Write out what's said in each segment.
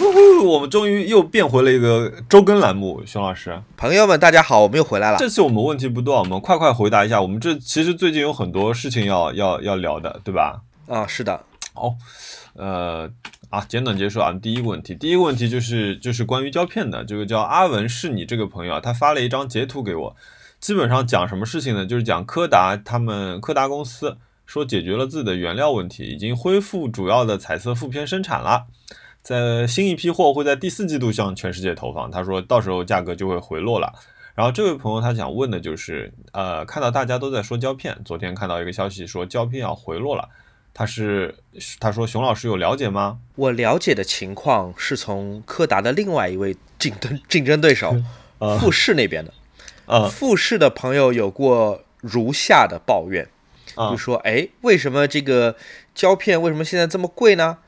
我们终于又变回了一个周更栏目，熊老师。朋友们，大家好，我们又回来了。这次我们问题不多，我们快快回答一下。我们这其实最近有很多事情要要要聊的，对吧？啊，是的。好，呃，啊，简短结束啊。第一个问题，第一个问题就是就是关于胶片的。这个叫阿文是你这个朋友啊，他发了一张截图给我，基本上讲什么事情呢？就是讲柯达他们柯达公司说解决了自己的原料问题，已经恢复主要的彩色负片生产了。在新一批货会在第四季度向全世界投放，他说到时候价格就会回落了。然后这位朋友他想问的就是，呃，看到大家都在说胶片，昨天看到一个消息说胶片要回落了，他是他说熊老师有了解吗？我了解的情况是从柯达的另外一位竞争竞争对手 富士那边的，呃，富士的朋友有过如下的抱怨，就说，哎，为什么这个胶片为什么现在这么贵呢？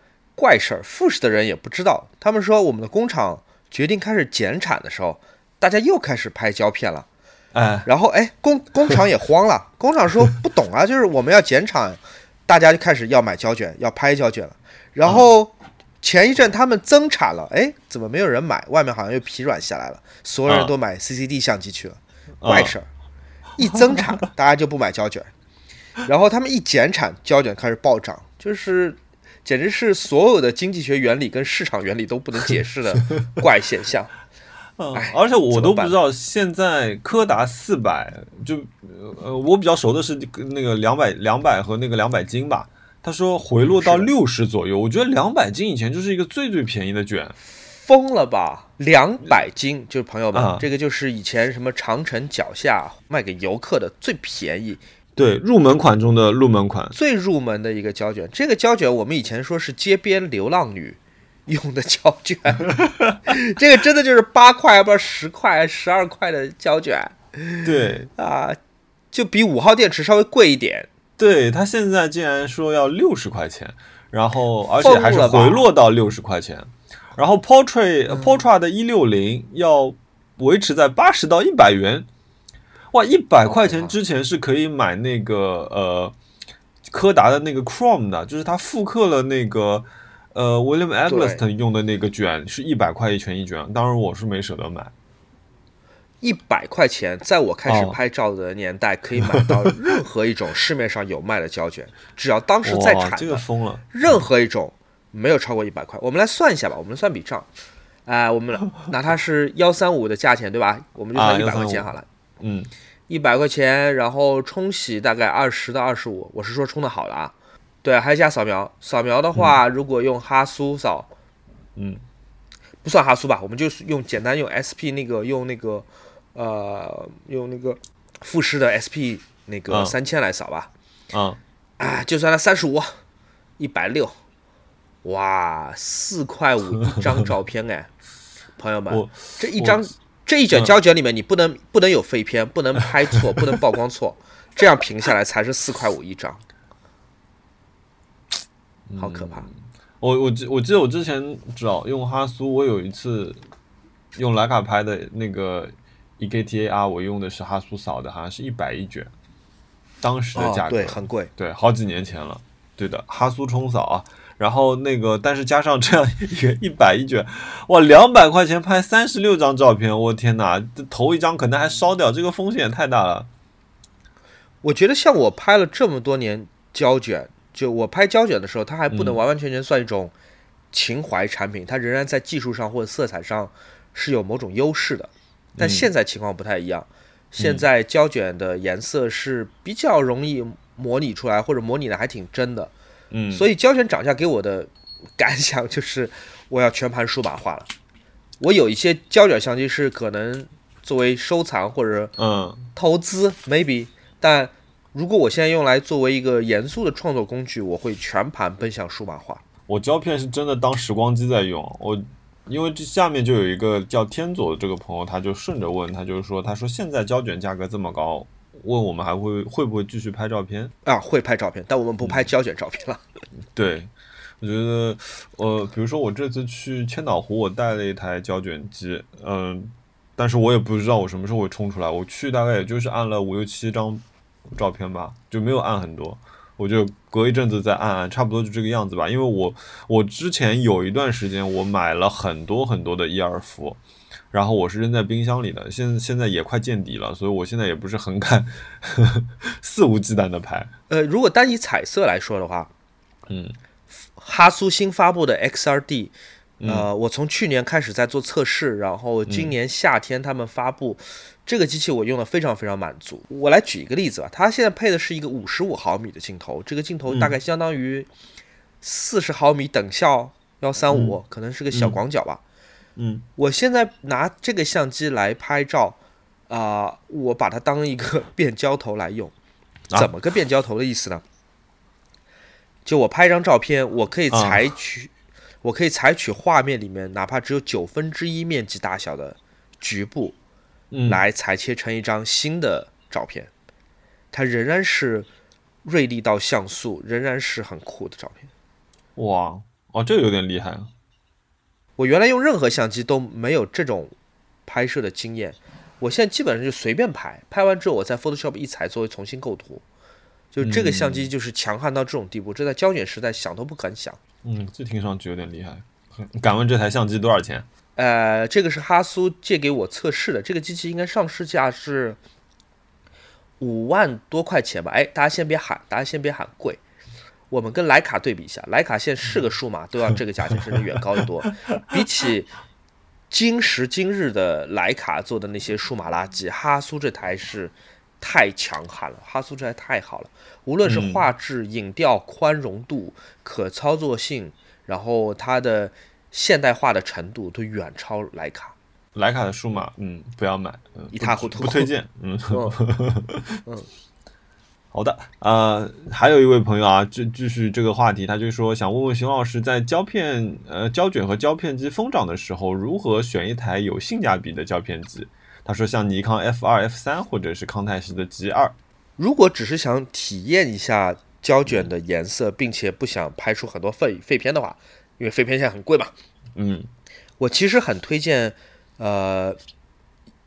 怪事儿，富士的人也不知道。他们说，我们的工厂决定开始减产的时候，大家又开始拍胶片了。哎，然后哎，工工厂也慌了。工厂说不懂啊，就是我们要减产，大家就开始要买胶卷，要拍胶卷了。然后前一阵他们增产了，哎，怎么没有人买？外面好像又疲软下来了，所有人都买 CCD 相机去了。怪事儿，一增产大家就不买胶卷，然后他们一减产，胶卷开始暴涨，就是。简直是所有的经济学原理跟市场原理都不能解释的 怪现象。嗯，而且我都不知道现在柯达四百就呃，我比较熟的是那个两百两百和那个两百斤吧。他说回落到六十左右，我觉得两百斤以前就是一个最最便宜的卷，疯了吧？两百斤就是朋友们，这个就是以前什么长城脚下卖给游客的最便宜。对入门款中的入门款，最入门的一个胶卷。这个胶卷我们以前说是街边流浪女 用的胶卷，这个真的就是八块，不知道十块、十二块的胶卷。对啊，就比五号电池稍微贵一点。对他现在竟然说要六十块钱，然后而且还是回落到六十块钱。然后 Portrait Portrait 的一六零要维持在八十到一百元。哇，一百块钱之前是可以买那个呃柯达的那个 Chrome 的，就是它复刻了那个呃 William Eggleston 用的那个卷，是一百块一卷一卷。当然我是没舍得买。一百块钱，在我开始拍照的年代，可以买到任何一种市面上有卖的胶卷，只要当时在产，这个疯了。任何一种没有超过一百块。我们来算一下吧，我们算笔账。哎，我们拿它是幺三五的价钱，对吧？我们就算一百块钱好了。嗯，一百块钱，然后冲洗大概二十到二十五，我是说冲的好了啊。对，还加扫描，扫描的话，如果用哈苏扫，嗯，不算哈苏吧，我们就是用简单用 SP 那个用那个呃用那个富士的 SP 那个三千来扫吧。啊，啊，就算它三十五，一百六，哇，四块五一张照片哎，朋友们，这一张。这一卷胶卷里面，你不能不能有废片，不能拍错，不能曝光错，这样评下来才是四块五一张，好可怕！我我记我记得我之前找用哈苏，我有一次用徕卡拍的那个 E K T A R，我用的是哈苏扫的，好像是一百一卷，当时的价格。对很贵，对，好几年前了，对的，哈苏冲扫啊。然后那个，但是加上这样一卷一百一卷，哇，两百块钱拍三十六张照片，我天哪，头一张可能还烧掉，这个风险太大了。我觉得像我拍了这么多年胶卷，就我拍胶卷的时候，它还不能完完全全算一种情怀产品，它仍然在技术上或者色彩上是有某种优势的。但现在情况不太一样，现在胶卷的颜色是比较容易模拟出来，或者模拟的还挺真的。嗯，所以胶卷涨价给我的感想就是，我要全盘数码化了。我有一些胶卷相机是可能作为收藏或者嗯投资 maybe，但如果我现在用来作为一个严肃的创作工具，我会全盘奔向数码化。我胶片是真的当时光机在用。我因为这下面就有一个叫天佐的这个朋友，他就顺着问他，就是说，他说现在胶卷价格这么高。问我们还会会不会继续拍照片啊？会拍照片，但我们不拍胶卷照片了。对，我觉得，呃，比如说我这次去千岛湖，我带了一台胶卷机，嗯，但是我也不知道我什么时候会冲出来。我去大概也就是按了五六七张照片吧，就没有按很多。我就隔一阵子再按按，差不多就这个样子吧。因为我我之前有一段时间我买了很多很多的一二伏，然后我是扔在冰箱里的，现现在也快见底了，所以我现在也不是很敢肆无忌惮的拍。呃，如果单以彩色来说的话，嗯哈苏新发布的 XRD，嗯呃，我从去年开始在做测试，然后今年夏天他们发布、这个机器，我用的非常非常满足。我来举一个例子吧，它现在配的是一个五十五毫米的镜头，这个镜头大概相当于四十毫米等效幺三五，可能是个小广角吧。嗯我现在拿这个相机来拍照，啊、我把它当一个 变焦头来用。啊怎么个变焦头的意思呢？就我拍一张照片，我可以啊采取，我可以采取画面里面哪怕只有九分之一面积大小的局部，嗯，来裁切成一张新的照片，它仍然是锐利到像素，仍然是很酷的照片。哇哦，这个有点厉害啊。我原来用任何相机都没有这种拍摄的经验，我现在基本上就随便拍，拍完之后我在 Photoshop 一裁作为，重新构图。就这个相机就是强悍到这种地步，这在胶卷时代想都不敢想。嗯，这听上去有点厉害。敢问这台相机多少钱？呃，这个是哈苏借给我测试的，这个机器应该上市价是五万多块钱吧？哎，大家先别喊，大家先别喊贵，我们跟徕卡对比一下，徕卡现在是个数码都要这个价钱，甚至远高得多。比起今时今日的徕卡做的那些数码垃圾，哈苏这台是太强悍了，哈苏这台太好了，无论是嗯画质、影调、宽容度、可操作性，然后它的现代化的程度都远超徕卡。徕卡的数码，嗯，不要买，嗯，一塌糊涂不推荐。嗯，嗯好的，呃，还有一位朋友啊，继继续这个话题，他就说想问问熊老师，在胶片、呃胶卷和胶片机疯涨的时候，如何选一台有性价比的胶片机？他说像尼康 F 二、F 三或者是康泰时的 G 二。如果只是想体验一下胶卷的颜色，并且不想拍出很多废废片的话，因为废片现在很贵嘛，嗯我其实很推荐，呃，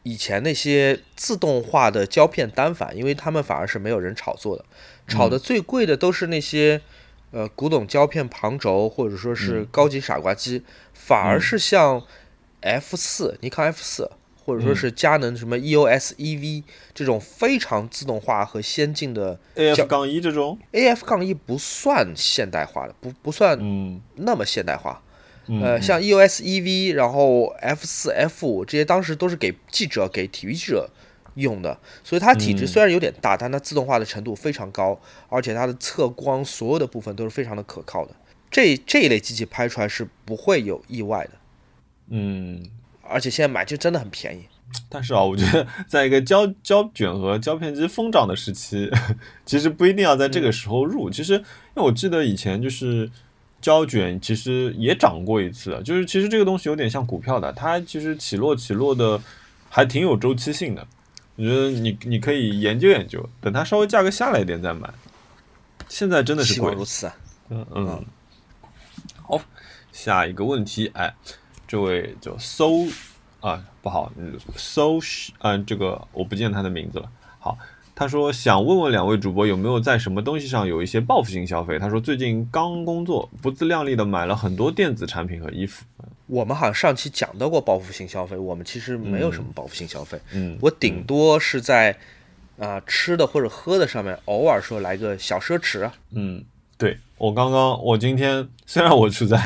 以前那些自动化的胶片单反，因为他们反而是没有人炒作的，炒的最贵的都是那些呃古董胶片旁轴或者说是高级傻瓜机，反而是像 F 四、尼康 F 四。或者说是佳能什么 EOS EV 这种非常自动化和先进的，AF 杠一这种，AF 杠一不算现代化的，不不算嗯。那么现代化。嗯呃，像 EOS EV，然后 F 四、F 五这些，当时都是给记者、给体育记者用的，所以它体积嗯虽然有点大，但它自动化的程度非常高，而且它的测光所有的部分都是非常的可靠的。这这一类机器拍出来是不会有意外的，嗯。而且现在买就真的很便宜。但是啊，我觉得 在一个胶胶卷和胶片机疯涨的时期，其实不一定要在这个时候入。其实，因为我记得以前就是胶卷其实也涨过一次，就是其实这个东西有点像股票的，它其实起落起落的还挺有周期性的。我觉得你你可以研究研究，等它稍微价格下来一点再买。现在真的是贵如，此啊！嗯嗯。好，下一个问题，哎，这位叫搜啊，不好，搜嗯，这个我不见他的名字了。好，他说想问问两位主播有没有在什么东西上有一些报复性消费？他说最近刚工作，不自量力的买了很多电子产品和衣服。我们好像上期讲到过报复性消费，我们其实没有什么报复性消费，嗯，我顶多是在啊、吃的或者喝的上面偶尔说来个小奢侈啊。嗯，对我刚刚，我今天虽然我处在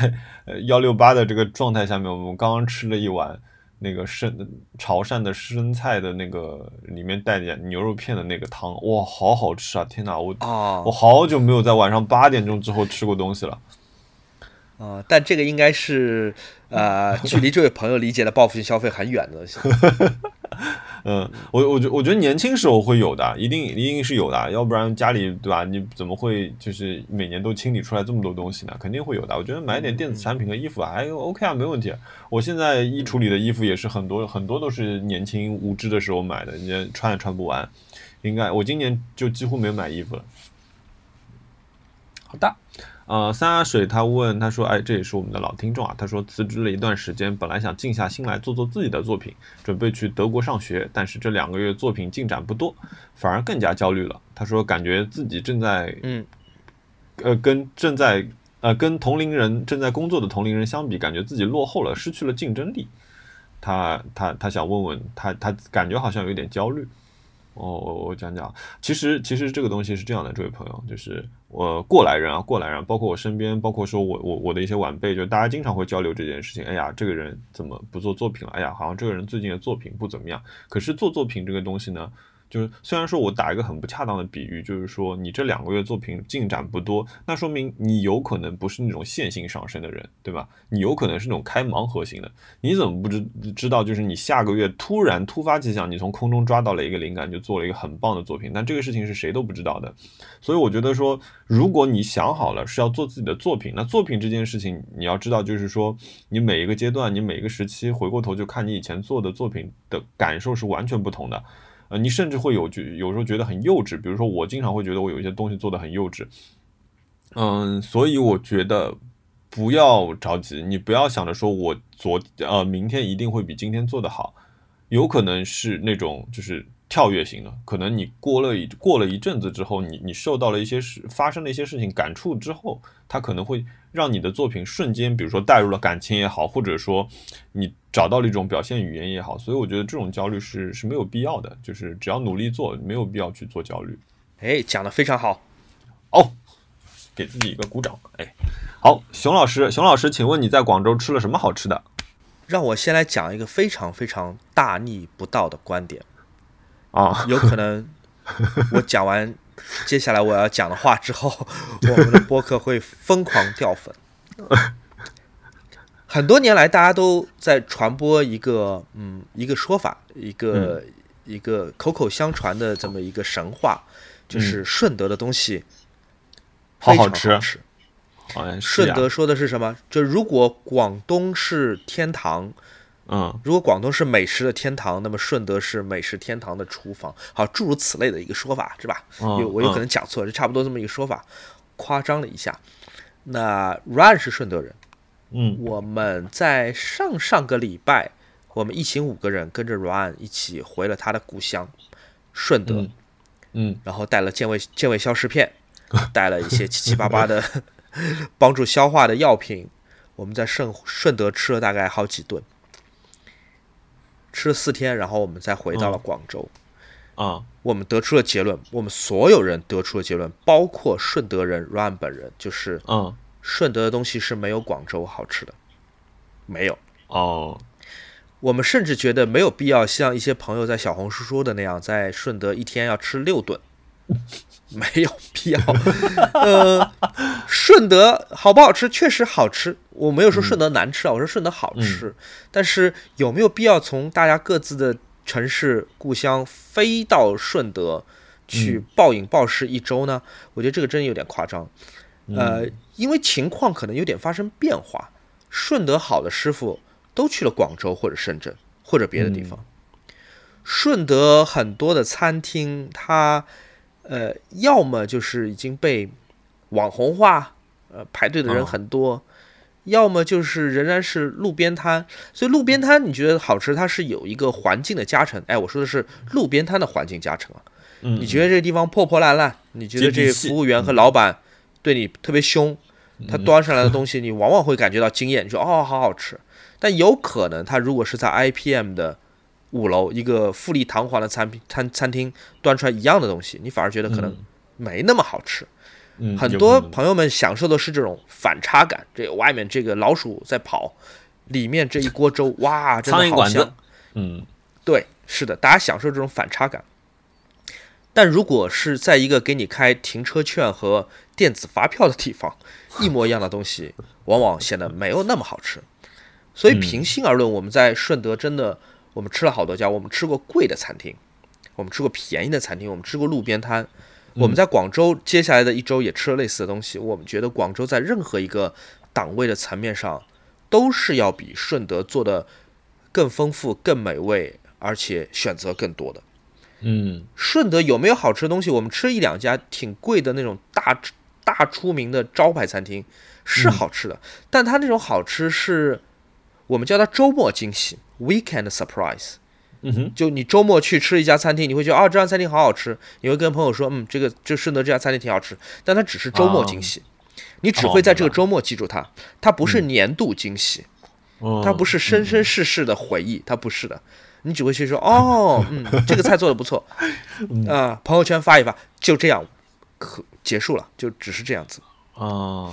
呃幺六八的这个状态下面，我们刚刚吃了一碗那个生潮汕的生菜的那个里面带点牛肉片的那个汤，哇，好好吃啊！天哪，我、啊我好久没有在晚上八点钟之后吃过东西了。啊，但这个应该是呃，距离这位朋友理解的报复性消费很远的。嗯，我我觉我觉得年轻时候会有的，一定一定是有的，要不然家里对吧？你怎么会就是每年都清理出来这么多东西呢？肯定会有的。我觉得买点电子产品和衣服还 OK 啊，没问题。我现在衣橱里的衣服也是很多很多都是年轻无知的时候买的，人家穿也穿不完。应该我今年就几乎没有买衣服了。好的。呃，三阿水他问他说，哎，这也是我们的老听众啊。他说辞职了一段时间，本来想静下心来做做自己的作品，准备去德国上学，但是这两个月作品进展不多，反而更加焦虑了。他说感觉自己正在嗯呃跟正在呃跟同龄人正在工作的同龄人相比，感觉自己落后了，失去了竞争力。他他他想问问他，他感觉好像有点焦虑。哦，我我讲讲，其实其实这个东西是这样的，这位朋友，就是我过来人啊，过来人，包括我身边，包括说我我我的一些晚辈，就大家经常会交流这件事情。哎呀，这个人怎么不做作品了？哎呀，好像这个人最近的作品不怎么样。可是做作品这个东西呢？就是虽然说我打一个很不恰当的比喻，就是说你这两个月作品进展不多，那说明你有可能不是那种线性上升的人，对吧？你有可能是那种开盲盒型的。你怎么不知知道？就是你下个月突然突发奇想，你从空中抓到了一个灵感，就做了一个很棒的作品。但这个事情是谁都不知道的。所以我觉得说，如果你想好了是要做自己的作品，那作品这件事情你要知道，就是说你每一个阶段，你每一个时期回过头就看你以前做的作品的感受是完全不同的。呃，你甚至会有觉有时候觉得很幼稚，比如说我经常会觉得我有一些东西做的很幼稚，嗯，所以我觉得不要着急，你不要想着说我昨呃明天一定会比今天做的好，有可能是那种就是跳跃型的，可能你过了一过了一阵子之后，你你受到了一些事发生的一些事情感触之后，它可能会让你的作品瞬间，比如说带入了感情也好，或者说你。找到了一种表现语言也好，所以我觉得这种焦虑是是没有必要的，就是只要努力做，没有必要去做焦虑。哎，讲的非常好，哦，给自己一个鼓掌。哎，好，熊老师，熊老师，请问你在广州吃了什么好吃的？让我先来讲一个非常非常大逆不道的观点啊，有可能我讲完接下来我要讲的话之后，我们的播客会疯狂掉粉。很多年来，大家都在传播一个嗯一个说法，一个一个口口相传的这么一个神话，就是顺德的东西好好吃。顺德说的是什么？就如果广东是天堂，嗯，如果广东是美食的天堂，那么顺德是美食天堂的厨房。好，诸如此类的一个说法，是吧？有我有可能讲错，就差不多这么一个说法，夸张了一下。那 Run 是顺德人。嗯，我们在上上个礼拜，我们一行五个人跟着 Ryan 一起回了他的故乡顺德，嗯，然后带了健胃健胃消食片，带了一些七七八八的 帮助消化的药品。我们在顺顺德吃了大概好几顿，吃了四天，然后我们再回到了广州。啊，我们得出了结论，我们所有人得出了结论，包括顺德人 ruan 本人，就是嗯。顺德的东西是没有广州好吃的，没有哦。我们甚至觉得没有必要像一些朋友在小红书说的那样，在顺德一天要吃六顿，没有必要。呃，顺德好不好吃？确实好吃，我没有说顺德难吃啊，我说顺德好吃。但是有没有必要从大家各自的城市故乡飞到顺德去暴饮暴食一周呢？我觉得这个真有点夸张。呃，因为情况可能有点发生变化，顺德好的师傅都去了广州或者深圳或者别的地方。顺德很多的餐厅，它呃，要么就是已经被网红化，呃，排队的人很多；要么就是仍然是路边摊。所以路边摊你觉得好吃，它是有一个环境的加成。哎，我说的是路边摊的环境加成啊。你觉得这个地方破破烂烂？你觉得这服务员和老板？对你特别凶，他端上来的东西，你往往会感觉到惊艳，你说哦，好好吃。但有可能他如果是在 IPM 的五楼一个富丽堂皇的餐厅餐餐厅端出来一样的东西，你反而觉得可能没那么好吃。很多朋友们享受的是这种反差感，这外面这个老鼠在跑，里面这一锅粥，哇，真的好香。嗯，对，是的，大家享受这种反差感。但如果是在一个给你开停车券和电子发票的地方，一模一样的东西，往往显得没有那么好吃。所以平心而论，我们在顺德真的，我们吃了好多家，我们吃过贵的餐厅，我们吃过便宜的餐厅，我们吃过路边摊。我们在广州接下来的一周也吃了类似的东西。我们觉得广州在任何一个档位的层面上，都是要比顺德做的更丰富、更美味，而且选择更多的。嗯，顺德有没有好吃的东西？我们吃一两家挺贵的那种大大出名的招牌餐厅是好吃的，但它那种好吃是我们叫它周末惊喜 （weekend surprise）。嗯哼，就你周末去吃一家餐厅，你会觉得啊，这家餐厅好好吃，你会跟朋友说，嗯，这个就顺德这家餐厅挺好吃，但它只是周末惊喜，你只会在这个周末记住它，它不是年度惊喜，它不是生生世世的回忆，它不是的。你只会去说哦，嗯，这个菜做的不错，啊，朋友圈发一发，就这样，可结束了，就只是这样子。啊，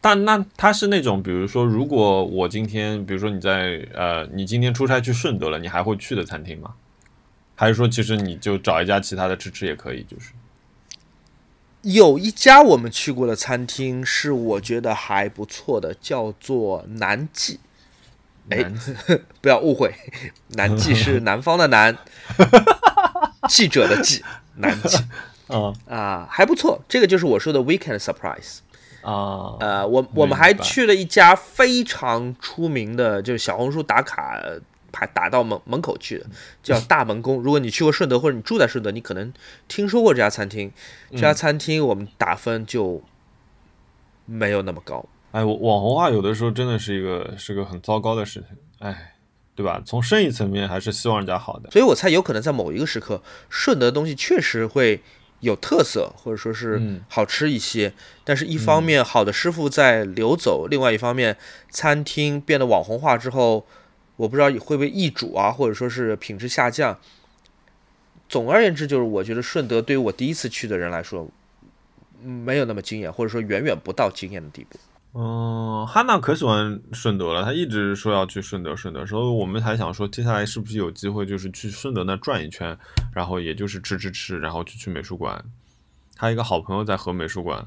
但那他是那种，比如说，如果我今天，比如说你在呃，你今天出差去顺德了，你还会去的餐厅吗？还是说，其实你就找一家其他的吃吃也可以？就是有一家我们去过的餐厅是我觉得还不错的，叫做南记。哎，不要误会，南记是南方的南，记者的记，南记。啊啊，还不错，这个就是我说的 weekend surprise 啊。呃，我我们还去了一家非常出名的，就是小红书打卡排打到门门口去的，叫大门宫。如果你去过顺德或者你住在顺德，你可能听说过这家餐厅。这家餐厅我们打分就没有那么高。哎，网红化有的时候真的是一个是个很糟糕的事情，哎，对吧？从生意层面还是希望人家好的，所以我猜有可能在某一个时刻，顺德的东西确实会有特色，或者说是好吃一些。但是，一方面好的师傅在流走，另外一方面餐厅变得网红化之后，我不知道会不会易主啊，或者说是品质下降。总而言之，就是我觉得顺德对于我第一次去的人来说，没有那么惊艳，或者说远远不到惊艳的地步。嗯，哈娜可喜欢顺德了，她一直说要去顺德，顺德。所以我们还想说，接下来是不是有机会，就是去顺德那转一圈，然后也就是吃吃吃，然后去去美术馆。他一个好朋友在和美术馆，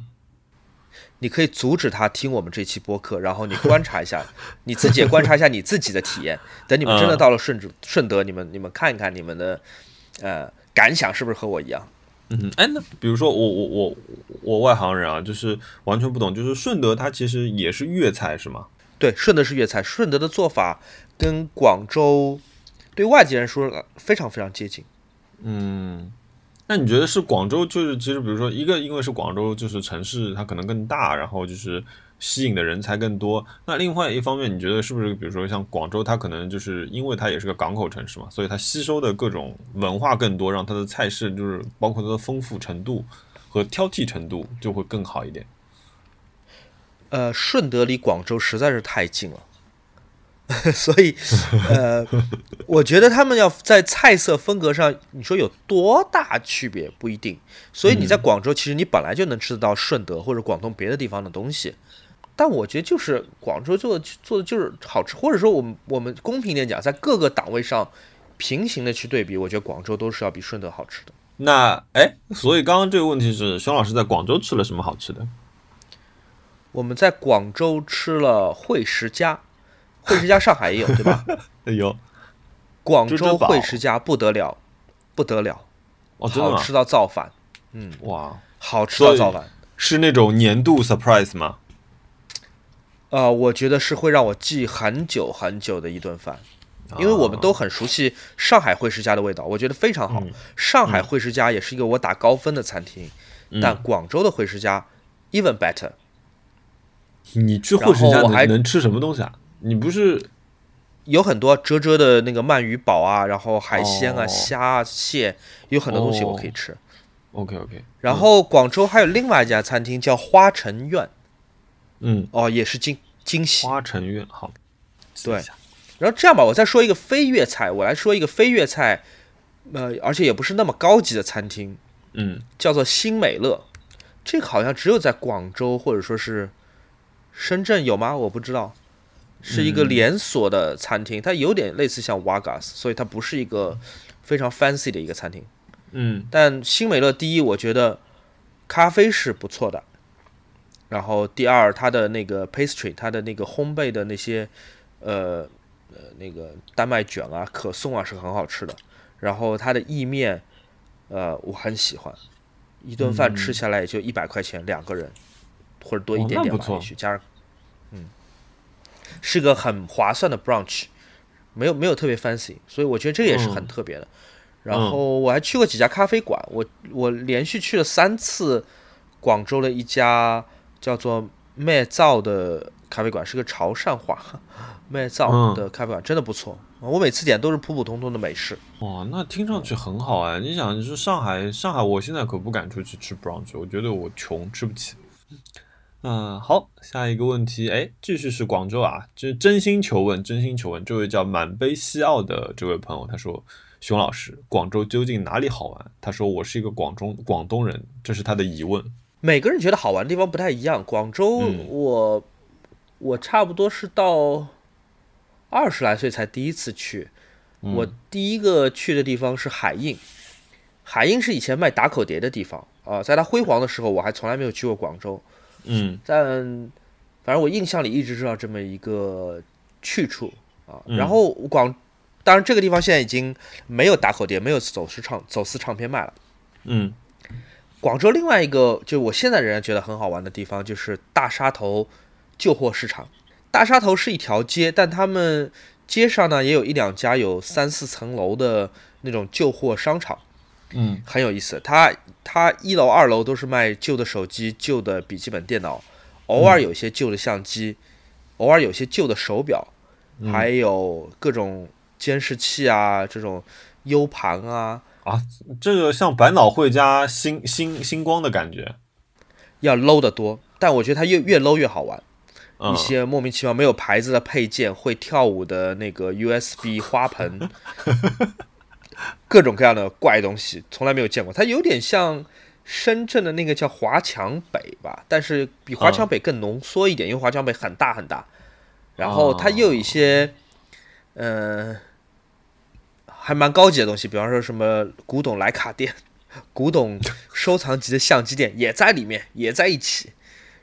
你可以阻止他听我们这期播客，然后你观察一下，你自己也观察一下你自己的体验。等你们真的到了顺德，顺德，你们你们看一看你们的呃感想是不是和我一样。嗯，哎，那比如说我我我我外行人啊，就是完全不懂，就是顺德它其实也是粤菜是吗？对，顺德是粤菜，顺德的做法跟广州对外籍人说非常非常接近。嗯，那你觉得是广州就是其实比如说一个因为是广州就是城市它可能更大，然后就是。吸引的人才更多。那另外一方面，你觉得是不是？比如说像广州，它可能就是因为它也是个港口城市嘛，所以它吸收的各种文化更多，让它的菜式就是包括它的丰富程度和挑剔程度就会更好一点。呃，顺德离广州实在是太近了，所以呃，我觉得他们要在菜色风格上，你说有多大区别不一定。所以你在广州，其实你本来就能吃得到顺德或者广东别的地方的东西。但我觉得就是广州做的做的就是好吃，或者说我们我们公平点讲，在各个档位上平行的去对比，我觉得广州都是要比顺德好吃的。那哎，所以刚刚这个问题是，熊老师在广州吃了什么好吃的？我们在广州吃了惠食家，惠食家上海也有对吧？有。广州惠食家不得了，不得了，好吃到造反。嗯，哇，好吃到造反，是那种年度 surprise 吗？呃，我觉得是会让我记很久很久的一顿饭，因为我们都很熟悉上海惠食家的味道，我觉得非常好。上海惠食家也是一个我打高分的餐厅，但广州的惠食家 even better。你去惠食家还能吃什么东西啊？你不是有很多遮遮的那个鳗鱼堡啊，然后海鲜啊、虾啊、蟹，有很多东西我可以吃。OK OK。然后广州还有另外一家餐厅叫花城苑。嗯，哦，也是惊惊喜。花城苑好，对。然后这样吧，我再说一个非粤菜，我来说一个非粤菜，呃，而且也不是那么高级的餐厅，嗯，叫做新美乐。这个好像只有在广州或者说是深圳有吗？我不知道，是一个连锁的餐厅，它有点类似像 Wagas，所以它不是一个非常 fancy 的一个餐厅。嗯，但新美乐第一，我觉得咖啡是不错的。然后第二，它的那个 pastry，它的那个烘焙的那些，呃呃，那个丹麦卷啊、可颂啊是很好吃的。然后它的意面，呃，我很喜欢。一顿饭吃下来也就一百块钱两个人，或者多一点点吧，也许加上，嗯，是个很划算的 brunch，没有没有特别 fancy，所以我觉得这也是很特别的。然后我还去过几家咖啡馆，我我连续去了三次广州的一家。叫做麦灶的咖啡馆是个潮汕话，麦灶的咖啡馆真的不错。我每次点都是普普通通的美式。哇，那听上去很好哎！你想，你说上海，上海，我现在可不敢出去吃 brunch，我觉得我穷，吃不起。嗯，好，下一个问题，哎，继续是广州啊，这真心求问，真心求问，这位叫满杯西澳的这位朋友，他说，熊老师，广州究竟哪里好玩？他说我是一个广中广东人，这是他的疑问。每个人觉得好玩的地方不太一样。广州，嗯我我差不多是到二十来岁才第一次去。嗯我第一个去的地方是海印，海印是以前卖打口碟的地方啊、在它辉煌的时候，我还从来没有去过广州。嗯但反正我印象里一直知道这么一个去处啊。嗯然后广，当然这个地方现在已经没有打口碟，没有走私唱走私唱片卖了。嗯广州另外一个，就我现在仍然觉得很好玩的地方，就是大沙头旧货市场。大沙头是一条街，但他们街上呢也有一两家有三四层楼的那种旧货商场，嗯很有意思。它它一楼、二楼都是卖旧的手机、旧的笔记本电脑，偶尔有一些旧的相机，偶尔有些旧的手表，嗯还有各种监视器啊，这种 U 盘啊，啊，这个像百脑汇加星星星光的感觉。要 low 的多。但我觉得它越越 low 越好玩。嗯一些莫名其妙没有牌子的配件，会跳舞的那个 USB 花盆，各种各样的怪东西，从来没有见过。它有点像深圳的那个叫华强北吧，但是比华强北更浓缩一点，因为华强北很大很大。然后它又有一些，嗯、还蛮高级的东西，比方说什么古董徕卡店、古董收藏级的相机店也在里面，也在一起。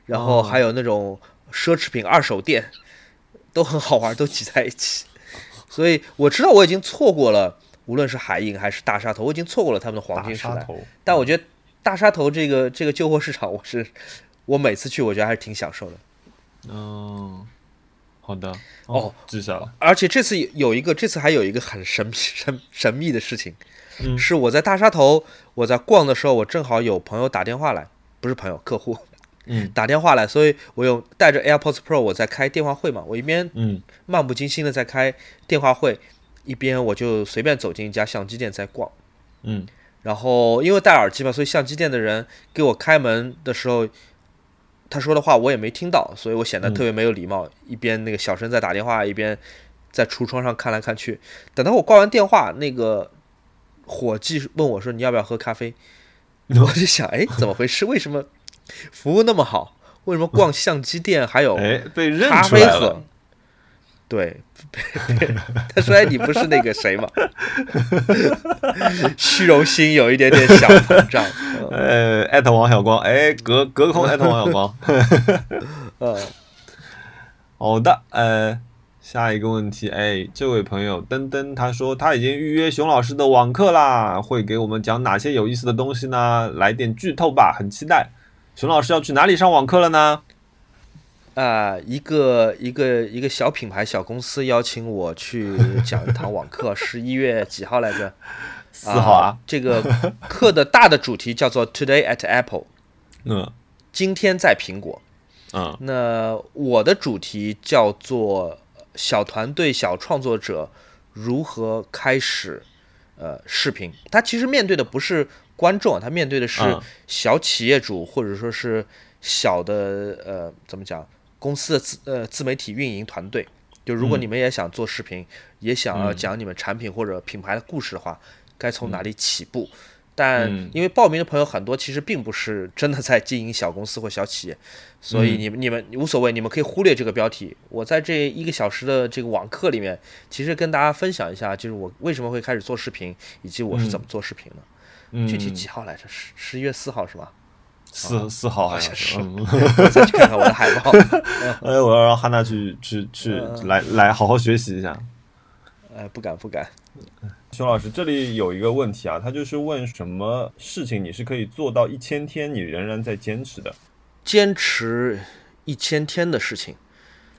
然后还有那种奢侈品二手店，都很好玩，都挤在一起。所以我知道我已经错过了，无论是海印还是大沙头，我已经错过了他们的黄金时代。但我觉得大沙头这个这个旧货市场，我是我每次去，我觉得还是挺享受的。嗯，好的，哦，记下了。而且这次有一个，这次还有一个很神秘神神秘的事情，嗯是我在大沙头，我在逛的时候，我正好有朋友打电话来，不是朋友，客户嗯 打电话来，所以我有带着 AirPods Pro 我在开电话会嘛，我一边嗯漫不经心的在开电话会，一边我就随便走进一家相机店在逛。嗯然后因为戴耳机嘛，所以相机店的人给我开门的时候，他说的话我也没听到，所以我显得特别没有礼貌，一边那个小声在打电话，一边在橱窗上看来看去。等到我挂完电话，那个伙计问我说：“你要不要喝咖啡？”我就想，哎，怎么回事？为什么服务那么好？为什么逛相机店还有哎，被认咖出来了啡喝。。对，他说：“哎，你不是那个谁吗？” 虚荣心有一点点小膨胀。嗯 呃，艾特王小光，哎，隔隔空艾特王小光。嗯，好的，呃，下一个问题，哎，这位朋友登登他说他已经预约熊老师的网课啦，会给我们讲哪些有意思的东西呢？来点剧透吧，很期待。熊老师要去哪里上网课了呢？啊、一个一个一个小品牌小公司邀请我去讲一堂网课，十一月几号来着？四号啊，这个课的大的主题叫做 Today at Apple，嗯今天在苹果。嗯那我的主题叫做小团队、小创作者如何开始呃视频。他其实面对的不是观众，他面对的是嗯小企业主或者说是小的呃怎么讲公司的自呃自媒体运营团队。就如果嗯你们也想做视频，也想要嗯讲你们产品或者品牌的故事的话，该从哪里起步？但嗯因为报名的朋友很多，其实并不是真的在经营小公司或小企业，所以嗯你们你们无所谓，你们可以忽略这个标题。我在这一个小时的这个网课里面，其实跟大家分享一下，就是我为什么会开始做视频，以及我是怎么做视频的。嗯，具体几号来着？十十一月四号是吧？四四号好像是嗯，我再去看看我的海报。哎，我要让汉娜去去去嗯来来好好学习一下。哎，不敢不敢。熊老师，这里有一个问题啊，他就是问什么事情你是可以做到一千天，你仍然在坚持的？坚持一千天的事情，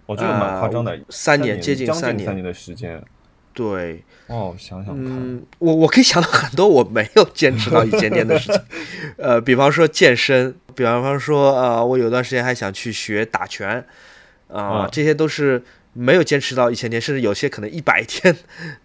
哦，这个蛮夸张的，呃三年接近将三年近三年的时间。对，哦，想想看，嗯，我我可以想到很多我没有坚持到一千天的事情，呃，比方说健身，比方说呃，我有段时间还想去学打拳，啊、嗯这些都是没有坚持到一千天，甚至有些可能一百天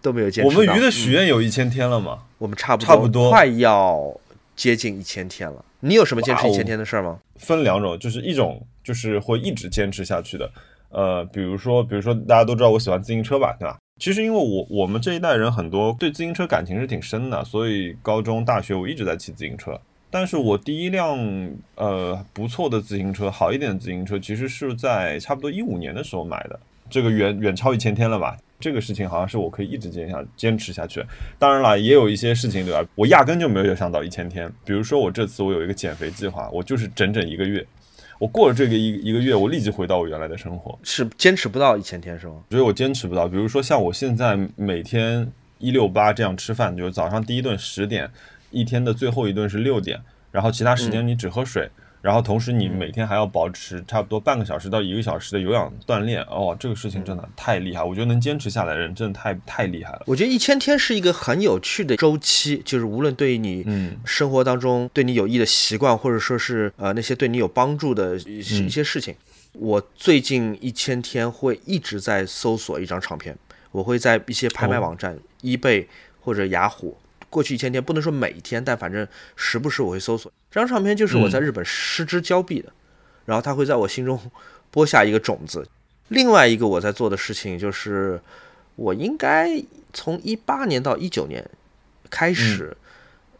都没有坚持到。我们鱼的许愿有一千天了吗？我们差不多差不多快要接近一千天了。你有什么坚持一千天的事儿吗？分两种，就是一种就是会一直坚持下去的，呃，比如说，比如说大家都知道我喜欢自行车吧，对吧？其实因为我我们这一代人很多对自行车感情是挺深的，所以高中、大学我一直在骑自行车。但是我第一辆呃不错的自行车，好一点的自行车，其实是在差不多一五年的时候买的，这个远远超一千天了吧？这个事情好像是我可以一直坚下坚持下去。当然了，也有一些事情对吧？我压根就没有想到一千天。比如说我这次我有一个减肥计划，我就是整整一个月，我过了这个一一个月，我立即回到我原来的生活。是坚持不到一千天是吗？所以我坚持不到。比如说像我现在每天一六八这样吃饭，就是早上第一顿十点，一天的最后一顿是六点，然后其他时间你只喝水，然后同时你每天还要保持差不多半个小时到一个小时的有氧锻炼。哦，这个事情真的太厉害，我觉得能坚持下来的人真的太太厉害了。我觉得一千天是一个很有趣的周期，就是无论对于你嗯生活当中对你有益的习惯，或者说是呃那些对你有帮助的一些事情，我最近一千天会一直在搜索一张唱片，我会在一些拍卖哦网站、eBay 或者雅虎。过去一千天不能说每一天，但反正时不时我会搜索这张唱片，就是我在日本失之交臂的，然后它会在我心中 播下一个种子。另外一个我在做的事情就是，我应该从一八年到一九年开始，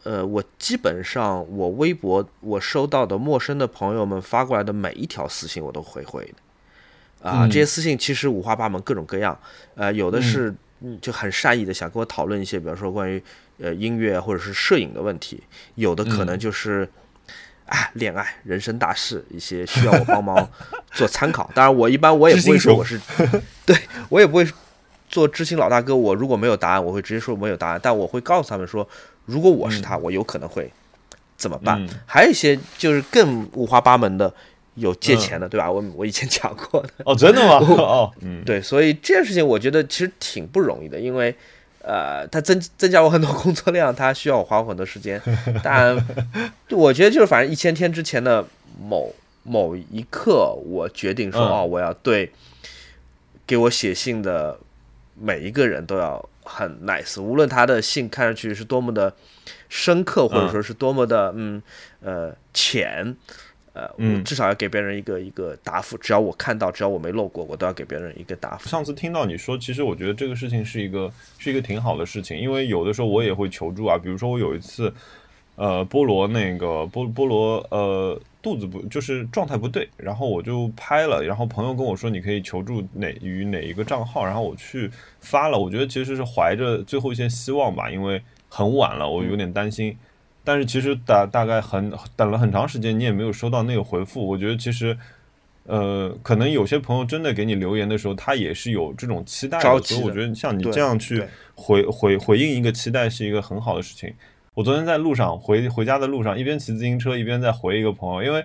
呃，我基本上我微博我收到的陌生的朋友们发过来的每一条私信我都会回的，啊，嗯。这些私信其实五花八门，各种各样，呃，有的是嗯就很善意的想跟我讨论一些，比方说关于呃音乐或者是摄影的问题，有的可能就是。啊，恋爱、人生大事，一些需要我帮忙做参考。当然，我一般我也不会说我是，对我也不会做知心老大哥。我如果没有答案，我会直接说没有答案。但我会告诉他们说，如果我是他，我有可能会怎么办？嗯还有一些就是更五花八门的，有借钱的，对吧？我我以前讲过的，哦，真的吗？哦，嗯，对，所以这件事情我觉得其实挺不容易的，因为呃，它增增加我很多工作量，它需要我花我很多时间。但我觉得就是反正一千天之前的某某一刻，我决定说，嗯哦，我要对给我写信的每一个人都要很 nice，无论他的信看上去是多么的深刻，或者嗯说是多么的嗯呃浅。呃，我嗯至少要给别人一个一个答复，只要我看到，只要我没漏过，我都要给别人一个答复。上次听到你说，其实我觉得这个事情是一个是一个挺好的事情，因为有的时候我也会求助啊，比如说我有一次，呃，菠萝那个菠菠萝呃肚子不就是状态不对，然后我就拍了，然后朋友跟我说你可以求助哪与哪一个账号，然后我去发了，我觉得其实是怀着最后一线希望吧，因为很晚了，我有点担心。但是其实大大概很等了很长时间，你也没有收到那个回复。我觉得其实，呃，可能有些朋友真的给你留言的时候，他也是有这种期待的，所以我觉得像你这样去回回回应一个期待是一个很好的事情。我昨天在路上回回家的路上，一边骑自行车一边在回一个朋友，因为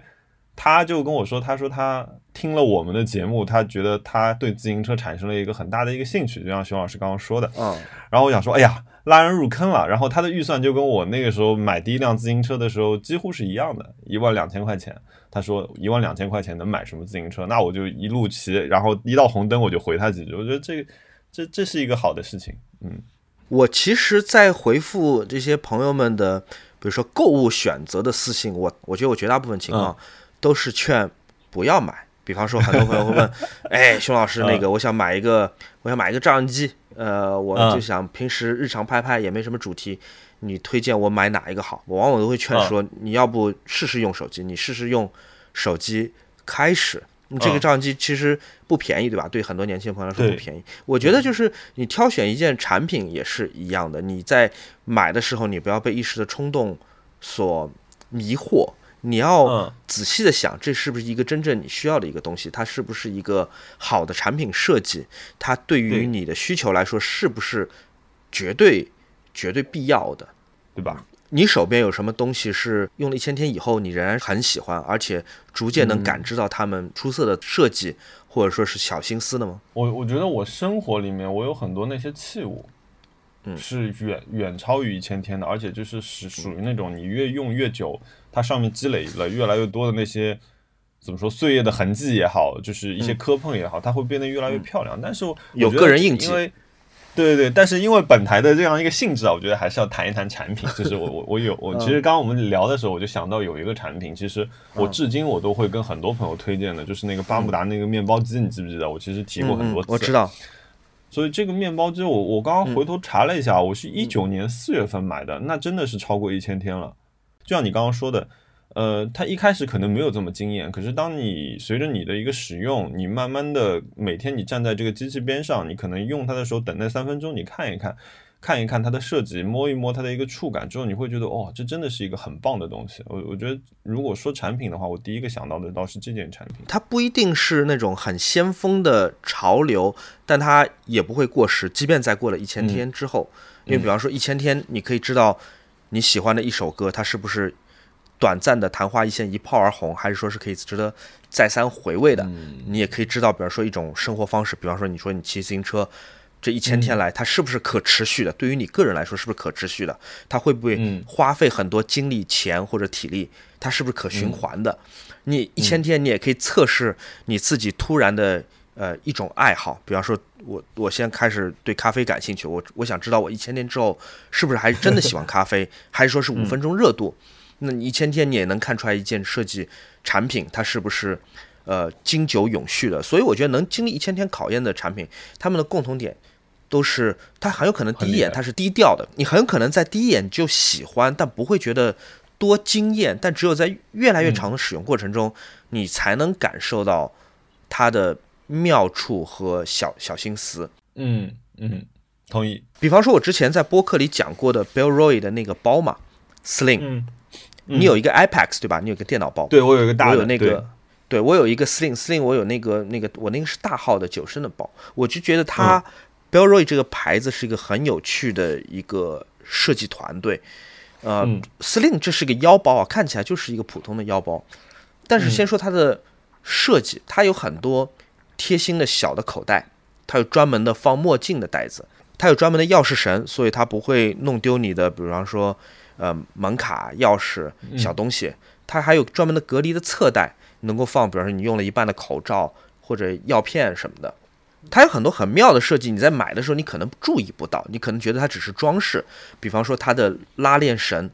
他就跟我说，他说他听了我们的节目，他觉得他对自行车产生了一个很大的一个兴趣，就像熊老师刚刚说的。嗯，然后我想说，哎呀，拉人入坑了。然后他的预算就跟我那个时候买第一辆自行车的时候几乎是一样的，一万两千块钱。他说一万两千块钱能买什么自行车？那我就一路骑，然后一到红灯我就回他几句。我觉得这个这这是一个好的事情。嗯我其实，在回复这些朋友们的，比如说购物选择的私信，我我觉得我绝大部分情况都是劝不要买。比方说，很多朋友会问，哎，熊老师，那个我想买一个，我想买一个照相机，呃，我就嗯想平时日常拍拍，也没什么主题，你推荐我买哪一个好？我往往都会劝说，你要不试试用手机，你试试用手机开始。这个嗯照相机其实不便宜，对吧？对很多年轻朋友来说不便宜。我觉得就是你挑选一件产品也是一样的，你在买的时候，你不要被一时的冲动所迷惑，你要嗯仔细的想，这是不是一个真正你需要的一个东西？它是不是一个好的产品设计？它对于你的需求来说，是不是绝对绝对必要的？对吧？你手边有什么东西是用了一千天以后，你仍然很喜欢，而且逐渐能感知到他们出色的设计，或者说是小心思的吗？我我觉得我生活里面我有很多那些器物，嗯是远远超于一千天的，而且就是是属于那种你越用越久，它上面积累了越来越多的那些怎么说岁月的痕迹也好，就是一些磕碰也好，它会变得越来越漂亮。但是有个人印记因为对对对，但是因为本台的这样一个性质啊，我觉得还是要谈一谈产品。就是我我我有我其实刚刚我们聊的时候，我就想到有一个产品，其实我至今我都会跟很多朋友推荐的，就是那个巴慕达那个面包机，你记不记得？我其实提过很多次。我知道。所以这个面包机，我我刚刚回头查了一下，我是一九年四月份买的，那真的是超过一千天了。就像你刚刚说的。呃，它一开始可能没有这么惊艳，可是当你随着你的一个使用，你慢慢的每天你站在这个机器边上，你可能用它的时候等待三分钟，你看一看，看一看它的设计，摸一摸它的一个触感之后，你会觉得哦，这真的是一个很棒的东西。我我觉得如果说产品的话，我第一个想到的倒是这件产品。它不一定是那种很先锋的潮流，但它也不会过时，即便在过了一千天之后，因为比方说一千天，你可以知道你喜欢的一首歌，它是不是。短暂的昙花一现，一炮而红，还是说是可以值得再三回味的？你也可以知道，比方说一种生活方式，比方说你说你骑自行车，这一千天来，它是不是可持续的？对于你个人来说，是不是可持续的？它会不会花费很多精力、钱或者体力？它是不是可循环的？你一千天，你也可以测试你自己突然的呃一种爱好，比方说我我现在开始对咖啡感兴趣，我我想知道我一千天之后是不是还是真的喜欢咖啡，还是说是五分钟热度？那你一千天你也能看出来一件设计产品它是不是呃经久永续的？所以我觉得能经历一千天考验的产品，他们的共同点都是它很有可能第一眼它是低调的，你很有可能在第一眼就喜欢，但不会觉得多惊艳。但只有在越来越长的使用过程中，你才能感受到它的妙处和小小心思。嗯嗯，同意。比方说，我之前在播客里讲过的 Bill Roy 的那个包嘛，Sling。你有一个 iPad 对吧？你有个电脑包。对我有一个大的。我有那个，对我有一个 Sling，Sling 我有那个那个我那个是大号的九升的包。我就觉得它 b e l l r o y 这个牌子是一个很有趣的一个设计团队。呃，Sling 这是个腰包啊，看起来就是一个普通的腰包。但是先说它的设计，它有很多贴心的小的口袋，它有专门的放墨镜的袋子，它有专门的钥匙绳，所以它不会弄丢你的，比方说。呃，门卡、钥匙、小东西，它还有专门的隔离的侧袋，能够放，比方说你用了一半的口罩或者药片什么的。它有很多很妙的设计，你在买的时候你可能注意不到，你可能觉得它只是装饰。比方说它的拉链绳，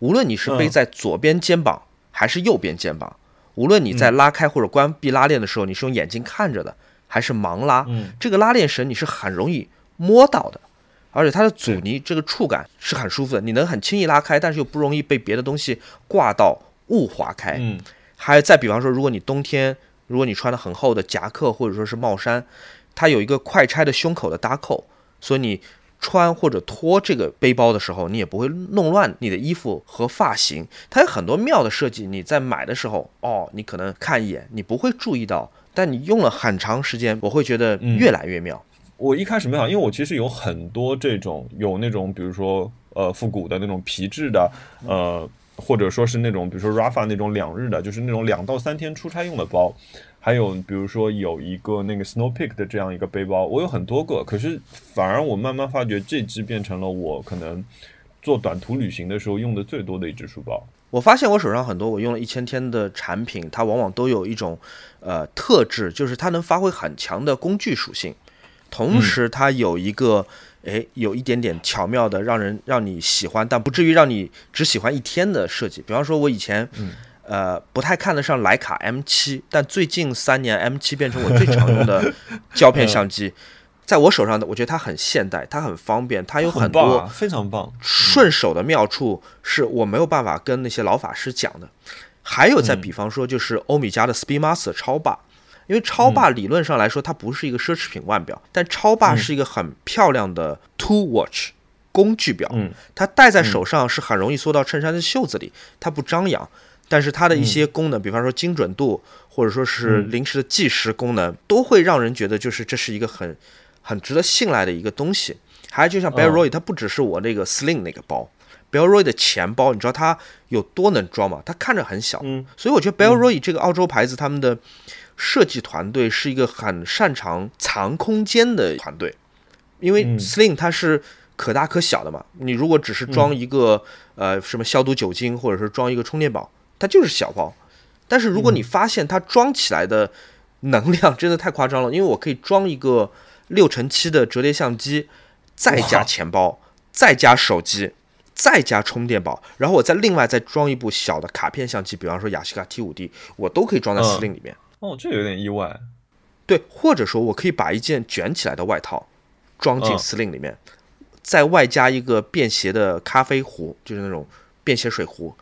无论你是背在左边肩膀还是右边肩膀，无论你在拉开或者关闭拉链的时候，你是用眼睛看着的还是盲拉，这个拉链绳你是很容易摸到的。而且它的阻尼这个触感是很舒服的，你能很轻易拉开，但是又不容易被别的东西挂到误划开。嗯，还有再比方说，如果你冬天，如果你穿的很厚的夹克或者说是帽衫，它有一个快拆的胸口的搭扣，所以你穿或者脱这个背包的时候，你也不会弄乱你的衣服和发型。它有很多妙的设计，你在买的时候，哦，你可能看一眼，你不会注意到，但你用了很长时间，我会觉得越来越妙。我一开始没想，因为我其实有很多这种有那种，比如说呃复古的那种皮质的，呃或者说是那种比如说 Rafa 那种两日的，就是那种两到三天出差用的包，还有比如说有一个那个 Snow Peak 的这样一个背包，我有很多个，可是反而我慢慢发觉这只变成了我可能做短途旅行的时候用的最多的一只书包。我发现我手上很多我用了一千天的产品，它往往都有一种呃特质，就是它能发挥很强的工具属性。同时，它有一个，哎，有一点点巧妙的，让人让你喜欢，但不至于让你只喜欢一天的设计。比方说，我以前，呃，不太看得上徕卡 M 七，但最近三年 M 七变成我最常用的 胶片相机，在我手上的，我觉得它很现代，它很方便，它有很多非常棒顺手的妙处，是我没有办法跟那些老法师讲的。还有再比方说，就是欧米茄的 Speedmaster 超霸。因为超霸理论上来说，它不是一个奢侈品腕表，但超霸是一个很漂亮的 tool watch 工具表。嗯，它戴在手上是很容易缩到衬衫的袖子里，它不张扬。但是它的一些功能，比方说精准度，或者说是临时的计时功能，都会让人觉得就是这是一个很很值得信赖的一个东西。还有就像 b e l l Roy，它不只是我那个 Sling 那个包 b e l l Roy 的钱包，你知道它有多能装吗？它看着很小，嗯，所以我觉得 b e l l Roy 这个澳洲牌子他们的。设计团队是一个很擅长藏空间的团队，因为 Sling 它是可大可小的嘛。你如果只是装一个呃什么消毒酒精，或者是装一个充电宝，它就是小包。但是如果你发现它装起来的能量真的太夸张了，因为我可以装一个六乘七的折叠相机，再加钱包，再加手机，再加充电宝，然后我再另外再装一部小的卡片相机，比方说雅西卡 T 五 D，我都可以装在司令里面。哦，这有点意外。对，或者说我可以把一件卷起来的外套装进嗯司令里面，再外加一个便携的咖啡壶，就是那种便携水壶，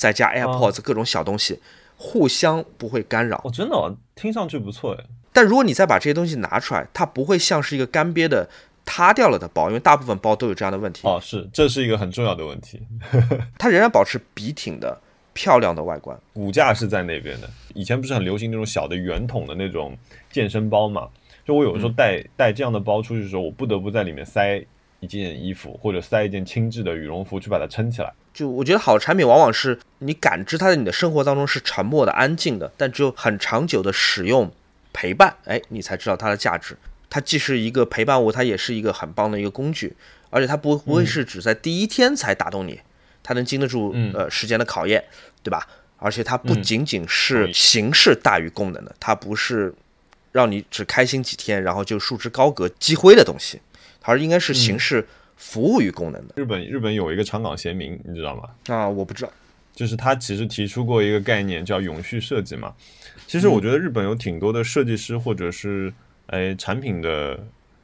再加 AirPods 各种小东西，互相不会干扰。哦，真的、哦，听上去不错哎。但如果你再把这些东西拿出来，它不会像是一个干瘪的塌掉了的包，因为大部分包都有这样的问题，哦，是，这是一个很重要的问题。它仍然保持笔挺的漂亮的外观。骨架是在那边的。以前不是很流行那种小的圆筒的那种健身包嘛？就我有时候带、带这样的包出去的时候，我不得不在里面塞一件衣服或者塞一件轻质的羽绒服去把它撑起来。就我觉得好的产品往往是你感知它在你的生活当中是沉默的、安静的，但只有很长久的使用陪伴，哎，你才知道它的价值。它既是一个陪伴物，它也是一个很棒的一个工具，而且它不不会是只在第一天才打动你，它能经得住嗯呃时间的考验，对吧？而且它不嗯仅仅是形式大于功能的，它不是让你只开心几天，然后就束之高阁积灰的东西，它应该是形式服务于功能的。日本日本有一个长冈贤明，你知道吗？啊，我不知道。就是他其实提出过一个概念叫永续设计嘛。其实我觉得日本有挺多的设计师或者是哎产品的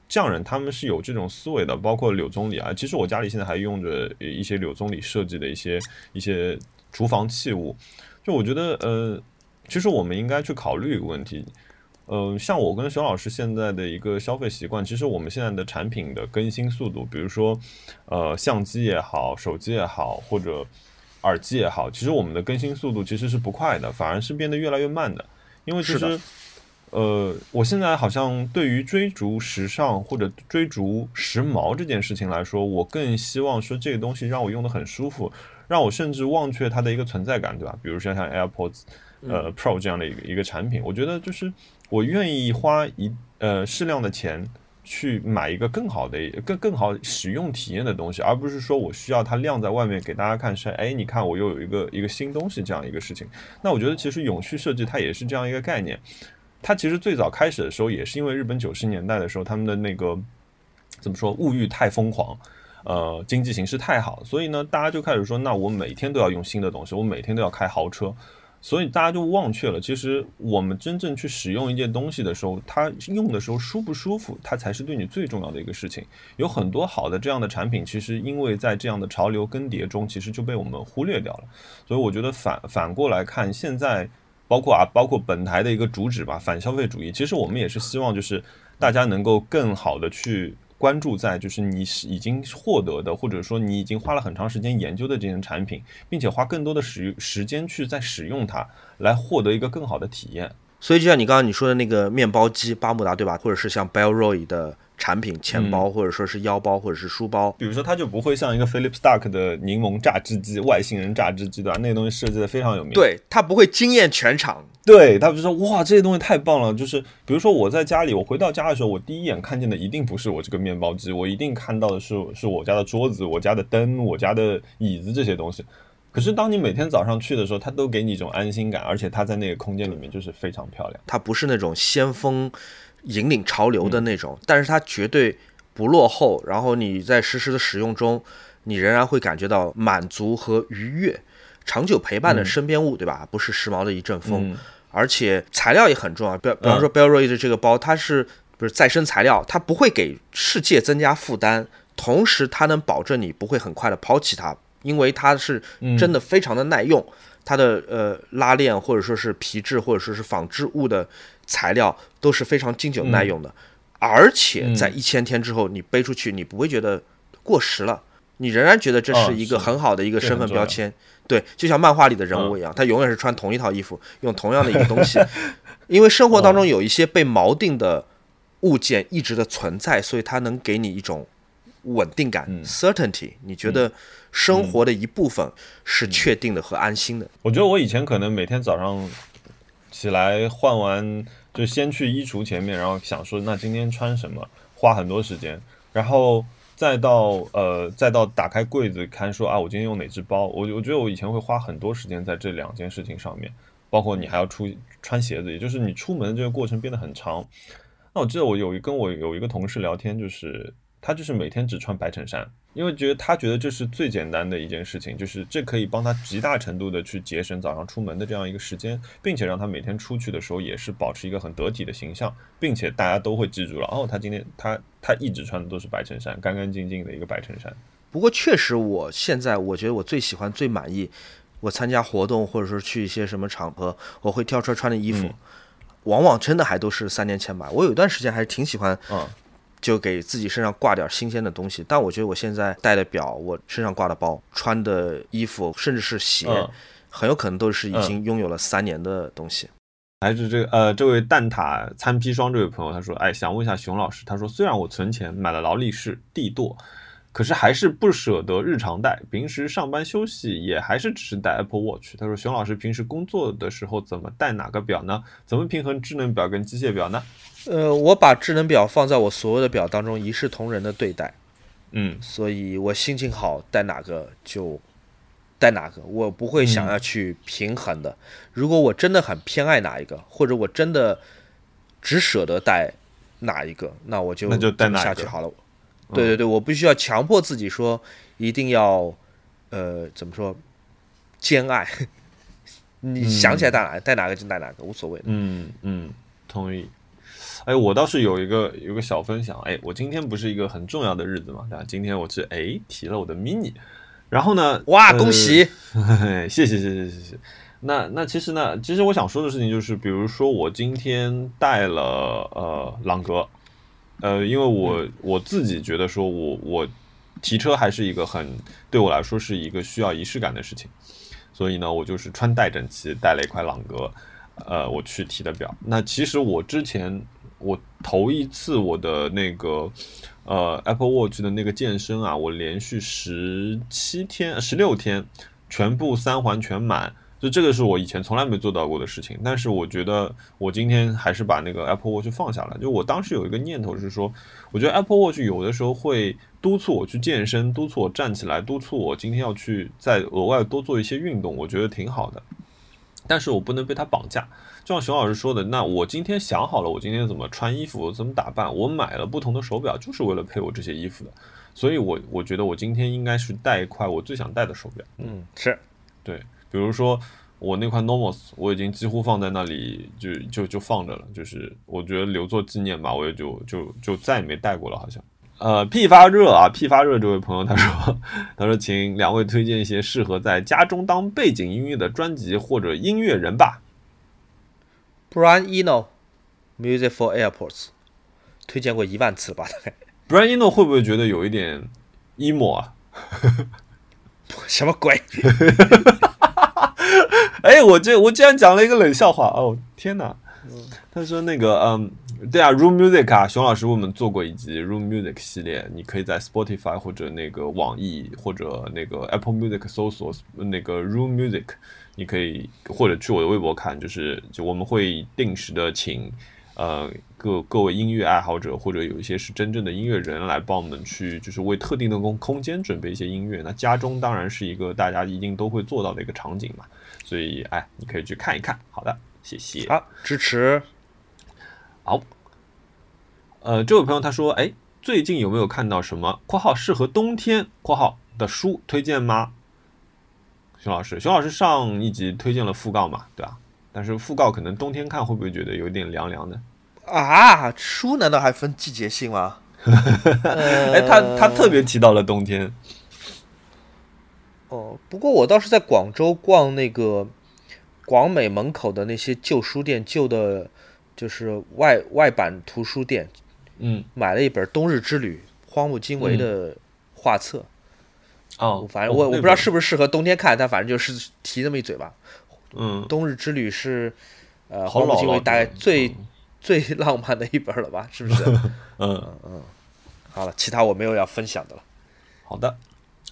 匠人，他们是有这种思维的，包括柳宗理啊。其实我家里现在还用着一些柳宗理设计的一些一些厨房器物。就我觉得呃，其实我们应该去考虑一个问题。嗯，像我跟熊老师现在的一个消费习惯，其实我们现在的产品的更新速度，比如说，呃，相机也好，手机也好，或者耳机也好，其实我们的更新速度其实是不快的，反而是变得越来越慢的。因为其实，呃，我现在好像对于追逐时尚或者追逐时髦这件事情来说，我更希望说这个东西让我用的很舒服，让我甚至忘却它的一个存在感，对吧？比如说像 AirPods，呃 Pro 这样的一个一个产品，我觉得就是我愿意花一呃适量的钱去买一个更好的、更更好使用体验的东西，而不是说我需要它晾在外面给大家看是，哎，你看我又有一个一个新东西这样一个事情。那我觉得其实永续设计它也是这样一个概念。它其实最早开始的时候也是因为日本九十年代的时候他们的那个怎么说物欲太疯狂。呃，经济形势太好，所以呢，大家就开始说，那我每天都要用新的东西，我每天都要开豪车，所以大家就忘却了，其实我们真正去使用一件东西的时候，它用的时候舒不舒服，它才是对你最重要的一个事情。有很多好的这样的产品，其实因为在这样的潮流更迭中，其实就被我们忽略掉了。所以我觉得反反过来看，现在包括啊，包括本台的一个主旨吧，反消费主义，其实我们也是希望就是大家能够更好的去。关注在就是你已经获得的，或者说你已经花了很长时间研究的这些产品，并且花更多的时时间去在使用它，来获得一个更好的体验。所以就像你刚刚你说的那个面包机巴慕达对吧？或者是像 Bellroy 的产品钱包，或者说是腰包或者是书包，比如说，它就不会像一个 Philip Stark 的柠檬榨汁机、外星人榨汁机，对吧？那个东西设计的非常有名。对，它不会惊艳全场。对他不是说哇，这些东西太棒了。就是比如说我在家里，我回到家的时候，我第一眼看见的一定不是我这个面包机，我一定看到的是是我家的桌子、我家的灯、我家的椅子这些东西。可是当你每天早上去的时候，它都给你一种安心感，而且它在那个空间里面就是非常漂亮。它不是那种先锋引领潮流的那种，但是它绝对不落后。然后你在实时的使用中，你仍然会感觉到满足和愉悦，长久陪伴的身边物，对吧？不是时髦的一阵风。嗯而且材料也很重要，比比方说 Bellroy 的这个包，它是不是再生材料？它不会给世界增加负担，同时它能保证你不会很快的抛弃它，因为它是真的非常的耐用。它的呃拉链或者说是皮质或者说是纺织物的材料都是非常经久耐用的，而且在一千天之后你背出去，你不会觉得过时了，你仍然觉得这是一个很好的一个身份标签。对，就像漫画里的人物一样，他永远是穿同一套衣服，用同样的一个东西。因为生活当中有一些被锚定的物件一直的存在，所以它能给你一种稳定感、certainty。你觉得生活的一部分是确定的和安心的。我觉得我以前可能每天早上起来换完，就先去衣橱前面，然后想说那今天穿什么，花很多时间，然后再到呃再到打开柜子看说啊我今天用哪只包，我我觉得我以前会花很多时间在这两件事情上面，包括你还要出穿鞋子，也就是你出门这个过程变得很长。那我记得我有一跟我有一个同事聊天，就是。他就是每天只穿白衬衫，因为觉得他觉得这是最简单的一件事情，就是这可以帮他极大程度的去节省早上出门的这样一个时间，并且让他每天出去的时候也是保持一个很得体的形象，并且大家都会记住了，哦，他今天他他一直穿的都是白衬衫，干干净净的一个白衬衫。不过确实，我现在我觉得我最喜欢、最满意，我参加活动或者说去一些什么场合，我会挑出来穿的衣服，往往真的还都是三年前买。我有一段时间还是挺喜欢，嗯，就给自己身上挂点新鲜的东西。但我觉得我现在戴的表，我身上挂的包，穿的衣服，甚至是鞋，嗯很有可能都是已经拥有了三年的东西。还是这个呃，这位蛋挞餐砒霜这位朋友他说，哎，想问一下熊老师，他说虽然我存钱买了劳力士、帝舵，可是还是不舍得日常戴，平时上班休息也还是只是戴 Apple Watch。他说熊老师平时工作的时候怎么戴哪个表呢？怎么平衡智能表跟机械表呢？呃，我把智能表放在我所有的表当中一视同仁的对待，嗯所以我心情好戴哪个就戴哪个，我不会想要去平衡的。如果我真的很偏爱哪一个，或者我真的只舍得戴哪一个，那我就那就戴哪一个好了。对对对，我必须要强迫自己说一定要呃怎么说兼爱。你想起来带哪带哪个就带哪个，无所谓的。嗯嗯，同意。哎，我倒是有一个有个小分享。哎，我今天不是一个很重要的日子嘛，对吧？今天我是哎提了我的 mini，然后呢，哇，呃恭喜！嘿 谢谢谢谢谢谢。那那其实呢，其实我想说的事情就是，比如说我今天带了呃朗格，呃，因为我我自己觉得说我我提车还是一个很对我来说是一个需要仪式感的事情，所以呢，我就是穿戴整齐，带了一块朗格，呃，我去提的表。那其实我之前我头一次我的那个呃 Apple Watch 的那个健身啊，我连续十七天、十六天全部三环全满。就这个是我以前从来没做到过的事情，但是我觉得我今天还是把那个 Apple Watch 放下了。就我当时有一个念头是说，我觉得 Apple Watch 有的时候会督促我去健身，督促我站起来，督促我今天要去再额外多做一些运动，我觉得挺好的。但是我不能被它绑架，就像熊老师说的，那我今天想好了，我今天怎么穿衣服，我怎么打扮，我买了不同的手表，就是为了配我这些衣服的。所以我我觉得我今天应该是戴一块我最想戴的手表。嗯，是对，比如说我那块 Nomos，我已经几乎放在那里就就就放着了，就是我觉得留作纪念吧，我也就就就再也没带过了，好像。呃，屁发热啊，屁发热这位朋友他说，他说请两位推荐一些适合在家中当背景音乐的专辑或者音乐人吧。Brian Eno Music for Airports，推荐过一万次了吧？大概 Brian Eno 会不会觉得有一点 emo 啊？什么鬼？哎，我这我竟然讲了一个冷笑话哦！天哪，他说那个嗯，对啊，Room Music 啊，熊老师为我们做过一集 Room Music 系列，你可以在 Spotify 或者那个网易或者那个 Apple Music 搜索那个 Room Music，你可以或者去我的微博看，就是就我们会定时的请呃各各位音乐爱好者或者有一些是真正的音乐人来帮我们去，就是为特定的空空间准备一些音乐。那家中当然是一个大家一定都会做到的一个场景嘛。所以，哎，你可以去看一看。好的，谢谢。好，支持。好，呃，这位朋友他说，哎，最近有没有看到什么（括号适合冬天）（括号）的书推荐吗？熊老师，熊老师上一集推荐了讣告嘛，对吧？但是讣告可能冬天看会不会觉得有点凉凉的？啊，书难道还分季节性吗？哎，他他特别提到了冬天。哦，不过我倒是在广州逛那个广美门口的那些旧书店，旧的，就是外外版图书店，嗯，买了一本《冬日之旅》荒木经惟的画册。哦，反正我我不知道是不是适合冬天看，但反正就是提那么一嘴吧。嗯，《冬日之旅》是呃好老了荒木经惟大概最嗯最 浪漫的一本了吧？是不是？嗯嗯，好了，其他我没有要分享的了。好的。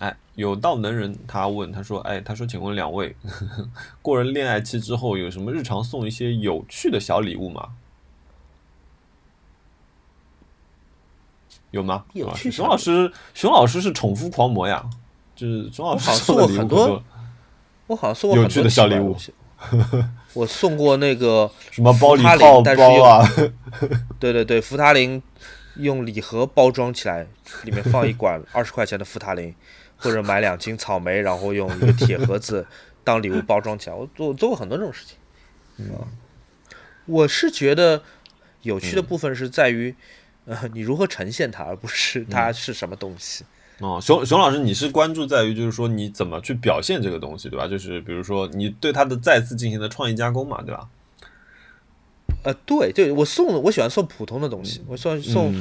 哎，有道能人他问他说，哎，他说，请问两位，过了恋爱期之后，有什么日常送一些有趣的小礼物吗？有吗？有趣熊老师，熊老师是宠夫狂魔呀，就是熊老师送过很多多我好像送过有趣很多的小礼物。我送过那个什么包里福他林泡但是又包啊，对对对，福他林用礼盒包装起来，里面放一管 二十块钱的福他林，或者买两斤草莓，然后用一个铁盒子当礼物包装起来。我做我做过很多这种事情。嗯，我是觉得有趣的部分是在于，呃，你如何呈现它，而不是它是什么东西。哦，熊熊老师，你是关注在于就是说你怎么去表现这个东西，对吧？就是比如说你对它的再次进行的创意加工嘛，对吧？呃，对对，我送我喜欢送普通的东西，我送送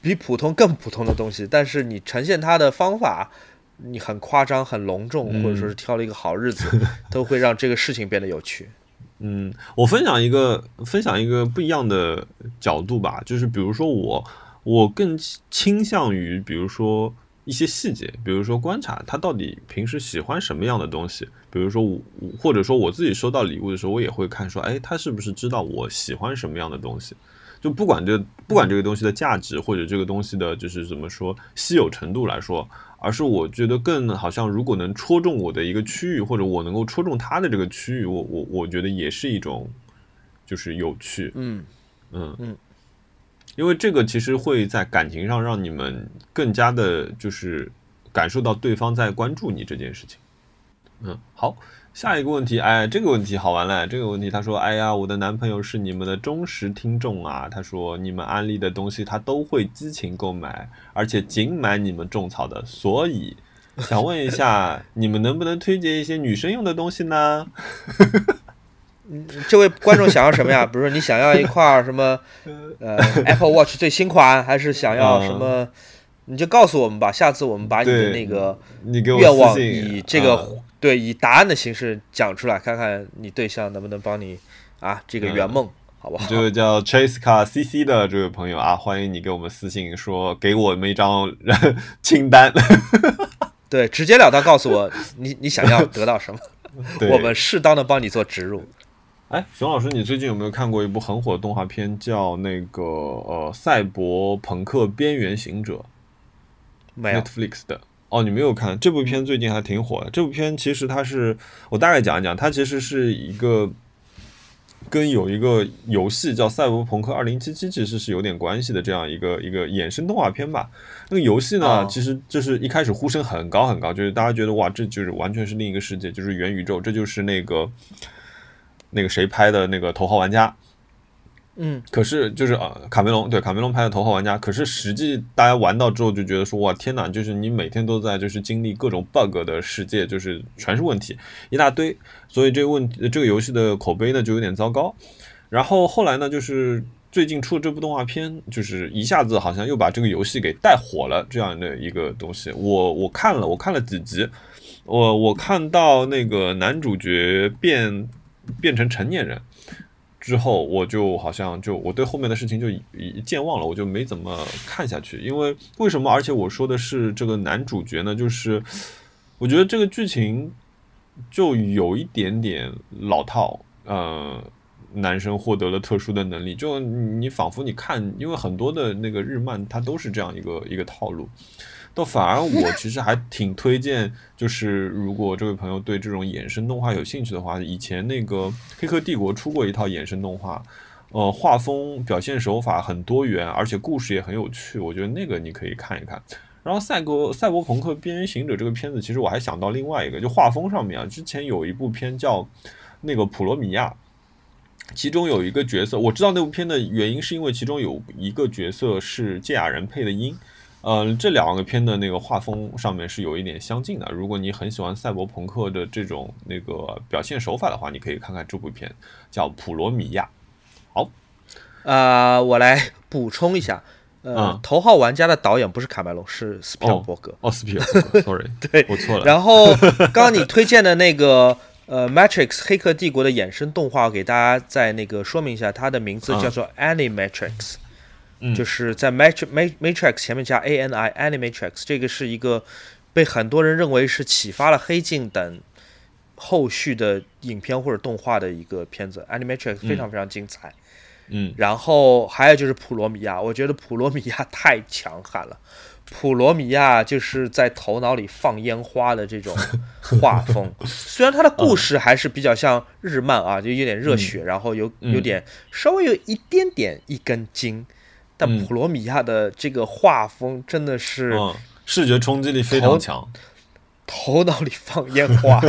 比普通更普通的东西，但是你呈现它的方法，你很夸张、很隆重，或者说是挑了一个好日子，都会让这个事情变得有趣。嗯，我分享一个分享一个不一样的角度吧，就是比如说我。我更倾向于，比如说一些细节，比如说观察他到底平时喜欢什么样的东西。比如说我，或者说我自己收到礼物的时候，我也会看说，哎，他是不是知道我喜欢什么样的东西？就不管这不管这个东西的价值，或者这个东西的就是怎么说稀有程度来说，而是我觉得更好像，如果能戳中我的一个区域，或者我能够戳中他的这个区域，我我我觉得也是一种就是有趣。嗯嗯嗯。因为这个其实会在感情上让你们更加的，就是感受到对方在关注你这件事情。嗯，好，下一个问题，哎，这个问题好玩了。这个问题他说，哎呀，我的男朋友是你们的忠实听众啊。他说，你们安利的东西他都会激情购买，而且仅买你们种草的。所以想问一下，你们能不能推荐一些女生用的东西呢？嗯，这位观众想要什么呀？比如说你想要一块什么，呃，Apple Watch 最新款，还是想要什么？你就告诉我们吧，下次我们把你的那个愿望以这个对以答案的形式讲出来，看看你对象能不能帮你啊这个圆梦，好不好？这位叫 Chase Car CC 的这位朋友啊，欢迎你给我们私信说给我们一张 清单，对，直截了当告诉我你你想要得到什么，我们适当的帮你做植入。哎，熊老师，你最近有没有看过一部很火的动画片，叫那个呃《赛博朋克：边缘行者》？没有，Netflix 的。哦，你没有看这部片，最近还挺火的。这部片其实它是，我大概讲一讲，它其实是一个跟有一个游戏叫《赛博朋克2077》其实是有点关系的这样一个一个衍生动画片吧。那个游戏呢，其实就是一开始呼声很高很高，就是大家觉得哇，这就是完全是另一个世界，就是元宇宙，这就是那个。那个谁拍的那个《头号玩家》，嗯，可是就是呃，卡梅隆对卡梅隆拍的《头号玩家》，可是实际大家玩到之后就觉得说哇天哪，就是你每天都在就是经历各种 bug 的世界，就是全是问题一大堆，所以这个问题这个游戏的口碑呢就有点糟糕。然后后来呢，就是最近出了这部动画片，就是一下子好像又把这个游戏给带火了这样的一个东西。我我看了我看了几集，我我看到那个男主角变。变成成年人之后，我就好像就我对后面的事情就已健忘了，我就没怎么看下去。因为为什么？而且我说的是这个男主角呢，就是我觉得这个剧情就有一点点老套。呃，男生获得了特殊的能力，就你仿佛你看，因为很多的那个日漫，它都是这样一个一个套路。倒反而我其实还挺推荐，就是如果这位朋友对这种衍生动画有兴趣的话，以前那个《黑客帝国》出过一套衍生动画，呃，画风、表现手法很多元，而且故事也很有趣，我觉得那个你可以看一看。然后《赛博赛博朋克：边缘行者》这个片子，其实我还想到另外一个，就画风上面啊，之前有一部片叫那个《普罗米亚》，其中有一个角色，我知道那部片的原因是因为其中有一个角色是芥雅人配的音。呃，这两个片的那个画风上面是有一点相近的。如果你很喜欢赛博朋克的这种那个表现手法的话，你可以看看这部片，叫《普罗米亚》。好，呃，我来补充一下，呃，头号玩家的导演不是卡梅隆，是斯皮尔伯格。哦，斯皮尔伯格，sorry，对，我错了。然后刚刚你推荐的那个呃《Matrix》黑客帝国的衍生动画，给大家在那个说明一下，它的名字叫做《Animatrix》。就是在 Matrix Matrix 前面加 A N I Animatrix，这个是一个被很多人认为是启发了黑镜等后续的影片或者动画的一个片子。Animatrix 非常非常精彩。嗯，然后还有就是普罗米亚，我觉得普罗米亚太强悍了。普罗米亚就是在头脑里放烟花的这种画风，虽然它的故事还是比较像日漫啊，就有点热血，然后有有点稍微有一点点一根筋。但嗯普罗米亚的这个画风真的是嗯，视觉冲击力非常强。头脑里放烟花，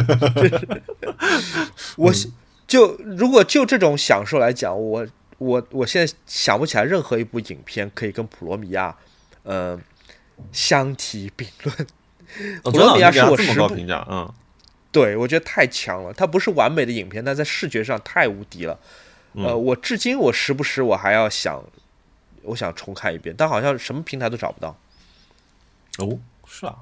我嗯就如果就这种享受来讲，我我我现在想不起来任何一部影片可以跟普罗米亚呃相提并论。哦普罗米亚是我十部高评价，嗯对，我觉得太强了，它不是完美的影片，但在视觉上太无敌了。嗯呃，我至今我时不时我还要想，我想重看一遍，但好像什么平台都找不到。哦，是啊，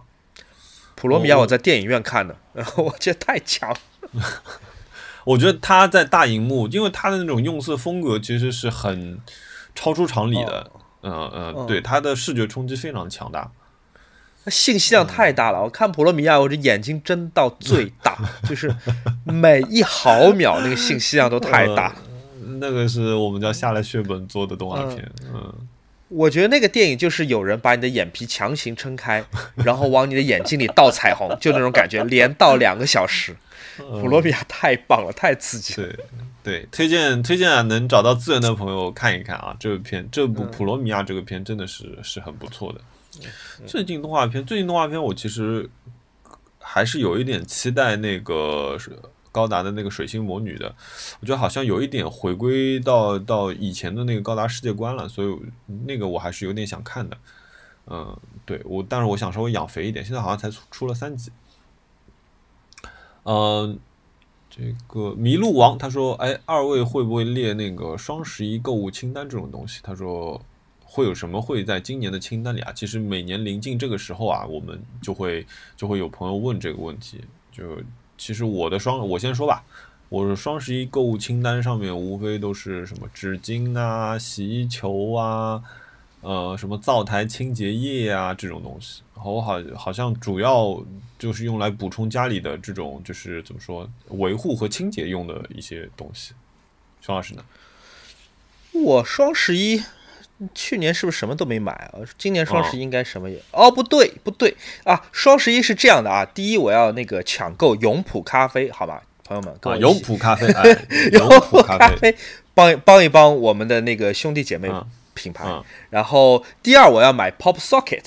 普罗米亚哦我在电影院看的，然 后我觉得太强了。我觉得他在大荧幕，因为他的那种用色风格其实是很超出常理的，嗯嗯，嗯对，他的视觉冲击非常强大。信息量太大了，我看普罗米亚，我这眼睛睁到最大，就是每一毫秒那个信息量都太大。那个是我们叫下了血本做的动画片，嗯，我觉得那个电影就是有人把你的眼皮强行撑开，然后往你的眼睛里倒彩虹，就那种感觉，连倒两个小时。普罗米亚太棒了，太刺激了。对对，推荐推荐啊能找到资源的朋友看一看啊，这部片这部《普罗米亚》这个片真的是是很不错的。最近动画片，最近动画片我其实还是有一点期待那个是高达的那个水星魔女的，我觉得好像有一点回归到到以前的那个高达世界观了，所以那个我还是有点想看的。嗯，对我，但是我想稍微养肥一点，现在好像才出出了三集。嗯，这个麋鹿王他说：“哎，二位会不会列那个双十一购物清单这种东西？”他说：“会有什么会在今年的清单里啊？”其实每年临近这个时候啊，我们就会就会有朋友问这个问题。就其实我的双，我先说吧，我的双十一购物清单上面无非都是什么纸巾啊、洗衣球啊。呃，什么灶台清洁液啊这种东西，然后我好好像主要就是用来补充家里的这种就是怎么说维护和清洁用的一些东西。熊老师呢？我双十一去年是不是什么都没买啊？今年双十一应该什么也……哦，不对，不对啊！双十一是这样的啊，第一我要那个抢购永璞咖啡，好吧，朋友们，跟啊，永璞咖啡，哎，永永璞咖啡，啡，帮帮一帮我们的那个兄弟姐妹嗯品牌。嗯然后第二，我要买 Pop Socket，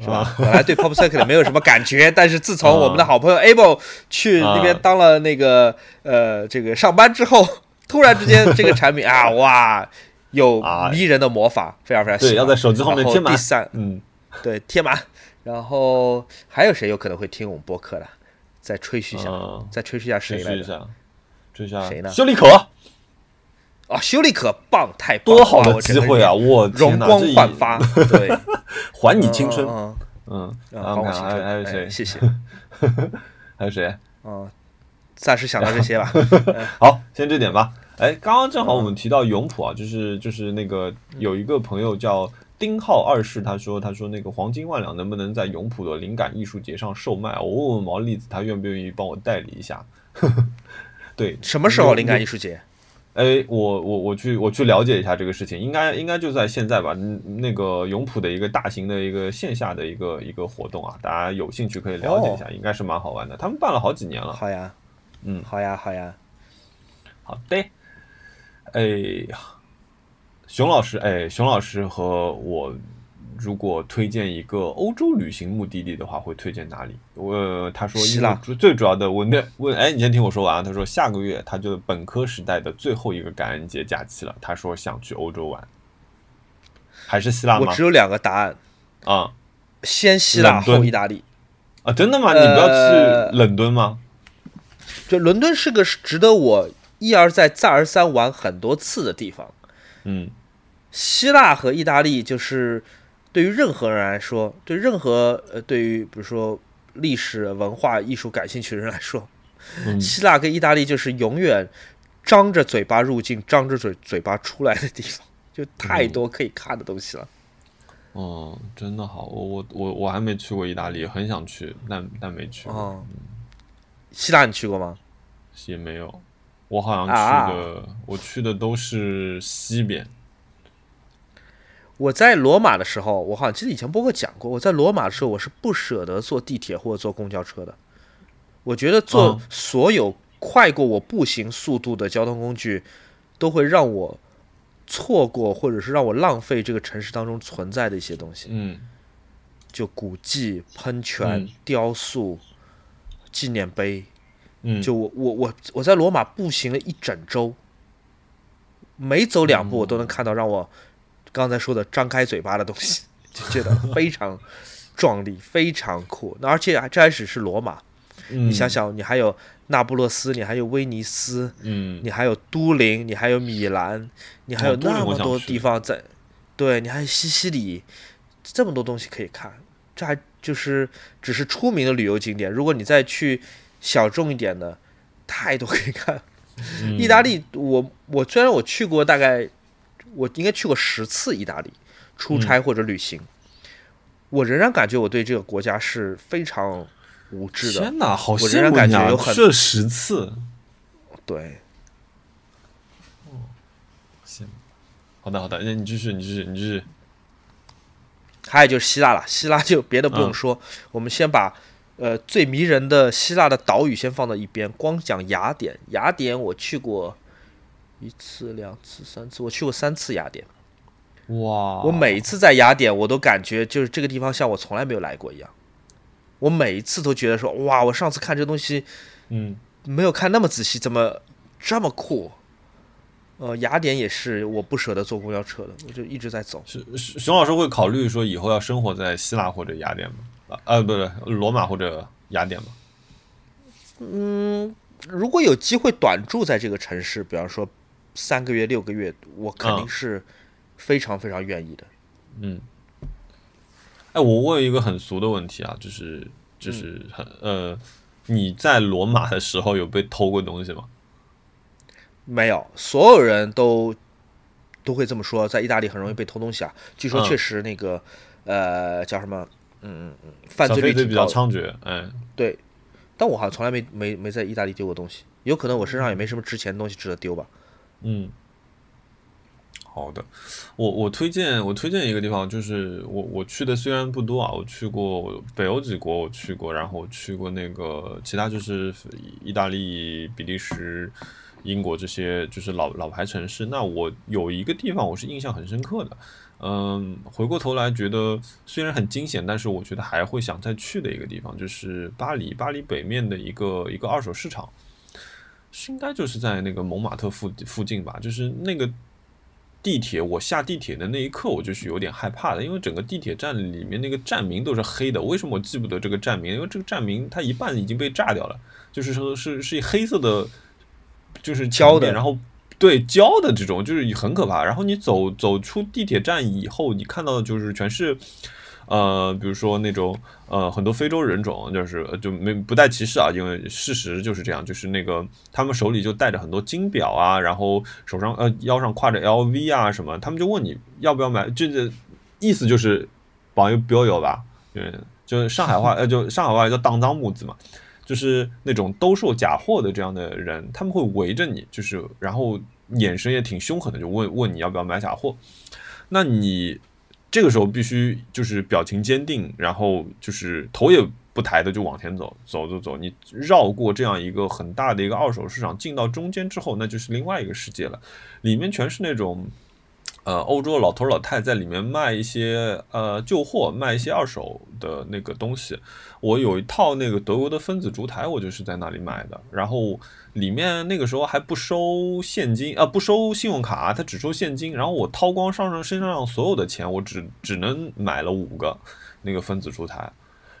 是吧？啊本来对 Pop Socket 没有什么感觉，但是自从我们的好朋友 Able 去那边啊当了那个呃这个上班之后，突然之间这个产品啊哇，有啊迷人的魔法，非常非常喜对，欢。要在手机后面贴满第。三，嗯，对，贴满。然后还有谁有可能会听我们播客的？再吹嘘一下，嗯再吹嘘一下谁来着？吹嘘一下，试一下谁呢修丽可，啊，修丽可棒，太棒了！多好的机会啊！我容光焕发，对，还你青春。嗯还还我青春，还有谁？哎谢谢。还有谁？嗯，暂时想到这些吧。好，先这点吧。哎，刚刚正好我们提到永璞啊，就是就是那个有一个朋友叫丁浩二世，他说他说那个黄金万两能不能在永璞的灵感艺术节上售卖？我问问毛栗子，他愿不愿意帮我代理一下？对，什么时候灵感艺术节？哎，我我我去我去了解一下这个事情，应该应该就在现在吧。嗯那个永璞的一个大型的一个线下的一个一个活动啊，大家有兴趣可以了解一下，应该是蛮好玩的。他们办了好几年了。好呀，嗯好呀，好呀。好的，哎呀，熊老师，哎，熊老师和我如果推荐一个欧洲旅行目的地的话，会推荐哪里？我他说，希腊最主要的问的问，哎，你先听我说完啊。他说下个月他就本科时代的最后一个感恩节假期了，他说想去欧洲玩，还是希腊吗我只？有两个答案：啊先希腊后意大利。啊，真的吗？你不要呃去伦敦吗？就伦敦是个值得我一而再、再而三玩很多次的地方。嗯希腊和意大利就是对于任何人来说，对任何呃，对于比如说历史文化艺术感兴趣的人来说，嗯 希腊跟意大利就是永远张着嘴巴入境、张着嘴嘴巴出来的地方，就太多可以看的东西了。哦，真的好，我我我我还没去过意大利，很想去，但但没去过。哦，希腊你去过吗？也没有，我好像啊去的，我去的都是西边。我在罗马的时候，我好像记得以前播客讲过，我在罗马的时候，我是不舍得坐地铁或者坐公交车的。我觉得坐嗯所有快过我步行速度的交通工具，都会让我错过或者是让我浪费这个城市当中存在的一些东西，嗯就古迹、喷泉、嗯雕塑、纪念碑。嗯，就我我我我在罗马步行了一整周，每走两步我都能看到让我刚才说的张开嘴巴的东西，就觉得 非常壮丽，非常酷。那而且还这还只是罗马，你你想，想，你还有那不勒斯，你还有威尼斯，嗯。你还有都灵，你还有米兰，你还有那么多地方在，对你还有西西里，这么多东西可以看，这还就是只是出名的旅游景点。如果你再去小众一点的，太多可以看。嗯意大利，我我虽然我去过大概，我应该去过十次意大利，出差或者旅行，我仍然感觉我对这个国家是非常无知的。天哪，好我仍然羡慕你啊！感觉有很去了十次，对，羡慕。好的好的，那你继续，你继续，你继续。还有就是希腊了，希腊就别的不用嗯说，我们先把呃最迷人的希腊的岛屿先放到一边，光讲雅典。雅典我去过一次、两次、三次，我去过三次雅典。哇，我每一次在雅典，我都感觉就是这个地方像我从来没有来过一样。我每一次都觉得说，哇，我上次看这东西嗯没有看那么仔细，怎么这么酷？呃，雅典也是我不舍得坐公交车的，我就一直在走。是是熊老师会考虑说以后要生活在希腊或者雅典吗？啊呃，不是罗马或者雅典吗？如果有机会短住在这个城市，比方说三个月、六个月，我肯定嗯是非常非常愿意的。嗯。哎，我问一个很俗的问题啊，就是就是嗯很呃，你在罗马的时候有被偷过东西吗？没有，所有人都都会这么说，在意大利很容易被偷东西啊。据说嗯确实那个、呃叫什么，嗯嗯嗯，犯罪率比较。猖獗，哎，对，但我好像从来没没没在意大利丢过东西，有可能我身上也没什么值钱的东西值得丢吧。嗯，好的，我我推荐我推荐一个地方，就是我我去的虽然不多啊，我去过北欧几国，我去过，然后我去过那个其他就是意大利、比利时、英国这些就是老老牌城市。那我有一个地方我是印象很深刻的，嗯，回过头来觉得虽然很惊险，但是我觉得还会想再去的一个地方，就是巴黎，巴黎北面的一个一个二手市场。是应该就是在那个蒙马特附附近吧，就是那个地铁，我下地铁的那一刻，我就是有点害怕的，因为整个地铁站里面那个站名都是黑的。为什么我记不得这个站名？因为这个站名它一半已经被炸掉了，就是说是是黑色的，就是胶的然后对胶的这种，就是很可怕。然后你走走出地铁站以后，你看到的就是全是。呃，比如说那种呃，很多非洲人种，就是就没不带歧视啊，因为事实就是这样，就是那个他们手里就带着很多金表啊，然后手上呃腰上挎着 LV 啊什么，他们就问你要不要买，这个意思就是绑一标有吧，嗯，就是上海话呃就上海话叫当当木子嘛，就是那种兜售假货的这样的人，他们会围着你，就是然后眼神也挺凶狠的，就问问你要不要买假货，那你。这个时候必须就是表情坚定，然后就是头也不抬的就往前走，走走走。你绕过这样一个很大的一个二手市场，进到中间之后，那就是另外一个世界了，里面全是那种。呃，欧洲老头老太在里面卖一些呃旧货，卖一些二手的那个东西。我有一套那个德国的分子烛台，我就是在那里买的。然后里面那个时候还不收现金，呃，不收信用卡，它只收现金。然后我掏光上上身上所有的钱，我只只能买了五个那个分子烛台。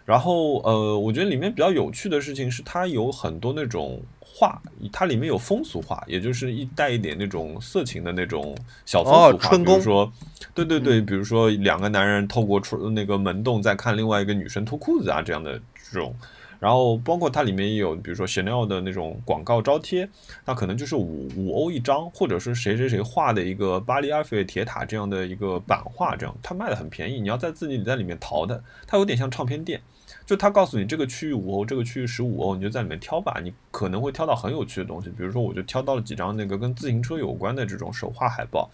然后呃，我觉得里面比较有趣的事情是，它有很多那种画，它里面有风俗画，也就是一带一点那种色情的那种小风俗画，比如说，对对对，比如说两个男人透过出那个门洞在看另外一个女生脱裤子啊这样的这种。然后包括它里面也有，比如说 Chanel 的那种广告招贴，那可能就是五五欧一张，或者是谁谁谁画的一个巴黎埃菲尔铁塔这样的一个版画，这样它卖的很便宜，你要在自己在里面淘的，它有点像唱片店。就他告诉你这个区域五欧，这个区域十五欧，你就在里面挑吧，你可能会挑到很有趣的东西。比如说，我就挑到了几张那个跟自行车有关的这种手画海报。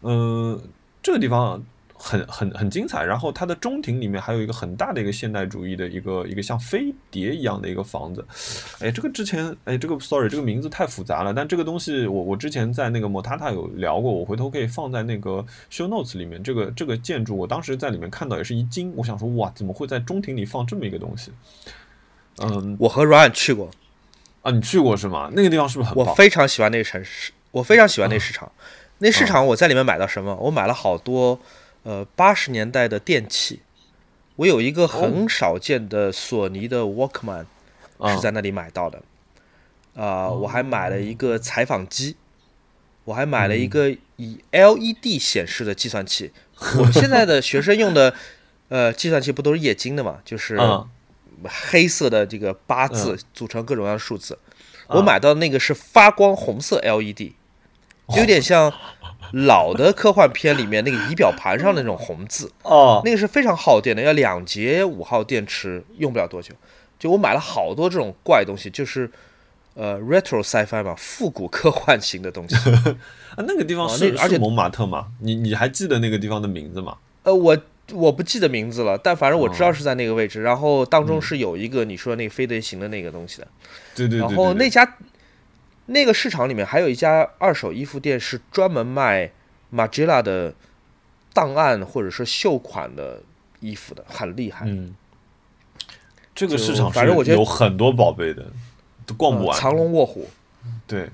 嗯、这个地方很很很精彩。然后它的中庭里面还有一个很大的一个现代主义的一个一个像飞碟一样的一个房子。哎，这个之前哎，这个 sorry，这个名字太复杂了。但这个东西我我之前在那个莫塔塔有聊过，我回头可以放在那个 show notes 里面。这个这个建筑我当时在里面看到也是一惊，我想说哇，怎么会在中庭里放这么一个东西？嗯，我和阮去过啊，你去过是吗？那个地方是不是很棒？我非常喜欢那个城市，我非常喜欢那市场。那市场我在里面买到什么？我买了好多呃八十年代的电器。我有一个很少见的索尼的 Walkman 是在那里买到的。啊，我还买了一个采访机，我还买了一个以 LED 显示的计算器。我们现在的学生用的 呃计算器不都是液晶的嘛？就是黑色的这个八字组成各种各样的数字。我买到那个是发光红色 LED。有点像老的科幻片里面那个仪表盘上那种红字 哦，那个是非常耗电的，要两节五号电池，用不了多久。就我买了好多这种怪东西，就是呃 retro sci-fi 嘛，复古科幻型的东西。啊，那个地方是而且蒙马特吗？你你还记得那个地方的名字吗？呃，我我不记得名字了，但反正我知道是在那个位置。然后当中是有一个你说那个飞碟型的那个东西的。对对。然后那家。那个市场里面还有一家二手衣服店，是专门卖 Magilla 的档案或者是秀款的衣服的，很厉害。嗯，这个市场反正我觉得有很多宝贝的，都逛不完，藏龙卧虎。对。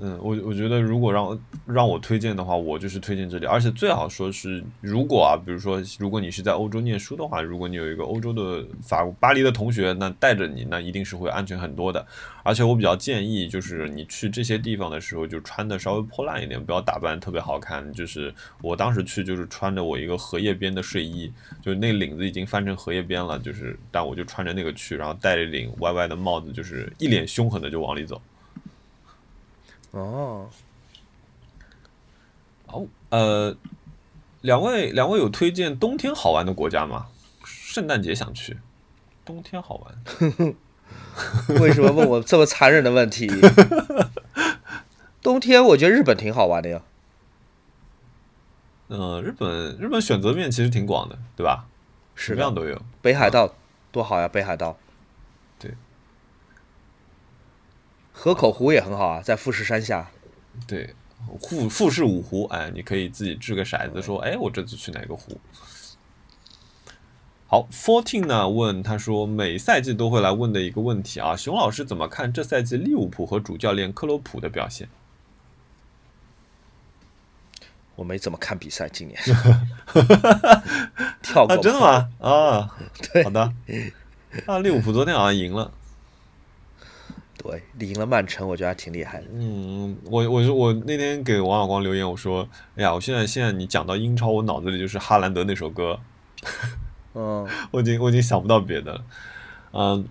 嗯，我我觉得如果让让我推荐的话，我就是推荐这里，而且最好说是，如果啊，比如说，如果你是在欧洲念书的话，如果你有一个欧洲的法巴黎的同学，那带着你，那一定是会安全很多的。而且我比较建议，就是你去这些地方的时候，就穿的稍微破烂一点，不要打扮特别好看。就是我当时去，就是穿着我一个荷叶边的睡衣，就那领子已经翻成荷叶边了，就是但我就穿着那个去，然后戴着一顶歪歪的帽子，就是一脸凶狠的就往里走。哦，哦，呃，两位两位有推荐冬天好玩的国家吗？圣诞节想去，冬天好玩。为什么问我这么残忍的问题？冬天我觉得日本挺好玩的呀。嗯，日本日本选择面其实挺广的，对吧？什么样都有。北海道多好呀，北海道。河口湖也很好啊，在富士山下。对，富富士五湖，哎，你可以自己掷个骰子，说，哎，我这次去哪个湖？好，Fourteen 呢？问他说，每赛季都会来问的一个问题啊，熊老师怎么看这赛季利物浦和主教练克洛普的表现？我没怎么看比赛，今年。跳过？真的吗？啊，好的。啊，利物浦昨天好像赢了。对，赢了曼城，我觉得还挺厉害的。嗯，我我我那天给王小光留言，我说：“哎呀，我现在现在你讲到英超，我脑子里就是哈兰德那首歌。”嗯，我已经我已经想不到别的了。嗯，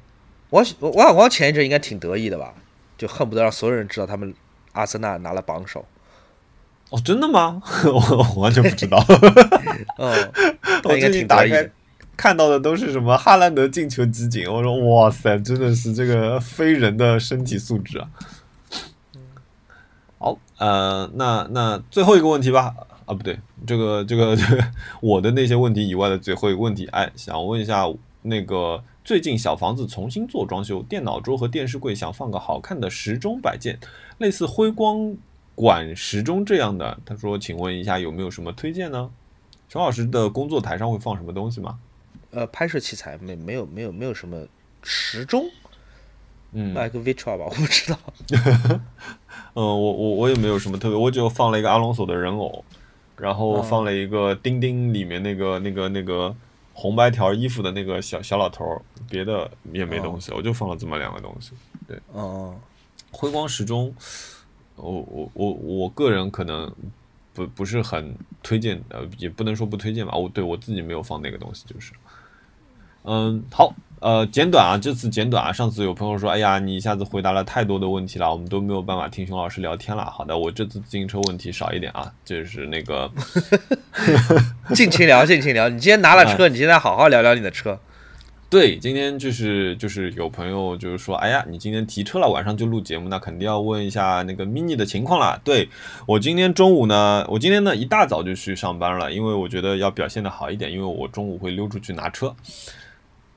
王王小光前一阵应该挺得意的吧？就恨不得让所有人知道他们阿森纳拿了榜首。哦，真的吗？我完全不知道。嗯，我应该挺得意。看到的都是什么哈兰德进球集锦，我说哇塞，真的是这个非人的身体素质啊！好，呃，那那最后一个问题吧，啊不对，这个这个这 个我的那些问题以外的最后一个问题，哎，想问一下那个最近小房子重新做装修，电脑桌和电视柜想放个好看的时钟摆件，类似辉光管时钟这样的，他说，请问一下有没有什么推荐呢？熊老师的工作台上会放什么东西吗？呃，拍摄器材没没有没有没有什么时钟，嗯，买个 Vitra 吧，我不知道。嗯，我我我也没有什么特别，我就放了一个阿隆索的人偶，然后放了一个钉钉里面那个那个那个红白条衣服的那个小小老头，别的也没东西，我就放了这么两个东西。对，哦，辉光时钟，我我我我个人可能不不是很推荐，呃，也不能说不推荐吧，我对我自己没有放那个东西，就是。嗯，好，呃，简短啊，这次简短啊。上次有朋友说，哎呀，你一下子回答了太多的问题了，我们都没有办法听熊老师聊天了。好的，我这次自行车问题少一点啊，就是那个尽情聊，尽情聊。你今天拿了车，你现在好好聊聊你的车。对，今天就是就是有朋友就是说，哎呀，你今天提车了，晚上就录节目，那肯定要问一下那个 mini 的情况了。对我今天中午呢，我今天呢一大早就去上班了，因为我觉得要表现的好一点，因为我中午会溜出去拿车。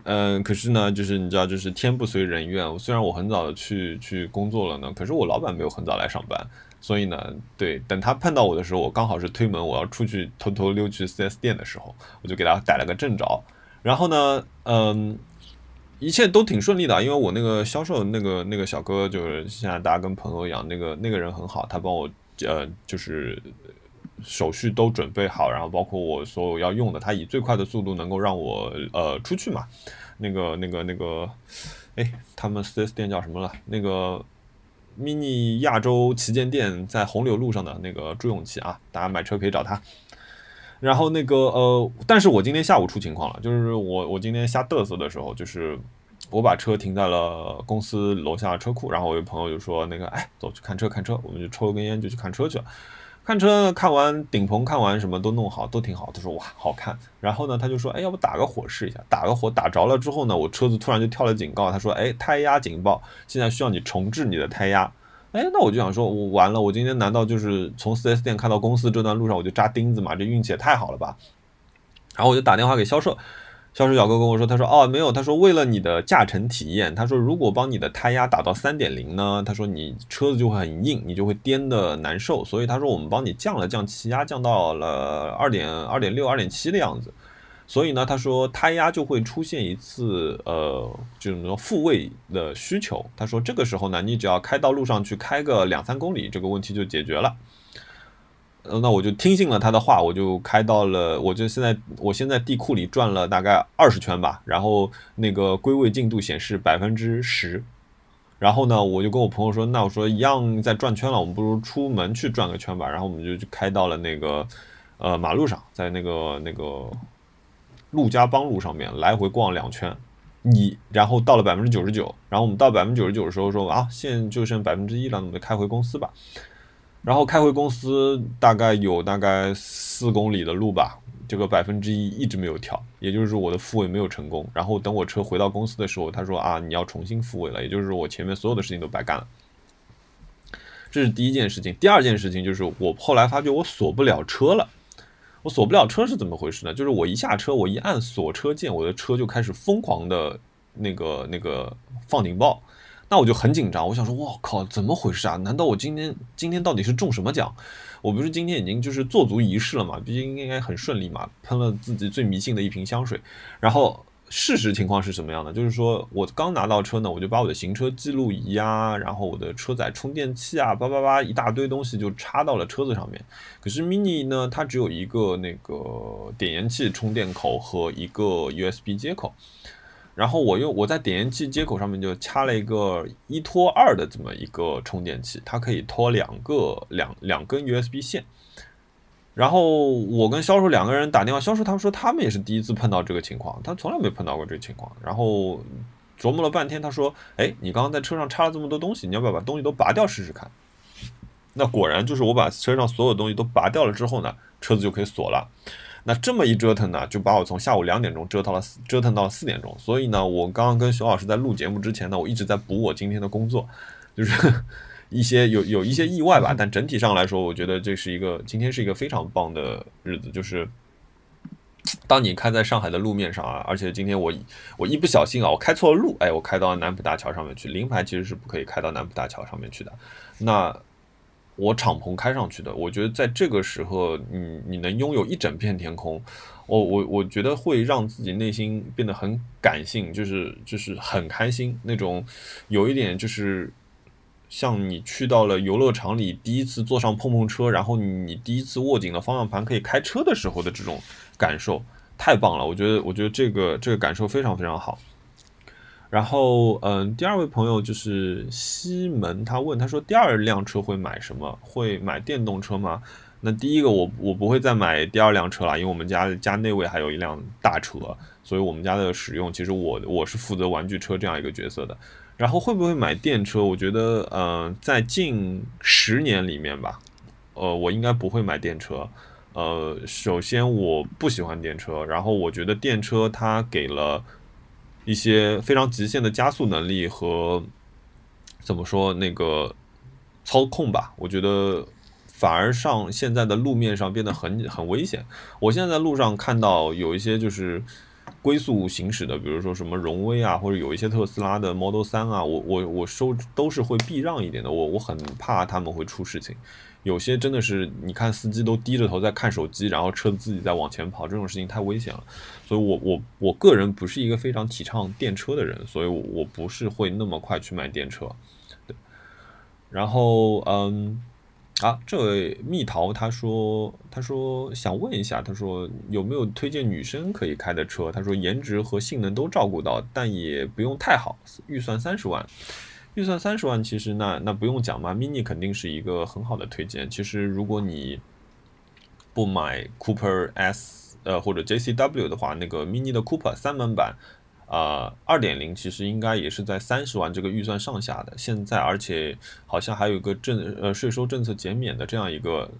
嗯，可是呢，就是你知道，就是天不遂人愿。虽然我很早的去去工作了呢，可是我老板没有很早来上班，所以呢，对，等他碰到我的时候，我刚好是推门，我要出去偷偷溜去 4S 店的时候，我就给他逮了个正着。然后呢，嗯，一切都挺顺利的，因为我那个销售那个那个小哥，就是现在大家跟朋友一样，那个那个人很好，他帮我呃就是手续都准备好，然后包括我所有要用的，他以最快的速度能够让我呃出去嘛。那个那个那个，哎，他们 4S 店叫什么了？那个 mini 亚洲旗舰店在红柳路上的那个朱永琪啊，大家买车可以找他。然后那个呃，但是我今天下午出情况了，就是我我今天瞎嘚瑟的时候，就是我把车停在了公司楼下车库，然后我有朋友就说那个，哎，走去看车看车，我们就抽了根烟就去看车去了。看车看完顶棚看完什么都弄好都挺好，他说哇好看。然后呢他就说，哎，要不打个火试一下？打个火打着了之后呢，我车子突然就跳了警告，他说，哎，胎压警报，现在需要你重置你的胎压。哎，那我就想说，我完了，我今天难道就是从 4S 店开到公司这段路上我就扎钉子嘛？这运气也太好了吧！然后我就打电话给销售，销售小哥跟我说，他说哦没有，他说为了你的驾乘体验，他说如果帮你的胎压打到三点零呢，他说你车子就会很硬，你就会颠的难受，所以他说我们帮你降了降气压，降到了二点二点六、二点七的样子。所以呢，他说胎压就会出现一次，呃，就是说复位的需求。他说这个时候呢，你只要开到路上去开个两三公里，这个问题就解决了。那我就听信了他的话，我就开到了，我就现在我现在地库里转了大概二十圈吧，然后那个归位进度显示百分之十。然后呢，我就跟我朋友说，那我说一样在转圈了，我们不如出门去转个圈吧。然后我们就去开到了那个呃马路上，在那个那个。陆家浜路上面来回逛两圈，你然后到了百分之九十九，然后我们到百分之九十九的时候说啊，现在就剩百分之一了，我们就开回公司吧。然后开回公司大概有大概四公里的路吧，这个百分之一一直没有跳，也就是我的复位没有成功。然后等我车回到公司的时候，他说啊，你要重新复位了，也就是我前面所有的事情都白干了。这是第一件事情，第二件事情就是我后来发觉我锁不了车了。我锁不了车是怎么回事呢？就是我一下车，我一按锁车键，我的车就开始疯狂的那个那个放警报，那我就很紧张。我想说，我靠，怎么回事啊？难道我今天今天到底是中什么奖？我不是今天已经就是做足仪式了嘛？毕竟应该很顺利嘛，喷了自己最迷信的一瓶香水，然后。事实情况是什么样的？就是说我刚拿到车呢，我就把我的行车记录仪啊，然后我的车载充电器啊，叭叭叭一大堆东西就插到了车子上面。可是 mini 呢，它只有一个那个点烟器充电口和一个 USB 接口。然后我用我在点烟器接口上面就插了一个一拖二的这么一个充电器，它可以拖两个两两根 USB 线。然后我跟销售两个人打电话，销售他们说他们也是第一次碰到这个情况，他从来没碰到过这个情况。然后琢磨了半天，他说：“哎，你刚刚在车上插了这么多东西，你要不要把东西都拔掉试试看？”那果然就是我把车上所有东西都拔掉了之后呢，车子就可以锁了。那这么一折腾呢，就把我从下午两点钟折腾了折腾到了四点钟。所以呢，我刚刚跟熊老师在录节目之前呢，我一直在补我今天的工作，就是。一些有有一些意外吧，但整体上来说，我觉得这是一个今天是一个非常棒的日子。就是当你开在上海的路面上啊，而且今天我我一不小心啊，我开错了路，哎，我开到南浦大桥上面去。临牌其实是不可以开到南浦大桥上面去的。那我敞篷开上去的，我觉得在这个时候，你你能拥有一整片天空，我我我觉得会让自己内心变得很感性，就是就是很开心那种，有一点就是。像你去到了游乐场里，第一次坐上碰碰车，然后你第一次握紧了方向盘可以开车的时候的这种感受，太棒了！我觉得，我觉得这个这个感受非常非常好。然后，嗯，第二位朋友就是西门，他问他说，第二辆车会买什么？会买电动车吗？那第一个，我我不会再买第二辆车了，因为我们家家内位还有一辆大车，所以我们家的使用，其实我我是负责玩具车这样一个角色的。然后会不会买电车？我觉得，嗯，在近十年里面吧，呃，我应该不会买电车。呃，首先我不喜欢电车，然后我觉得电车它给了一些非常极限的加速能力和怎么说那个操控吧，我觉得反而上现在的路面上变得很很危险。我现在在路上看到有一些就是龟速行驶的，比如说什么荣威啊，或者有一些特斯拉的 Model 三啊，我我我收都是会避让一点的，我我很怕他们会出事情。有些真的是，你看司机都低着头在看手机，然后车子自己在往前跑，这种事情太危险了。所以，我我我个人不是一个非常提倡电车的人，所以我我不是会那么快去买电车。对，然后嗯，啊，这位蜜桃他说他说想问一下，他说有没有推荐女生可以开的车？他说颜值和性能都照顾到，但也不用太好，预算三十万。预算三十万，其实那那不用讲嘛，mini 肯定是一个很好的推荐。其实如果你不买 Cooper S 呃或者 JCW 的话，那个 mini 的 Cooper 三门版啊二点零其实应该也是在三十万这个预算上下的。现在而且好像还有一个政呃税收政策减免的这样一个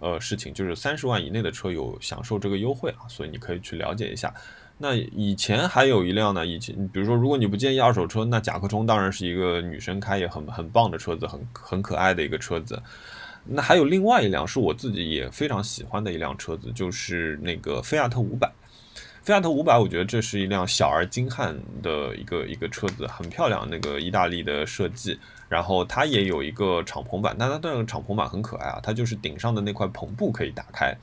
呃事情，就是三十万以内的车有享受这个优惠啊，所以你可以去了解一下。那以前还有一辆呢，以前比如说，如果你不介意二手车，那甲壳虫当然是一个女生开也很很棒的车子，很很可爱的一个车子。那还有另外一辆是我自己也非常喜欢的一辆车子，就是那个菲亚特五百。菲亚特五百，我觉得这是一辆小而精悍的一个一个车子，很漂亮，那个意大利的设计。然后它也有一个敞篷版，但它那个敞篷版很可爱啊，它就是顶上的那块篷布可以打开。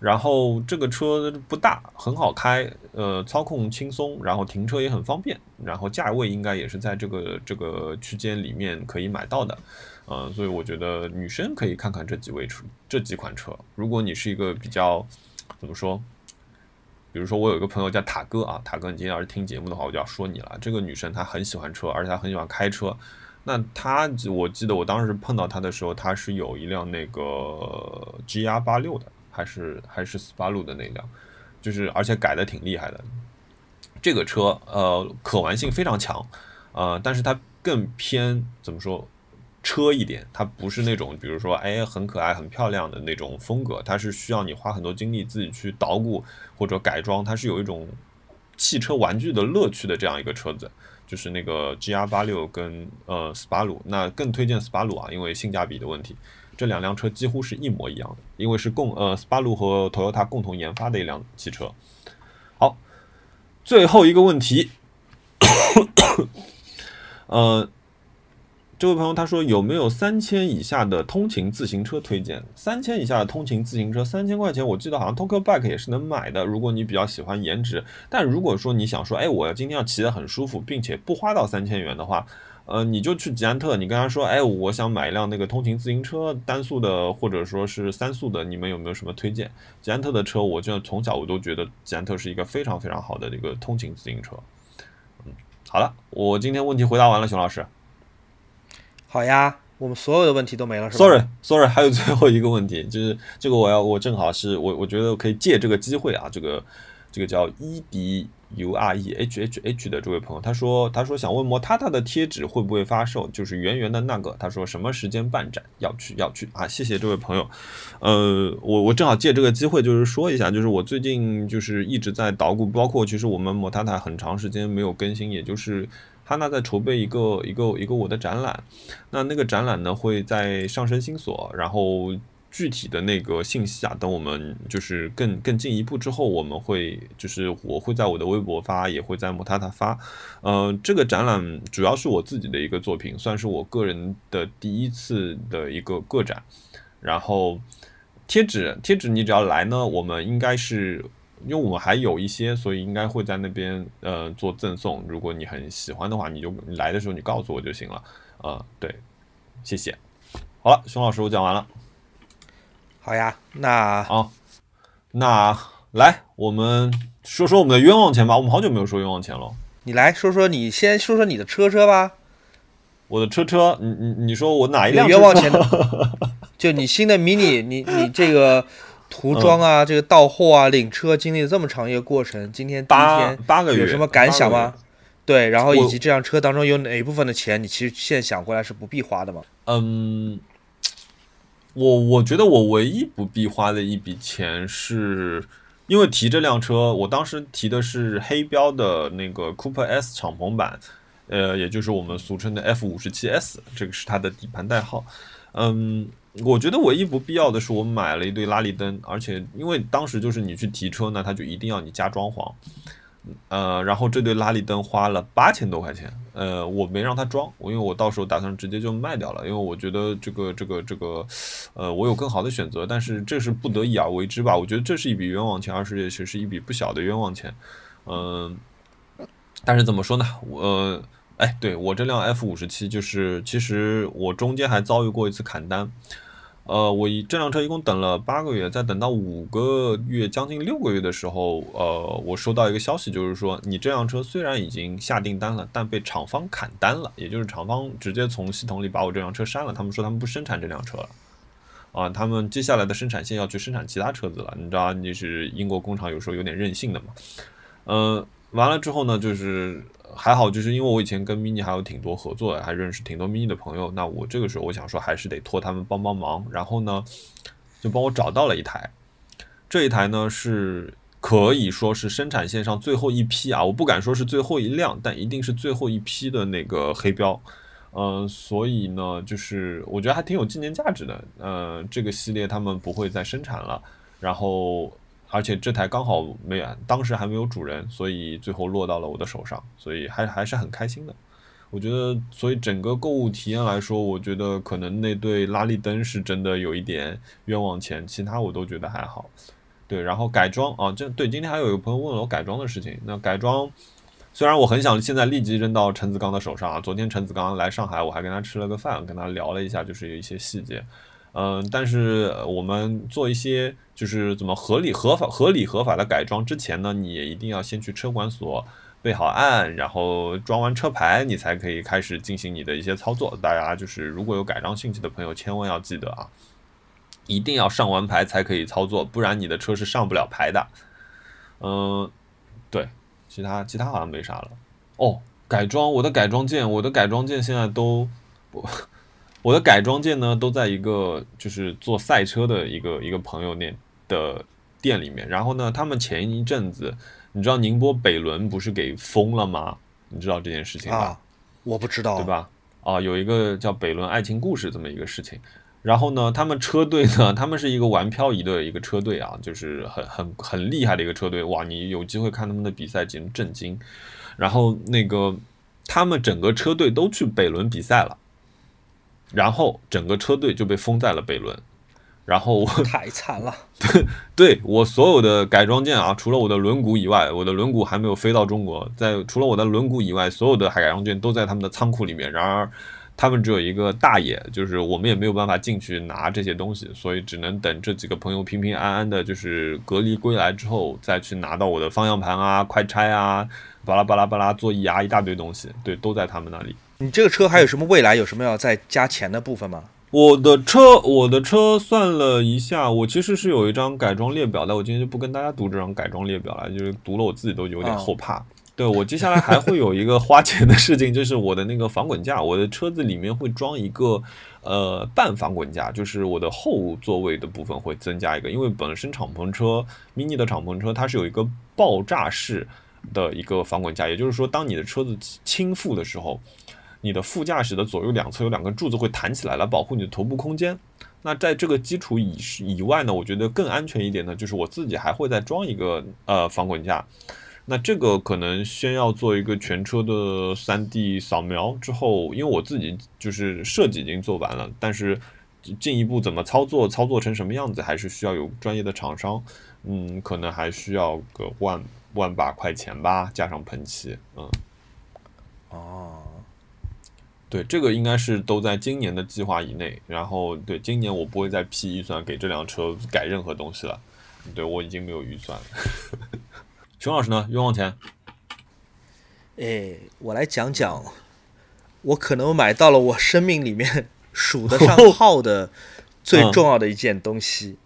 然后这个车不大，很好开，呃，操控轻松，然后停车也很方便，然后价位应该也是在这个这个区间里面可以买到的，嗯，所以我觉得女生可以看看这几位车，这几款车。如果你是一个比较怎么说，比如说我有一个朋友叫塔哥啊，塔哥，你今天要是听节目的话，我就要说你了。这个女生她很喜欢车，而且她很喜欢开车。那她我记得我当时碰到她的时候，她是有一辆那个 G R 八六的。还是还是斯巴鲁的那辆，就是而且改的挺厉害的。这个车呃可玩性非常强，呃，但是它更偏怎么说车一点，它不是那种比如说哎很可爱很漂亮的那种风格，它是需要你花很多精力自己去捣鼓或者改装，它是有一种汽车玩具的乐趣的这样一个车子，就是那个 G R 八六跟呃斯巴鲁，那更推荐斯巴鲁啊，因为性价比的问题。这两辆车几乎是一模一样的，因为是共呃斯巴鲁和 Toyota 共同研发的一辆汽车。好，最后一个问题，呃，这位朋友他说有没有三千以下的通勤自行车推荐？三千以下的通勤自行车，三千块钱我记得好像 Tokyo Bike 也是能买的。如果你比较喜欢颜值，但如果说你想说，哎，我今天要骑得很舒服，并且不花到三千元的话。呃，你就去吉安特，你跟他说，哎，我想买一辆那个通勤自行车，单速的或者说是三速的，你们有没有什么推荐？吉安特的车，我就从小我都觉得吉安特是一个非常非常好的一个通勤自行车。嗯，好了，我今天问题回答完了，熊老师。好呀，我们所有的问题都没了，是吧？Sorry，Sorry，还有最后一个问题，就是这个我要我正好是我我觉得可以借这个机会啊，这个这个叫伊迪。U R E H H H 的这位朋友，他说：“他说想问摩塔塔的贴纸会不会发售？就是圆圆的那个。他说什么时间办展？要去要去啊！谢谢这位朋友。呃，我我正好借这个机会，就是说一下，就是我最近就是一直在捣鼓，包括其实我们摩塔塔很长时间没有更新，也就是哈娜在筹备一个一个一个我的展览。那那个展览呢会在上升新所，然后。”具体的那个信息啊，等我们就是更更进一步之后，我们会就是我会在我的微博发，也会在摩塔塔发。呃，这个展览主要是我自己的一个作品，算是我个人的第一次的一个个展。然后贴纸，贴纸你只要来呢，我们应该是因为我们还有一些，所以应该会在那边呃做赠送。如果你很喜欢的话，你就你来的时候你告诉我就行了。呃，对，谢谢。好了，熊老师，我讲完了。好呀，那好，那来我们说说我们的冤枉钱吧。我们好久没有说冤枉钱了。你来说说，你先说说你的车车吧。我的车车，你你你说我哪一辆冤枉钱的？就你新的 mini，你你 这个涂装啊，这个到货啊，领车经历了这么长一个过程，今天第一天八个月有什么感想吗？对，然后以及这辆车当中有哪一部分的钱，你其实现在想过来是不必花的吗？嗯。我我觉得我唯一不必花的一笔钱是因为提这辆车，我当时提的是黑标的那个 Cooper S 敞篷版，呃，也就是我们俗称的 F 五十七 S，这个是它的底盘代号。嗯，我觉得唯一不必要的是，我买了一对拉力灯，而且因为当时就是你去提车呢，他就一定要你加装潢。呃，然后这对拉力灯花了八千多块钱，呃，我没让他装，我因为我到时候打算直接就卖掉了，因为我觉得这个这个这个，呃，我有更好的选择，但是这是不得已而为之吧，我觉得这是一笔冤枉钱，而且也是一笔不小的冤枉钱，嗯，但是怎么说呢，我，哎，对我这辆 F 五十七，就是其实我中间还遭遇过一次砍单。呃，我一这辆车一共等了八个月，在等到五个月将近六个月的时候，呃，我收到一个消息，就是说你这辆车虽然已经下订单了，但被厂方砍单了，也就是厂方直接从系统里把我这辆车删了，他们说他们不生产这辆车了，啊，他们接下来的生产线要去生产其他车子了，你知道，你是英国工厂有时候有点任性的嘛，嗯，完了之后呢，就是。还好，就是因为我以前跟 mini 还有挺多合作的，还认识挺多 mini 的朋友。那我这个时候我想说，还是得托他们帮帮忙。然后呢，就帮我找到了一台。这一台呢是可以说是生产线上最后一批啊，我不敢说是最后一辆，但一定是最后一批的那个黑标。嗯，所以呢，就是我觉得还挺有纪念价值的。呃，这个系列他们不会再生产了。然后。而且这台刚好没，当时还没有主人，所以最后落到了我的手上，所以还还是很开心的。我觉得，所以整个购物体验来说，我觉得可能那对拉力灯是真的有一点冤枉钱，其他我都觉得还好。对，然后改装啊，这对今天还有一个朋友问了我改装的事情。那改装虽然我很想现在立即扔到陈子刚的手上啊，昨天陈子刚来上海，我还跟他吃了个饭，跟他聊了一下，就是有一些细节。嗯，但是我们做一些就是怎么合理合法、合理合法的改装之前呢，你也一定要先去车管所备好案，然后装完车牌，你才可以开始进行你的一些操作。大家就是如果有改装兴趣的朋友，千万要记得啊，一定要上完牌才可以操作，不然你的车是上不了牌的。嗯，对，其他其他好像没啥了。哦，改装，我的改装件，我的改装件现在都不。我的改装件呢，都在一个就是做赛车的一个一个朋友那的店里面。然后呢，他们前一阵子，你知道宁波北仑不是给封了吗？你知道这件事情吧？我不知道，对吧？啊，有一个叫北仑爱情故事这么一个事情。然后呢，他们车队呢，他们是一个玩漂移的一个车队啊，就是很很很厉害的一个车队。哇，你有机会看他们的比赛，简直震惊。然后那个他们整个车队都去北仑比赛了。然后整个车队就被封在了北仑，然后我 太惨了。对，对我所有的改装件啊，除了我的轮毂以外，我的轮毂还没有飞到中国。在除了我的轮毂以外，所有的改装件都在他们的仓库里面。然而，他们只有一个大爷，就是我们也没有办法进去拿这些东西，所以只能等这几个朋友平平安安的，就是隔离归来之后，再去拿到我的方向盘啊、快拆啊、巴拉巴拉巴拉座椅啊一大堆东西。对，都在他们那里。你这个车还有什么未来？有什么要再加钱的部分吗？我的车，我的车算了一下，我其实是有一张改装列表的。我今天就不跟大家读这张改装列表了，就是读了我自己都有点后怕。对 我接下来还会有一个花钱的事情，就是我的那个防滚架，我的车子里面会装一个呃半防滚架，就是我的后座位的部分会增加一个，因为本身敞篷车，mini 的敞篷车它是有一个爆炸式的一个防滚架，也就是说，当你的车子倾覆的时候。你的副驾驶的左右两侧有两根柱子会弹起来，来保护你的头部空间。那在这个基础以以外呢，我觉得更安全一点呢，就是我自己还会再装一个呃防滚架。那这个可能先要做一个全车的三 D 扫描之后，因为我自己就是设计已经做完了，但是进一步怎么操作，操作成什么样子，还是需要有专业的厂商。嗯，可能还需要个万万把块钱吧，加上喷漆。嗯，哦。对，这个应该是都在今年的计划以内。然后，对，今年我不会再批预算给这辆车改任何东西了。对我已经没有预算了。熊老师呢？冤枉钱？哎，我来讲讲，我可能买到了我生命里面数得上 号的最重要的一件东西。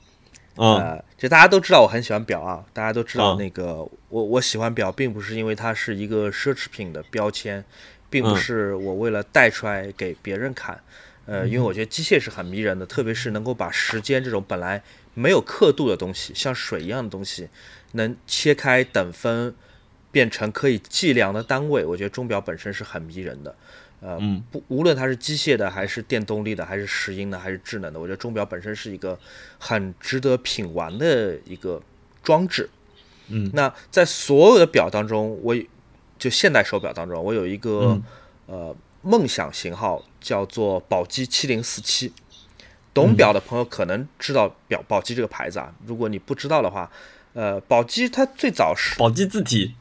啊，就大家都知道我很喜欢表啊，大家都知道那个我我喜欢表，并不是因为它是一个奢侈品的标签。并不是我为了带出来给别人看，呃，因为我觉得机械是很迷人的，特别是能够把时间这种本来没有刻度的东西，像水一样的东西，能切开等分，变成可以计量的单位，我觉得钟表本身是很迷人的。呃，嗯不，无论它是机械的，还是电动力的，还是石英的，还是智能的，我觉得钟表本身是一个很值得品玩的一个装置。嗯，那在所有的表当中，我就现代手表当中，我有一个、嗯呃梦想型号叫做宝玑七零四七。懂表的朋友可能知道表宝玑这个牌子啊，如果你不知道的话，呃，宝玑它最早是宝玑字体，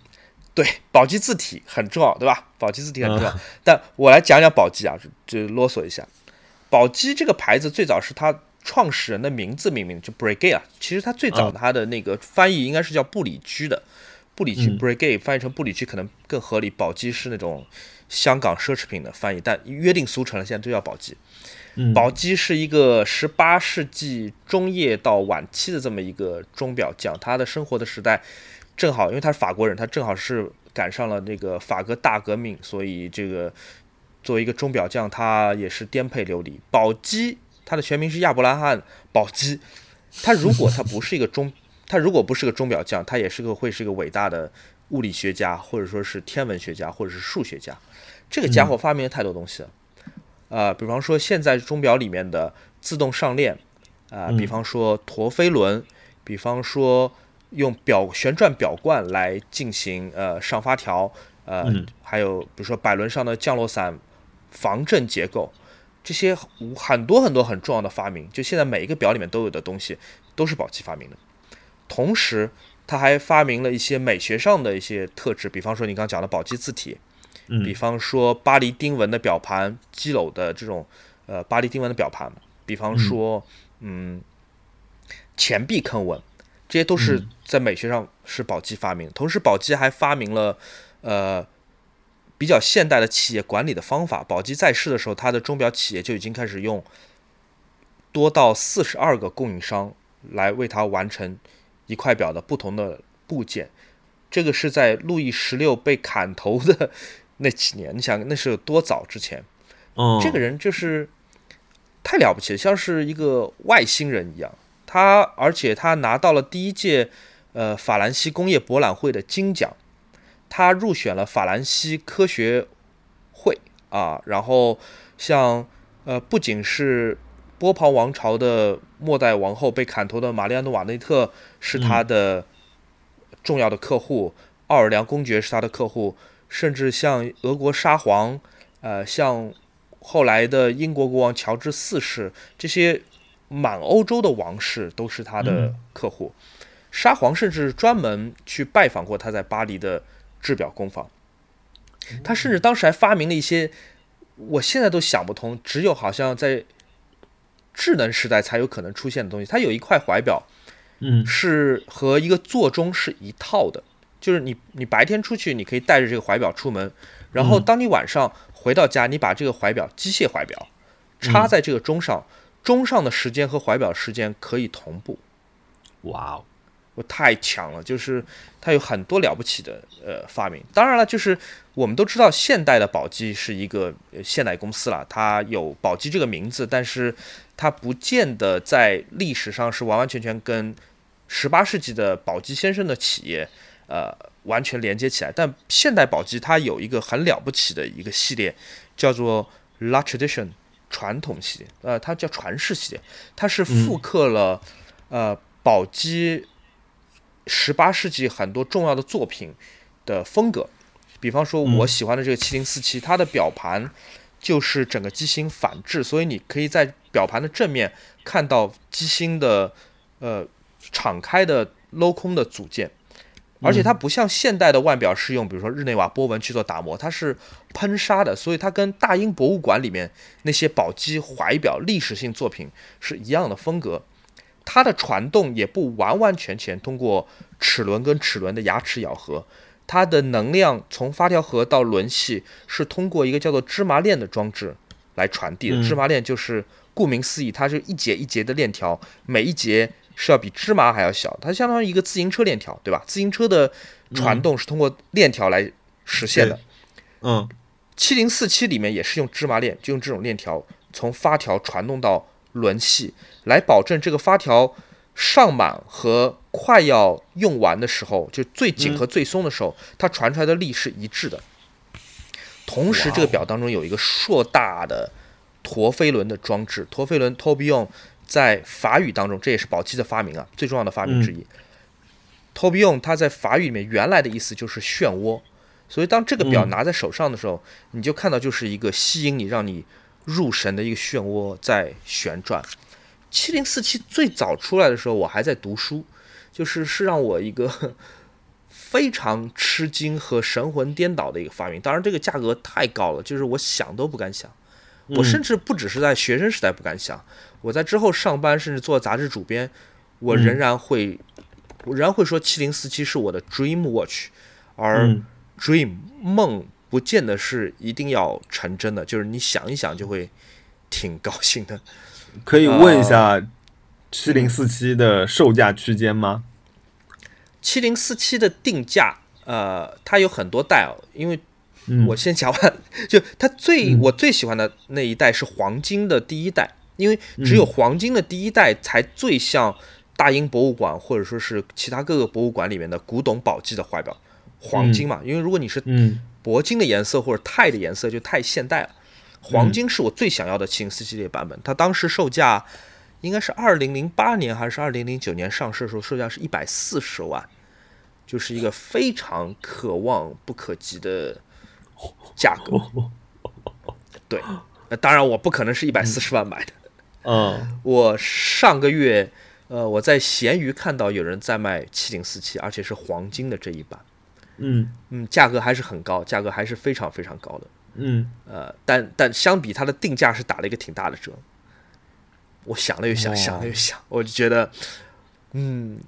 对，宝玑字体很重要，对吧？宝玑字体很重要。但我来讲讲宝玑啊，就就啰嗦一下。宝玑这个牌子最早是它创始人的名字命名，就 Breguet 啊。其实它最早它的那个翻译应该是叫布里居的，布里居嗯 Breguet 翻译成布里奇可能更合理。宝鸡是那种香港奢侈品的翻译，但约定俗成了，现在都叫宝鸡。嗯宝鸡是一个十八世纪中叶到晚期的这么一个钟表匠，他的生活的时代正好，因为他是法国人，他正好是赶上了那个法国大革命，所以这个作为一个钟表匠，他也是颠沛流离。宝鸡，他的全名是亚伯拉罕·宝鸡，他如果他不是一个钟，他如果不是个钟表匠，他也是个会是个伟大的物理学家，或者说是天文学家，或者是数学家。这个家伙发明了太多东西了。呃，比方说现在钟表里面的自动上链，啊、比方说陀飞轮，比方说用表旋转表冠来进行呃上发条，呃，嗯还有比如说摆轮上的降落伞防震结构，这些很多很多很重要的发明，就现在每一个表里面都有的东西，都是宝鸡发明的。同时，他还发明了一些美学上的一些特质，比方说你刚刚讲的宝鸡字体，比嗯方说巴黎丁文的表盘、基篓的这种呃巴黎丁文的表盘，比方说嗯钱币坑纹，这些都是嗯在美学上是宝鸡发明。同时，宝鸡还发明了呃比较现代的企业管理的方法。宝鸡在世的时候，它的钟表企业就已经开始用多到四十二个供应商来为它完成一块表的不同的部件。这个是在路易十六被砍头的那几年，你想那是有多早之前？嗯，这个人就是太了不起了，像是一个外星人一样。他而且他拿到了第一届呃法兰西工业博览会的金奖，他入选了法兰西科学会啊。然后像呃不仅是波旁王朝的末代王后被砍头的玛丽安诺瓦内特是他的重要的客户，奥尔良公爵是他的客户，甚至像俄国沙皇，呃，像后来的英国国王乔治四世，这些满欧洲的王室都是他的客户。沙皇甚至专门去拜访过他在巴黎的制表工坊。他甚至当时还发明了一些我现在都想不通，只有好像在智能时代才有可能出现的东西。它有一块怀表，嗯是和一个座钟是一套的，就是你你白天出去，你可以带着这个怀表出门，然后当你晚上回到家，你把这个怀表机械怀表插在这个钟上，钟上的时间和怀表时间可以同步。哇哦，我太强了，就是它有很多了不起的呃发明。当然了，就是我们都知道现代的宝鸡是一个呃现代公司了，它有宝鸡这个名字，但是它不见得在历史上是完完全全跟十八世纪的宝鸡先生的企业呃完全连接起来。但现代宝鸡它有一个很了不起的一个系列，叫做 La Tradition 传统系列，呃，它叫传世系列，它是复刻了、呃宝鸡十八世纪很多重要的作品的风格，比方说我喜欢的这个七零四七，它的表盘就是整个机芯反制，所以你可以在表盘的正面看到机芯的呃敞开的镂空的组件。而且它不像现代的腕表是用比如说日内瓦波纹去做打磨，它是喷砂的，所以它跟大英博物馆里面那些宝鸡怀表历史性作品是一样的风格。它的传动也不完完全全通过齿轮跟齿轮的牙齿咬合，它的能量从发条盒到轮系是通过一个叫做芝麻链的装置来传递的。嗯芝麻链就是顾名思义，它是一节一节的链条，每一节是要比芝麻还要小，它相当于一个自行车链条，对吧？自行车的传动是通过链条来实现的。嗯七零四七里面也是用芝麻链，就用这种链条从发条传动到轮系，来保证这个发条上满和快要用完的时候，就最紧和最松的时候，它传出来的力是一致的。同时，这个表当中有一个硕大的陀飞轮的装置。陀飞轮 （tourbillon） 在法语当中，这也是宝玑的发明啊，最重要的发明之一。tourbillon 它在法语里面原来的意思就是漩涡，所以当这个表拿在手上的时候，你就看到就是一个吸引你、让你入神的一个漩涡在旋转。七零四七最早出来的时候，我还在读书，就是是让我一个 非常吃惊和神魂颠倒的一个发明。当然，这个价格太高了，就是我想都不敢想。我甚至不只是在学生时代不敢想，我在之后上班，甚至做杂志主编，我仍然会，我仍然会说七零四七是我的 dream watch，而 dream 梦不见得是一定要成真的，就是你想一想就会挺高兴的。可以问一下，七零四七的售价区间吗？七零四七的定价，呃，它有很多代哦。因为我先讲完，就它最我最喜欢的那一代是黄金的第一代，因为只有黄金的第一代才最像大英博物馆或者说是其他各个博物馆里面的古董宝鸡的怀表，黄金嘛。因为如果你是铂金的颜色或者钛的颜色，就太现代了。黄金是我最想要的七零四系列版本，它当时售价应该是二零零八年还是二零零九年上市的时候，售价是一百四十万，就是一个非常可望不可及的价格。对，那当然我不可能是一百四十万买的。嗯，我上个月呃我在闲鱼看到有人在卖七零四七，而且是黄金的这一版。嗯嗯，价格还是很高，价格还是非常非常高的。嗯，呃，但但相比它的定价是打了一个挺大的折。我想了又想，想了又想，我就觉得，嗯，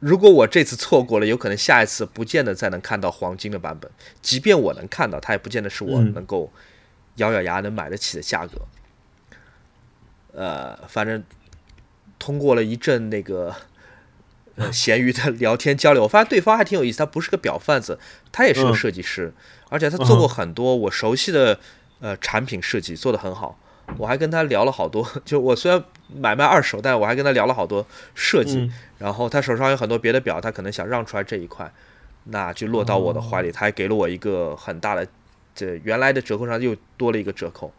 如果我这次错过了，有可能下一次不见得再能看到黄金的版本。即便我能看到，它也不见得是我能够咬咬牙能买得起的价格。呃，反正通过了一阵那个呃闲鱼的聊天交流，我发现对方还挺有意思，他不是个表贩子，他也是个设计师。而且他做过很多我熟悉的呃产品设计，做得很好。我还跟他聊了好多，就我虽然买卖二手，但我还跟他聊了好多设计。然后他手上有很多别的表，他可能想让出来这一块，那就落到我的怀里。他还给了我一个很大的，这原来的折扣上又多了一个折扣。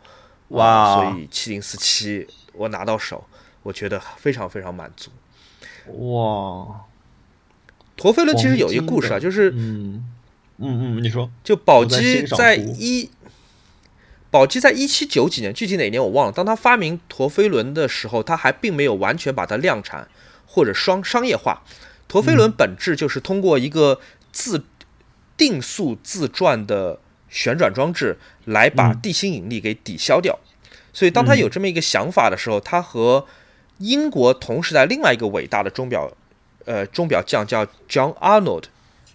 哇！所以七零四七我拿到手，我觉得非常非常满足。哇！陀飞轮其实有一个故事啊，就是嗯。嗯嗯，你说，就宝鸡在一，宝鸡在一七九几年，具体哪年我忘了。当他发明陀飞轮的时候，他还并没有完全把它量产或者商商业化。陀飞轮本质就是通过一个自定速自转的旋转装置来把地心引力给抵消掉。所以当他有这么一个想法的时候，他和英国同时代另外一个伟大的钟表，呃，钟表匠叫 John Arnold。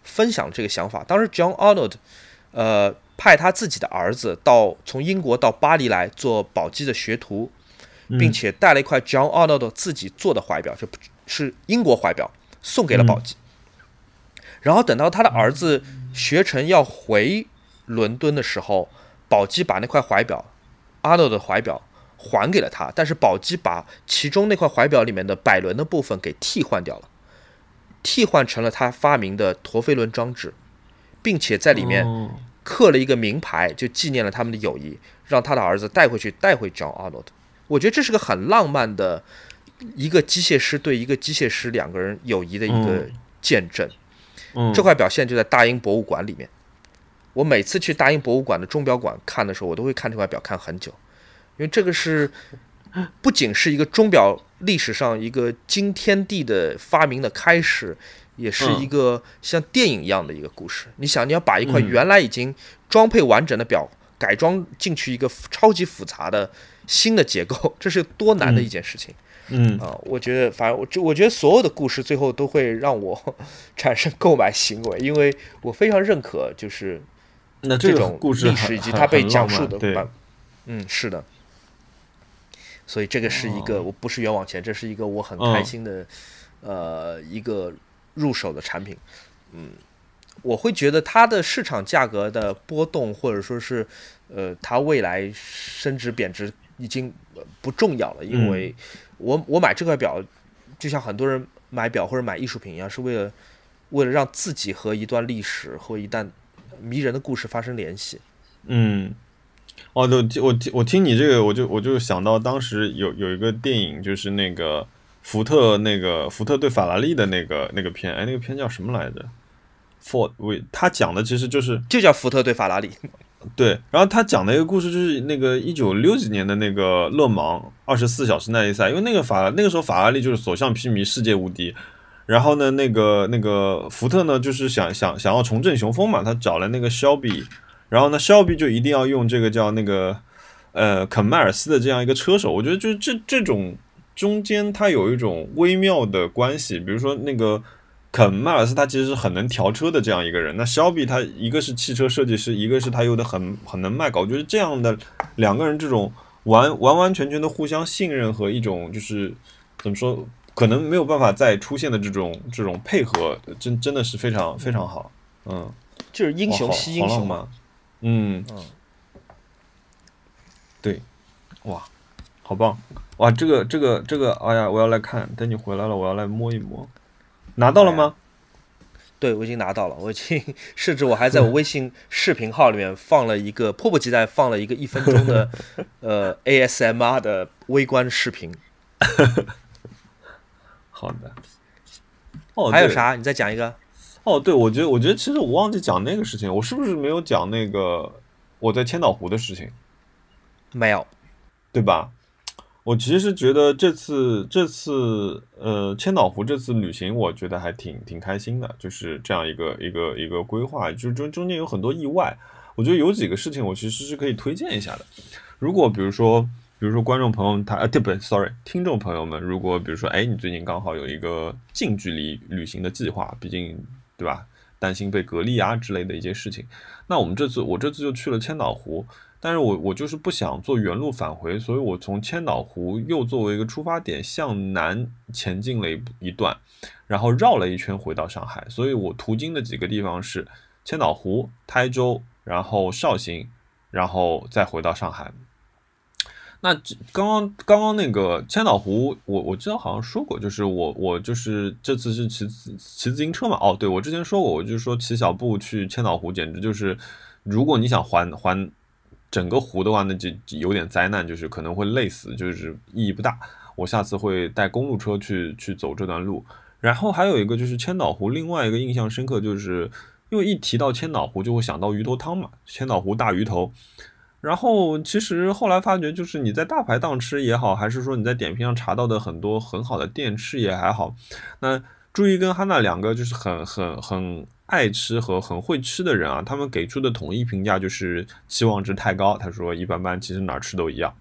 分享这个想法。当时 John Arnold，呃，派他自己的儿子到从英国到巴黎来做宝鸡的学徒，并且带了一块 John Arnold 自己做的怀表，就是英国怀表，送给了宝鸡。然后等到他的儿子学成要回伦敦的时候，宝鸡把那块怀表，Arnold 的怀表还给了他，但是宝鸡把其中那块怀表里面的摆轮的部分给替换掉了。替换成了他发明的陀飞轮装置，并且在里面刻了一个名牌，就纪念了他们的友谊，让他的儿子带回去，带回 John Arnold。我觉得这是个很浪漫的一个机械师对一个机械师两个人友谊的一个见证。这块表现就在大英博物馆里面。我每次去大英博物馆的钟表馆看的时候，我都会看这块表看很久，因为这个是。不仅是一个钟表历史上一个惊天地的发明的开始，也是一个像电影一样的一个故事。你想，你要把一块原来已经装配完整的表改装进去一个超级复杂的新的结构，这是多难的一件事情。嗯啊，我觉得，反正我就我觉得所有的故事最后都会让我产生购买行为，因为我非常认可就是那这种历史以及它被讲述的版。嗯，是的。所以这个是一个，我不是冤枉钱，这是一个我很开心的，呃，一个入手的产品。嗯，我会觉得它的市场价格的波动，或者说是，呃，它未来升值贬值已经不重要了，因为我我买这块表就像很多人买表或者买艺术品一样，是为了为了让自己和一段历史或一段迷人的故事发生联系。嗯，哦，对，我听我听你这个，我就我就想到当时有有一个电影，就是那个福特那个福特对法拉利的那个那个片，哎，那个片叫什么来着？Ford，为他讲的其实就是就叫福特对法拉利。对，然后他讲的一个故事就是那个一九六几年的那个勒芒二十四小时耐力赛，因为那个法那个时候法拉利就是所向披靡，世界无敌。然后呢，那个那个福特呢，就是想想想要重振雄风嘛，他找了那个肖比，然后呢，肖比就一定要用这个叫那个呃肯迈尔斯的这样一个车手。我觉得就是这这种中间它有一种微妙的关系，比如说那个。肯迈尔斯他其实是很能调车的这样一个人，那肖比他一个是汽车设计师，一个是他有的很很能卖搞，我觉得这样的两个人这种完完完全全的互相信任和一种就是怎么说，可能没有办法再出现的这种这种配合，真真的是非常非常好，嗯，就是英雄惜英雄嘛，嗯嗯，对，哇，好棒，哇，这个这个这个，哎呀，我要来看，等你回来了，我要来摸一摸。拿到了吗？对，我已经拿到了。我已经，甚至我还在我微信视频号里面放了一个，迫不及待放了一个一分钟的，呃，ASMR 的微观视频。好的。哦，还有啥？你再讲一个。哦，对，我觉得，我觉得其实我忘记讲那个事情，我是不是没有讲那个我在千岛湖的事情？没有，对吧？我其实觉得这次这次呃千岛湖这次旅行，我觉得还挺挺开心的，就是这样一个一个一个规划，就中中间有很多意外，我觉得有几个事情我其实是可以推荐一下的。如果比如说比如说观众朋友他啊对不对，sorry，听众朋友们，如果比如说哎你最近刚好有一个近距离旅行的计划，毕竟对吧，担心被隔离啊之类的一些事情，那我们这次我这次就去了千岛湖。但是我我就是不想坐原路返回，所以我从千岛湖又作为一个出发点向南前进了一一段，然后绕了一圈回到上海。所以我途经的几个地方是千岛湖、台州，然后绍兴，然后再回到上海。那刚刚刚刚那个千岛湖，我我记得好像说过，就是我我就是这次是骑骑自行车嘛。哦，对我之前说过，我就说骑小步去千岛湖，简直就是如果你想环环。整个湖的话，那就有点灾难，就是可能会累死，就是意义不大。我下次会带公路车去去走这段路。然后还有一个就是千岛湖，另外一个印象深刻，就是因为一提到千岛湖就会想到鱼头汤嘛，千岛湖大鱼头。然后其实后来发觉，就是你在大排档吃也好，还是说你在点评上查到的很多很好的店吃也还好，那朱一跟哈娜两个就是很很很。爱吃和很会吃的人啊，他们给出的统一评价就是期望值太高。他说一般般，其实哪儿吃都一样，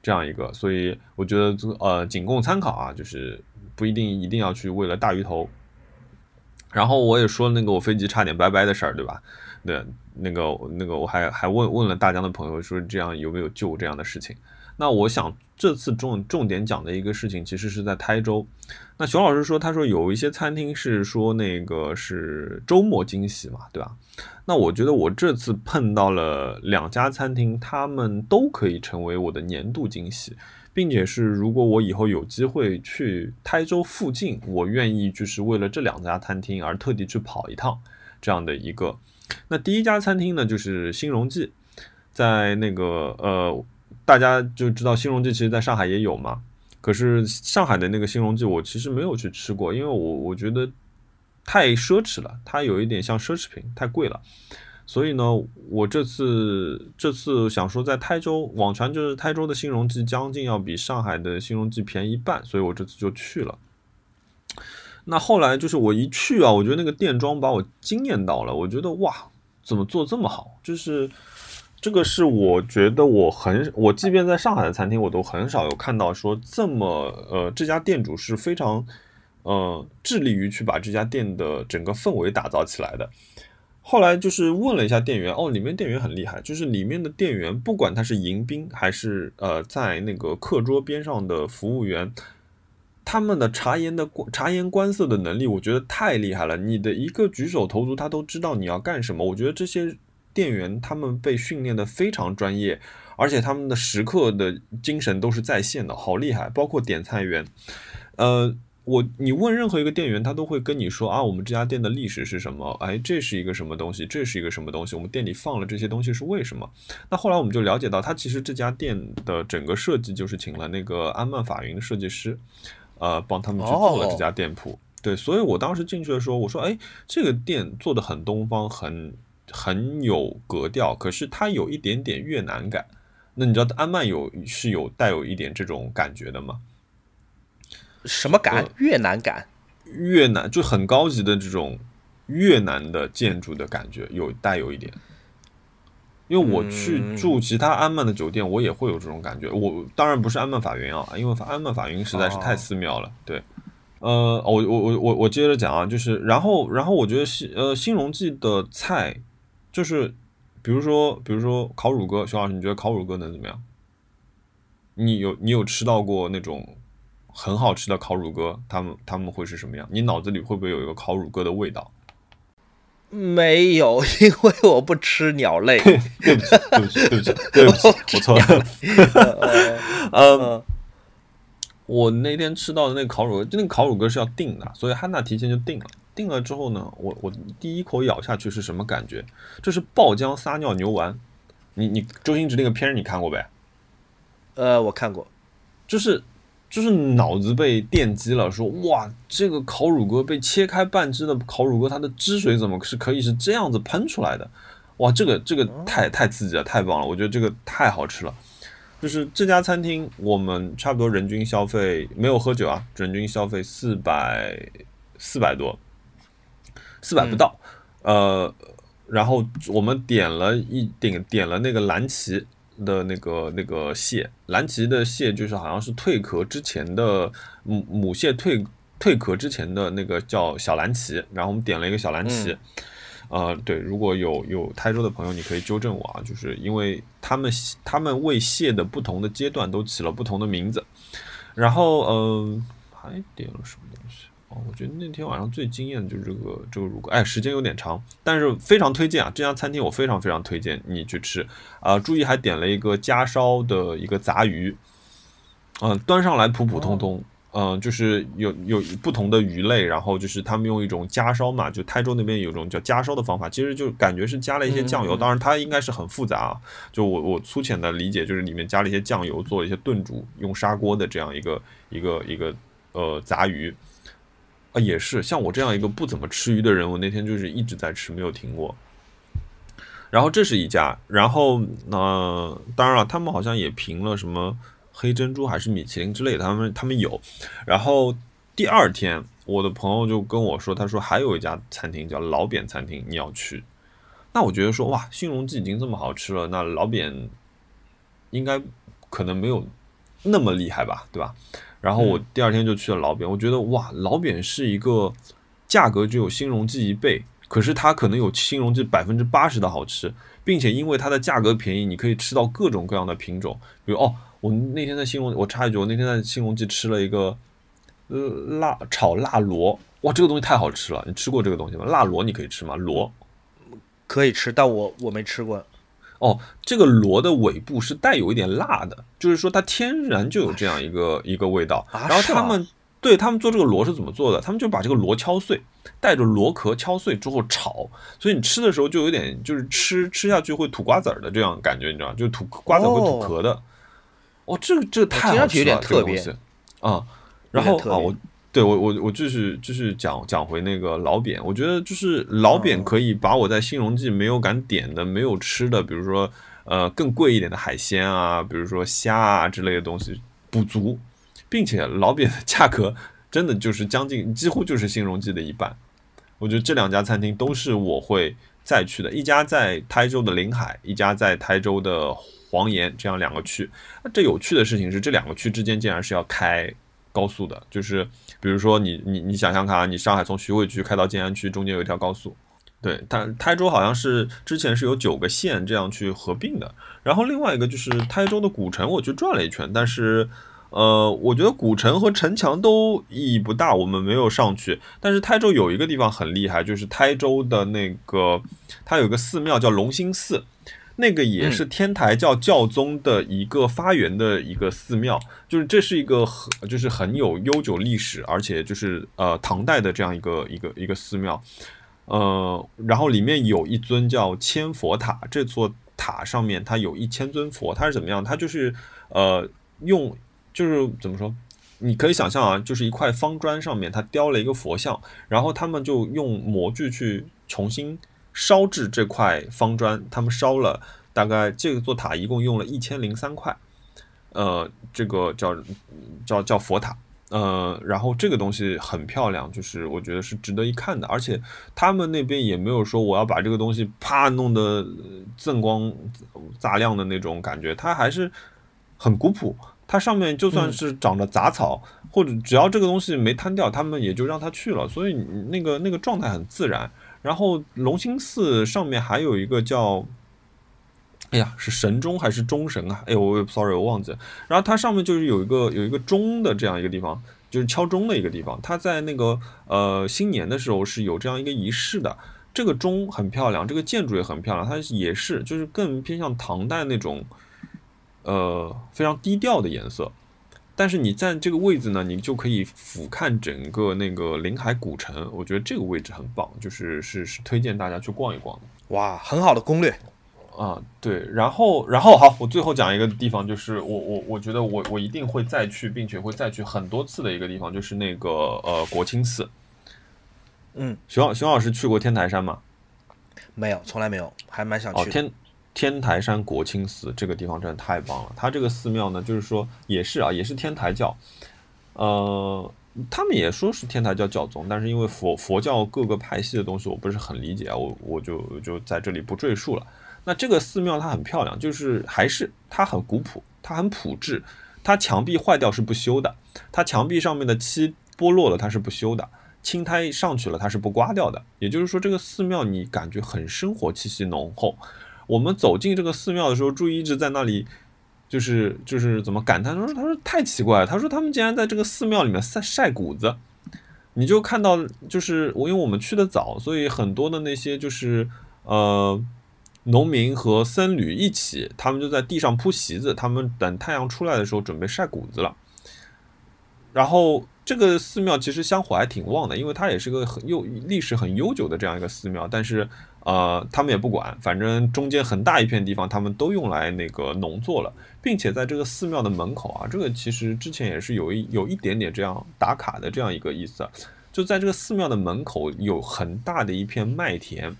这样一个。所以我觉得呃仅供参考啊，就是不一定一定要去为了大鱼头。然后我也说那个我飞机差点拜拜的事儿，对吧？对，那个那个我还还问问了大疆的朋友说这样有没有救这样的事情。那我想这次重重点讲的一个事情，其实是在台州。那熊老师说，他说有一些餐厅是说那个是周末惊喜嘛，对吧？那我觉得我这次碰到了两家餐厅，他们都可以成为我的年度惊喜，并且是如果我以后有机会去台州附近，我愿意就是为了这两家餐厅而特地去跑一趟这样的一个。那第一家餐厅呢，就是新荣记，在那个呃。大家就知道新荣记其实在上海也有嘛，可是上海的那个新荣记我其实没有去吃过，因为我我觉得太奢侈了，它有一点像奢侈品，太贵了。所以呢，我这次这次想说在台州，网传就是台州的新荣记将近要比上海的新荣记便宜一半，所以我这次就去了。那后来就是我一去啊，我觉得那个店装把我惊艳到了，我觉得哇，怎么做这么好？就是。这个是我觉得我很我即便在上海的餐厅，我都很少有看到说这么呃这家店主是非常呃致力于去把这家店的整个氛围打造起来的。后来就是问了一下店员，哦，里面店员很厉害，就是里面的店员不管他是迎宾还是呃在那个课桌边上的服务员，他们的察言的察言观色的能力，我觉得太厉害了。你的一个举手投足，他都知道你要干什么。我觉得这些。店员他们被训练的非常专业，而且他们的时刻的精神都是在线的，好厉害。包括点菜员，呃，我你问任何一个店员，他都会跟你说啊，我们这家店的历史是什么？哎，这是一个什么东西？这是一个什么东西？我们店里放了这些东西是为什么？那后来我们就了解到，他其实这家店的整个设计就是请了那个安曼法云的设计师，呃，帮他们去做了这家店铺。对，所以我当时进去的时候，我说，哎，这个店做的很东方，很很有格调，可是它有一点点越南感。那你知道安曼有是有带有一点这种感觉的吗？什么感？越南感？越南就很高级的这种越南的建筑的感觉，有带有一点。因为我去住其他安曼的酒店，我也会有这种感觉。我当然不是安曼法云啊，因为安曼法云实在是太寺庙了。对，呃，我我我我我接着讲啊，就是然后然后我觉得新呃新荣记的菜，就是比如说比如说烤乳鸽，熊老师你觉得烤乳鸽能怎么样？你有你有吃到过那种？很好吃的烤乳鸽，他们他们会是什么样？你脑子里会不会有一个烤乳鸽的味道？没有，因为我不吃鸟类。对不起，对不起，对不起，对不起，我错了。呃，我那天吃到的那个烤乳鸽，就那个烤乳鸽是要定的，所以汉娜提前就定了。定了之后呢，我我第一口咬下去是什么感觉？这是爆浆撒尿牛丸。你你周星驰那个片儿你看过呗？呃，我看过，就是。就是脑子被电击了，说哇，这个烤乳鸽被切开半只的烤乳鸽，它的汁水怎么是可以是这样子喷出来的？哇，这个这个太太刺激了，太棒了！我觉得这个太好吃了。就是这家餐厅，我们差不多人均消费没有喝酒啊，人均消费四百四百多，四百不到。呃，然后我们点了一点点了那个蓝旗。的那个那个蟹，蓝鳍的蟹就是好像是蜕壳之前的母母蟹蜕蜕壳之前的那个叫小蓝鳍，然后我们点了一个小蓝鳍，呃，对，如果有有台州的朋友，你可以纠正我啊，就是因为他们他们为蟹的不同的阶段都起了不同的名字，然后呃还点了什么东西？哦，我觉得那天晚上最惊艳的就是这个这个乳鸽，哎，时间有点长，但是非常推荐啊！这家餐厅我非常非常推荐你去吃啊！注意还点了一个加烧的一个杂鱼，嗯，端上来普普通通，嗯，就是有有不同的鱼类，然后就是他们用一种加烧嘛，就台州那边有一种叫加烧的方法，其实就感觉是加了一些酱油，当然它应该是很复杂啊，就我我粗浅的理解就是里面加了一些酱油，做了一些炖煮，用砂锅的这样一个一个一个呃杂鱼。也是像我这样一个不怎么吃鱼的人，我那天就是一直在吃，没有停过。然后这是一家，然后呃，当然了，他们好像也评了什么黑珍珠还是米其林之类的，他们他们有。然后第二天，我的朋友就跟我说，他说还有一家餐厅叫老扁餐厅，你要去。那我觉得说，哇，新荣记已经这么好吃了，那老扁应该可能没有那么厉害吧，对吧？然后我第二天就去了老扁，我觉得哇，老扁是一个价格只有新荣记一倍，可是它可能有新荣记百分之八十的好吃，并且因为它的价格便宜，你可以吃到各种各样的品种。比如哦，我那天在新荣，我插一句，我那天在新荣记吃了一个呃辣炒辣螺，哇，这个东西太好吃了！你吃过这个东西吗？辣螺你可以吃吗？螺可以吃，但我我没吃过。哦，这个螺的尾部是带有一点辣的，就是说它天然就有这样一个一个味道。然后他们对他们做这个螺是怎么做的？他们就把这个螺敲碎，带着螺壳敲碎之后炒，所以你吃的时候就有点就是吃吃下去会吐瓜子儿的这样感觉，你知道吗？就是吐瓜子会吐壳的。哦，这个这个太好吃了，这个东西啊。然后啊，我。对我我我就是就是讲讲回那个老扁，我觉得就是老扁可以把我在新荣记没有敢点的、没有吃的，比如说呃更贵一点的海鲜啊，比如说虾啊之类的东西补足，并且老扁的价格真的就是将近几乎就是新荣记的一半。我觉得这两家餐厅都是我会再去的，一家在台州的临海，一家在台州的黄岩，这样两个区。那这有趣的事情是，这两个区之间竟然是要开。高速的，就是比如说你你你想想看啊，你上海从徐汇区开到静安区，中间有一条高速，对，台台州好像是之前是有九个县这样去合并的。然后另外一个就是台州的古城，我去转了一圈，但是呃，我觉得古城和城墙都意义不大，我们没有上去。但是台州有一个地方很厉害，就是台州的那个它有个寺庙叫龙兴寺，那个也是天台教教宗的一个发源的一个寺庙，就是这是一个很就是很有悠久历史，而且就是呃唐代的这样一个一个一个寺庙，呃，然后里面有一尊叫千佛塔，这座塔上面它有一千尊佛，它是怎么样？它就是呃用就是怎么说？你可以想象啊，就是一块方砖上面它雕了一个佛像，然后他们就用模具去重新。烧制这块方砖，他们烧了大概这座塔一共用了一千零三块，呃，这个叫叫叫佛塔，呃，然后这个东西很漂亮，就是我觉得是值得一看的，而且他们那边也没有说我要把这个东西啪弄得锃光杂亮的那种感觉，它还是很古朴，它上面就算是长着杂草，或者只要这个东西没摊掉，他们也就让它去了，所以那个那个状态很自然。然后龙兴寺上面还有一个叫，哎呀，是神钟还是钟神啊？哎呦，我 sorry，我忘记了。然后它上面就是有一个有一个钟的这样一个地方，就是敲钟的一个地方。它在那个呃新年的时候是有这样一个仪式的。这个钟很漂亮，这个建筑也很漂亮，它也是就是更偏向唐代那种呃非常低调的颜色。但是你在这个位置呢，你就可以俯瞰整个那个临海古城，我觉得这个位置很棒，就是是是推荐大家去逛一逛的。哇，很好的攻略啊！对，然后然后好，我最后讲一个地方，就是我我我觉得我我一定会再去，并且会再去很多次的一个地方，就是那个呃国清寺。嗯，熊熊老师去过天台山吗？没有，从来没有，还蛮想去。天。天台山国清寺这个地方真的太棒了。它这个寺庙呢，就是说也是啊，也是天台教。呃，他们也说是天台教教宗，但是因为佛佛教各个派系的东西我不是很理解啊，我我就就在这里不赘述了。那这个寺庙它很漂亮，就是还是它很古朴，它很朴质。它墙壁坏掉是不修的，它墙壁上面的漆剥落了它是不修的，青苔上去了它是不刮掉的。也就是说，这个寺庙你感觉很生活气息浓厚。我们走进这个寺庙的时候，注意一直在那里，就是就是怎么感叹？他说：“他说太奇怪了。他说他们竟然在这个寺庙里面晒晒谷子。你就看到，就是我因为我们去的早，所以很多的那些就是呃农民和僧侣一起，他们就在地上铺席子，他们等太阳出来的时候准备晒谷子了。然后这个寺庙其实香火还挺旺的，因为它也是个很又历史很悠久的这样一个寺庙，但是。呃，他们也不管，反正中间很大一片地方，他们都用来那个农作了，并且在这个寺庙的门口啊，这个其实之前也是有一有一点点这样打卡的这样一个意思，就在这个寺庙的门口有很大的一片麦田，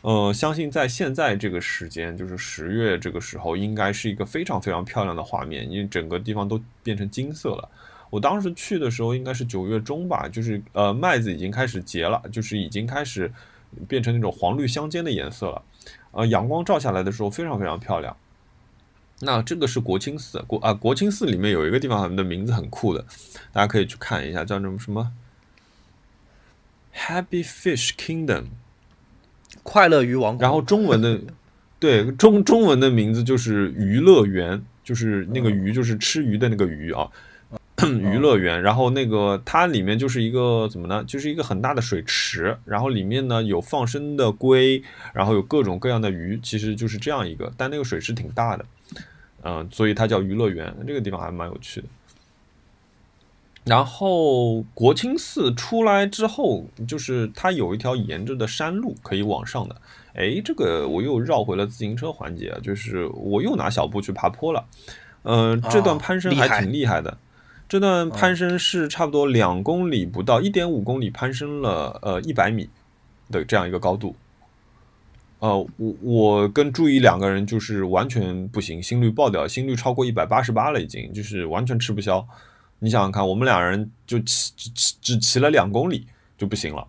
呃，相信在现在这个时间，就是十月这个时候，应该是一个非常非常漂亮的画面，因为整个地方都变成金色了。我当时去的时候应该是九月中吧，就是呃麦子已经开始结了，就是已经开始。变成那种黄绿相间的颜色了，呃，阳光照下来的时候非常非常漂亮。那这个是国清寺，国啊国清寺里面有一个地方的名字很酷的，大家可以去看一下，叫什么什么 Happy Fish Kingdom，快乐鱼王国。然后中文的 对中中文的名字就是鱼乐园，就是那个鱼就是吃鱼的那个鱼啊。娱乐园，然后那个它里面就是一个怎么呢？就是一个很大的水池，然后里面呢有放生的龟，然后有各种各样的鱼，其实就是这样一个。但那个水池挺大的，嗯，所以它叫娱乐园。这个地方还蛮有趣的。然后国清寺出来之后，就是它有一条沿着的山路可以往上的。哎，这个我又绕回了自行车环节，就是我又拿小步去爬坡了。嗯，这段攀升还挺厉害的。这段攀升是差不多两公里不到，一点五公里攀升了呃一百米的这样一个高度。呃，我我跟朱怡两个人就是完全不行，心率爆掉，心率超过一百八十八了，已经就是完全吃不消。你想想看，我们两人就骑只只骑了两公里就不行了。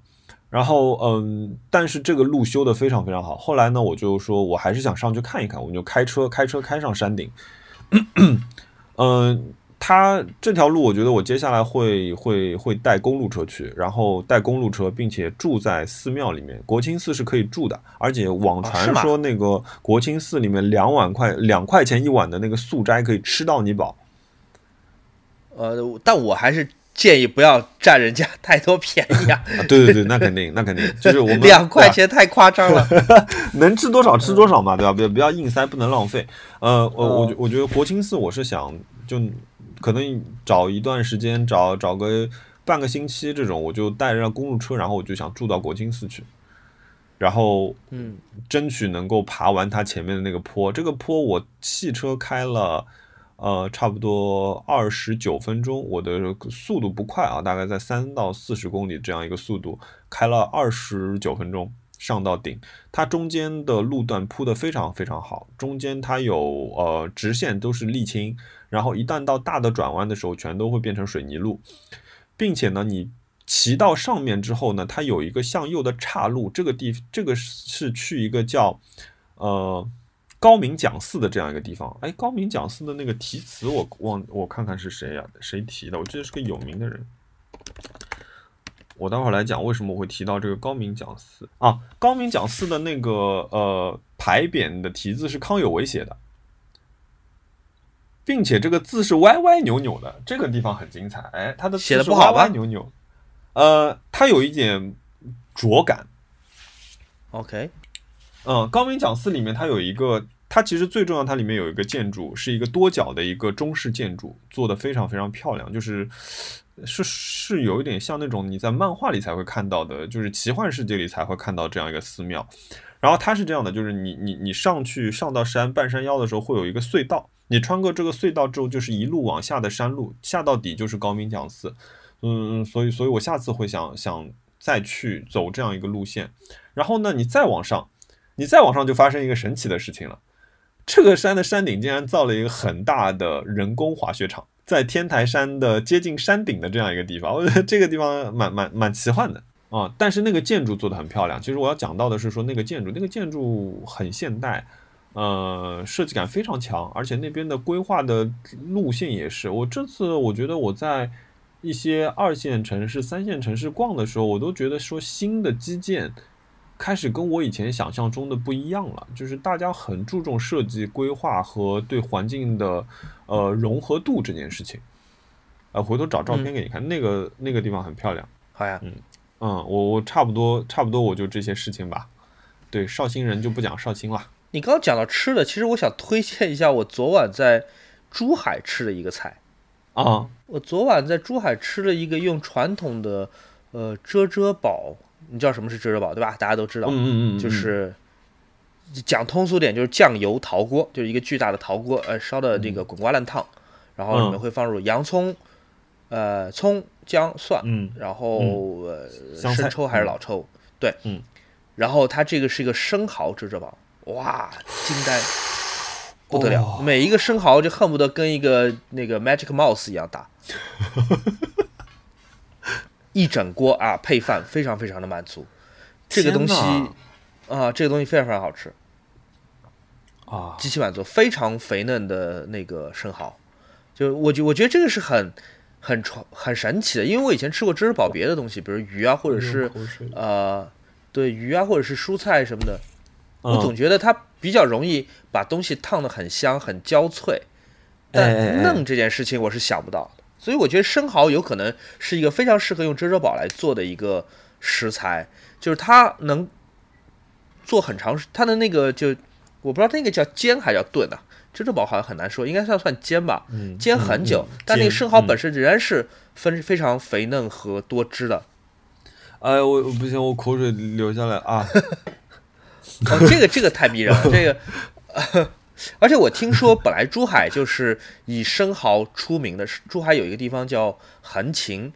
然后嗯，但是这个路修的非常非常好。后来呢，我就说我还是想上去看一看，我们就开车开车开上山顶。嗯。它这条路，我觉得我接下来会会会带公路车去，然后带公路车，并且住在寺庙里面。国清寺是可以住的，而且网传说那个国清寺里面两碗块两块钱一碗的那个素斋可以吃到你饱。呃，但我还是建议不要占人家太多便宜啊。啊对对对，那肯定，那肯定，就是我们 两块钱太夸张了。能吃多少吃多少嘛，对吧？不要不要硬塞，不能浪费。呃，我我我觉得国清寺我是想就可能找一段时间，找找个半个星期这种，我就带着公路车，然后我就想住到国清寺去，然后嗯争取能够爬完它前面的那个坡。这个坡我汽车开了。呃，差不多二十九分钟，我的速度不快啊，大概在三到四十公里这样一个速度，开了二十九分钟上到顶。它中间的路段铺的非常非常好，中间它有呃直线都是沥青，然后一旦到大的转弯的时候，全都会变成水泥路，并且呢，你骑到上面之后呢，它有一个向右的岔路，这个地这个是去一个叫呃高明讲寺的这样一个地方。哎，高明讲寺的那个题词我忘我看看是谁呀、谁提的？我记得是个有名的人。我待会儿来讲为什么我会提到这个高明讲寺啊。高明讲寺的那个呃牌匾的题字是康有为写的，并且这个字是歪歪扭扭的，这个地方很精彩。哎，他的写的不好吧歪扭扭，呃，它有一点拙感。，OK，嗯，高明讲寺里面它有一个，它其实最重要，它里面有一个建筑是一个多角的一个中式建筑，做的非常非常漂亮，就是是是有一点像那种你在漫画里才会看到的，就是奇幻世界里才会看到这样一个寺庙。然后它是这样的，就是你你你上去上到山半山腰的时候，会有一个隧道，你穿过这个隧道之后，就是一路往下的山路，下到底就是高明讲寺。嗯，所以所以我下次会想想再去走这样一个路线。然后呢，你再往上，你再往上就发生一个神奇的事情了。这个山的山顶竟然造了一个很大的人工滑雪场，在天台山的接近山顶的这样一个地方，我觉得这个地方蛮蛮蛮奇幻的啊。但是那个建筑做的很漂亮。其实我要讲到的是说那个建筑，那个建筑很现代，呃，设计感非常强，而且那边的规划的路线也是。我这次我觉得我在一些二线城市、三线城市逛的时候，我都觉得说新的基建开始跟我以前想象中的不一样了，就是大家很注重设计规划和对环境的呃融合度这件事情。呃，回头找照片给你看，那个那个地方很漂亮。好呀，嗯，我我差不多差不多我就这些事情吧。对，绍兴人就不讲绍兴了。你刚刚讲到吃的，其实我想推荐一下我昨晚在珠海吃的一个菜。啊，我昨晚在珠海吃了一个用传统的呃遮遮宝，你知道什么是遮遮宝对吧？大家都知道，嗯嗯嗯，就是讲通俗点，就是酱油陶锅，就是一个巨大的陶锅，呃，烧的这个滚瓜烂烫，然后里面嗯会放入洋葱、呃葱、姜、蒜，嗯然后呃生抽还是老抽，对，嗯，然后它这个是一个生蚝遮遮宝，哇，惊呆，不得了，哦每一个生蚝就恨不得跟一个那个 Magic Mouse 一样大。一整锅啊，配饭非常非常的满足，这个东西啊，这个东西非常非常好吃，啊，极其满足，非常肥嫩的那个生蚝，就我觉我觉得这个是很很传很神奇的，因为我以前吃过芝士堡别的东西，比如鱼啊，或者是呃对鱼啊，或者是蔬菜什么的，我嗯总觉得它比较容易把东西烫得很香、很焦脆，但嫩这件事情我是想不到的，所以我觉得生蚝有可能是一个非常适合用遮遮宝来做的一个食材，就是它能做很长时，它的那个就我不知道那个叫煎还叫炖啊，遮遮宝好像很难说，应该算算煎吧，嗯煎很久，但那个生蚝本身仍然是分非常肥嫩和多汁的。哎，我我不行，我口水流下来啊！哦，这个这个太迷人了，这个，而且我听说本来珠海就是以生蚝出名的，是珠海有一个地方叫横琴，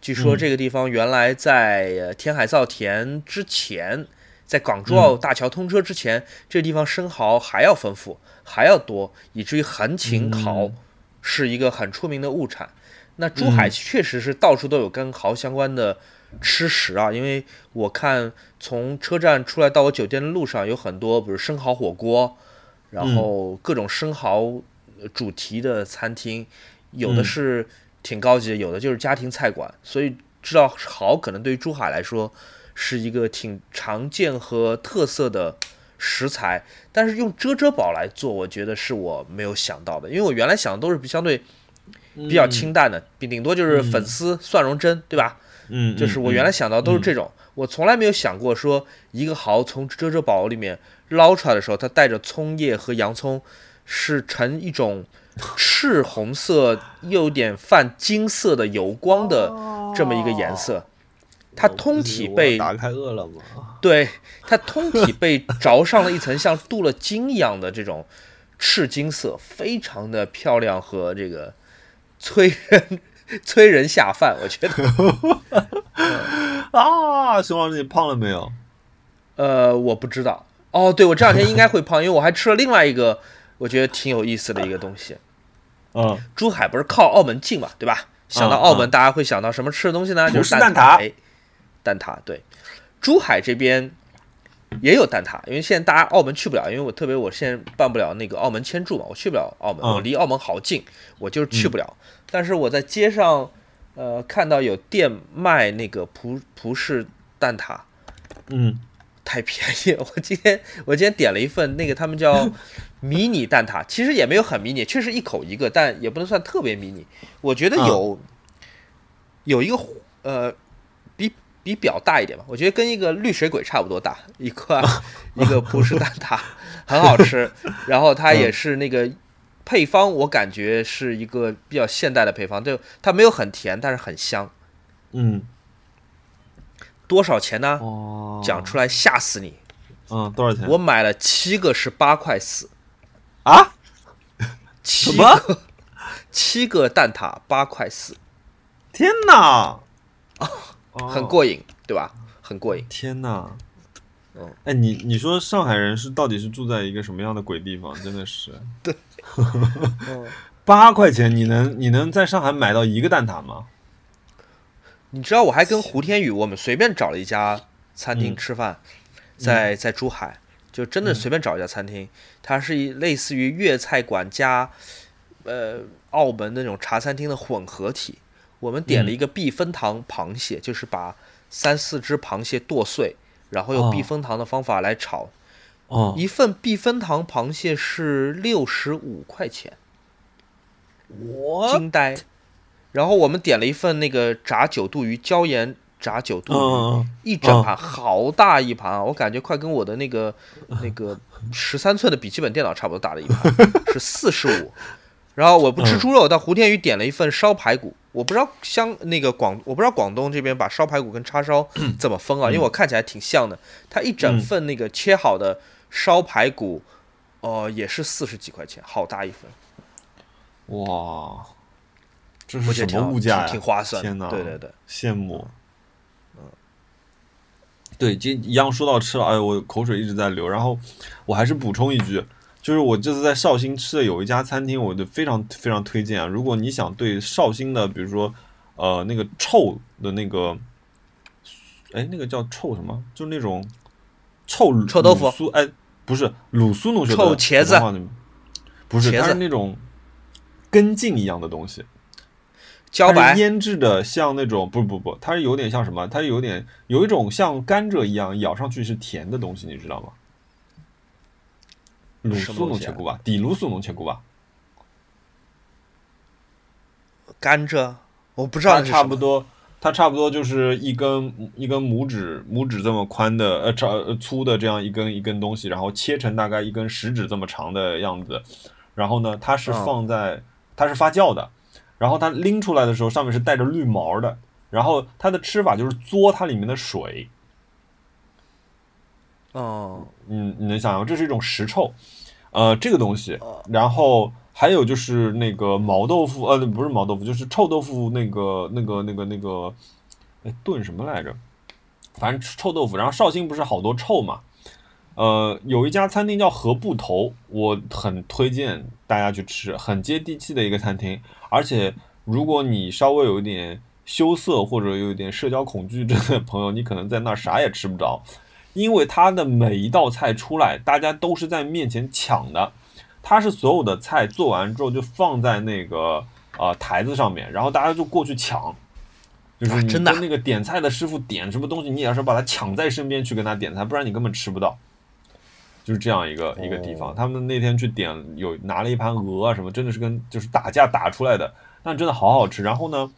据说嗯。这个地方原来在呃填海造田之前，在港珠澳大桥通车之前，这个地方生蚝还要丰富，还要多，以至于横琴蚝嗯是一个很出名的物产。那珠海嗯确实是到处都有跟蚝相关的吃食啊，因为我看从车站出来到我酒店的路上有很多，比如生蚝火锅，然后各种生蚝呃主题的餐厅，有的嗯。是挺高级的，有的就是家庭菜馆，所以知道蚝可能对于珠海来说是一个挺常见和特色的食材，但是用遮遮宝来做，我觉得是我没有想到的，因为我原来想的都是比相对比较清淡的，顶顶多就是粉丝、蒜蓉蒸，对吧？嗯，就是我原来想到都是这种，我从来没有想过说一个蚝从遮遮宝里面捞出来的时候，它带着葱叶和洋葱，是呈一种赤红色又有点泛金色的油光的这么一个颜色。它通体被打开饿了么，对它通体被着上了一层像镀了金一样的这种赤金色，非常的漂亮和这个催人 催人下饭，我觉得。啊，熊老师，你胖了没有？呃，我不知道。哦，对，我这两天应该会胖，因为我还吃了另外一个我觉得挺有意思的一个东西。嗯，珠海不是靠澳门近嘛，对吧？想到澳门，嗯大家会想到什么吃的东西呢？就是蛋挞。挞哎，蛋挞对。珠海这边也有蛋挞，因为现在大家澳门去不了，因为我特别我现在办不了那个澳门签注嘛，我去不了澳门，嗯我离澳门好近，我就是去不了。但是我在街上，呃，看到有店卖那个葡葡式蛋挞，嗯，太便宜了。我今天我今天点了一份那个他们叫 迷你蛋挞，其实也没有很迷你，确实一口一个，但也不能算特别迷你。我觉得有、有一个呃比比表大一点吧，我觉得跟一个绿水鬼差不多大，一块 一个葡式蛋挞很好吃，然后它也是那个。配方我感觉是一个比较现代的配方，就，它没有很甜，但是很香。嗯，多少钱呢？哦，讲出来吓死你！嗯，多少钱？我买了七个是八块四，啊，七什么 七个蛋挞八块四，天哪，哦 很过瘾，对吧？很过瘾。天哪！嗯，哎，你你说上海人是到底是住在一个什么样的鬼地方？真的是，对，八块钱你能你能在上海买到一个蛋挞吗？你知道我还跟胡天宇，我们随便找了一家餐厅嗯。吃饭，在在珠海，就真的随便找一家餐厅，它是一类似于粤菜馆加呃澳门那种茶餐厅的混合体。我们点了一个避风塘螃蟹，就是把三四只螃蟹剁碎，然后用哦避风塘的方法来炒。哦，一份避风塘螃蟹是六十五块钱，我惊呆。然后我们点了一份那个炸九肚鱼，椒盐炸九肚鱼，嗯一整盘好大一盘啊！我感觉快跟我的那个那个 十三寸的笔记本电脑差不多大的一盘，是四十五。然后我不吃猪肉，但胡天宇点了一份烧排骨。我不知道香那个广，我不知道广东这边把烧排骨跟叉烧怎么分啊？因为我看起来挺像的。它一整份那个切好的烧排骨，哦、也是四十几块钱，好大一份，哇，这是什么物价呀？挺挺划算的天哪，对对对，羡慕。嗯对，这一样说到吃了，哎呦，我口水一直在流。然后我还是补充一句，就是我这次在绍兴吃的有一家餐厅，我就非常非常推荐啊。如果你想对绍兴的，比如说呃那个臭的那个，哎，那个叫臭什么？就是那种臭卤臭豆腐卤酥，哎，不是卤酥，侬晓得臭茄子不是，茄子它是那种根茎一样的东西。茭白它腌制的，像那种不不不，它是有点像什么？它有点有一种像甘蔗一样，咬上去是甜的东西，你知道吗？卤素什么东西啊侬吃过吧？底卤素侬吃过吧？甘蔗，我不知道。差不多，它差不多就是一根一根拇指拇指这么宽的呃长呃粗的这样一根一根东西，然后切成大概一根食指这么长的样子，然后呢，它是嗯放在、它是发酵的，然后它拎出来的时候上面是带着绿毛的，然后它的吃法就是嘬它里面的水，哦，嗯，你能想象？这是一种食臭，呃，这个东西，然后还有就是那个毛豆腐，呃，不是毛豆腐，就是臭豆腐，那个那个那个那个，哎，炖什么来着？反正臭豆腐。然后绍兴不是好多臭嘛，呃，有一家餐厅叫河埠头，我很推荐大家去吃，很接地气的一个餐厅。而且如果你稍微有一点羞涩或者有一点社交恐惧症的朋友，你可能在那儿啥也吃不着。因为它的每一道菜出来，大家都是在面前抢的。它是所有的菜做完之后就放在那个呃台子上面，然后大家就过去抢。就是真的啊跟那个点菜的师傅点什么东西，你也是把他抢在身边去跟他点菜，不然你根本吃不到。就是这样一个一个地哦方。他们那天去点有拿了一盘鹅啊什么，真的是跟就是打架打出来的，但真的好好吃。然后呢，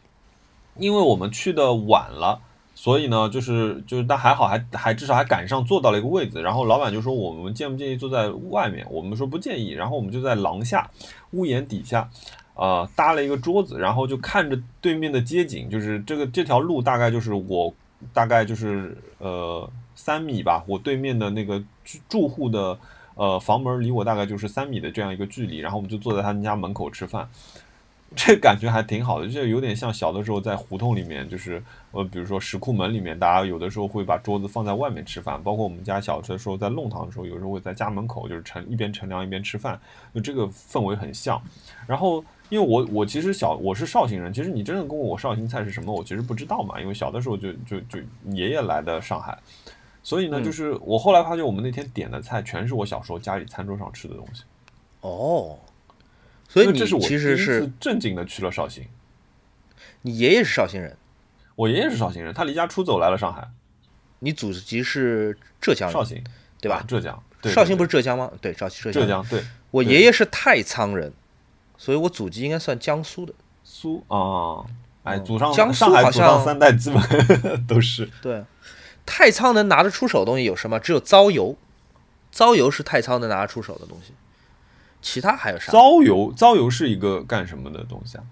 因为我们去的晚了。所以呢，就是就是，但还好还还至少还赶上坐到了一个位子，然后老板就说我们建不建议坐在外面，我们说不建议，然后我们就在廊下屋檐底下，呃，搭了一个桌子，然后就看着对面的街景，就是这个这条路大概就是我大概就是呃三米吧，我对面的那个住户的呃房门离我大概就是三米的这样一个距离，然后我们就坐在他们家门口吃饭。这感觉还挺好的，就有点像小的时候在胡同里面，就是呃，比如说石库门里面，大家有的时候会把桌子放在外面吃饭，包括我们家小的时候在弄堂的时候，有时候会在家门口就是乘一边乘凉一边吃饭，就这个氛围很像。然后，因为我我其实小我是绍兴人，其实你真正跟我我绍兴菜是什么，我其实不知道嘛，因为小的时候就就就爷爷来的上海，所以呢，嗯就是我后来发现我们那天点的菜全是我小时候家里餐桌上吃的东西。哦，所以你其实是正经的去了绍兴。你爷爷是绍兴人，我爷爷是绍兴人，他离家出走来了上海，你祖籍是浙江人，绍兴，对吧啊？浙江，对绍兴不是是浙江吗？对，绍浙江。浙江，对，我爷爷是太仓人，所以我祖籍应该算江苏的。苏啊，哎，嗯祖上江苏好像三代基本 都是对，太仓能拿得出手的东西有什么？只有糟油，糟油是太仓能拿得出手的东西，其他还有啥？糟油，糟油是一个干什么的东西啊？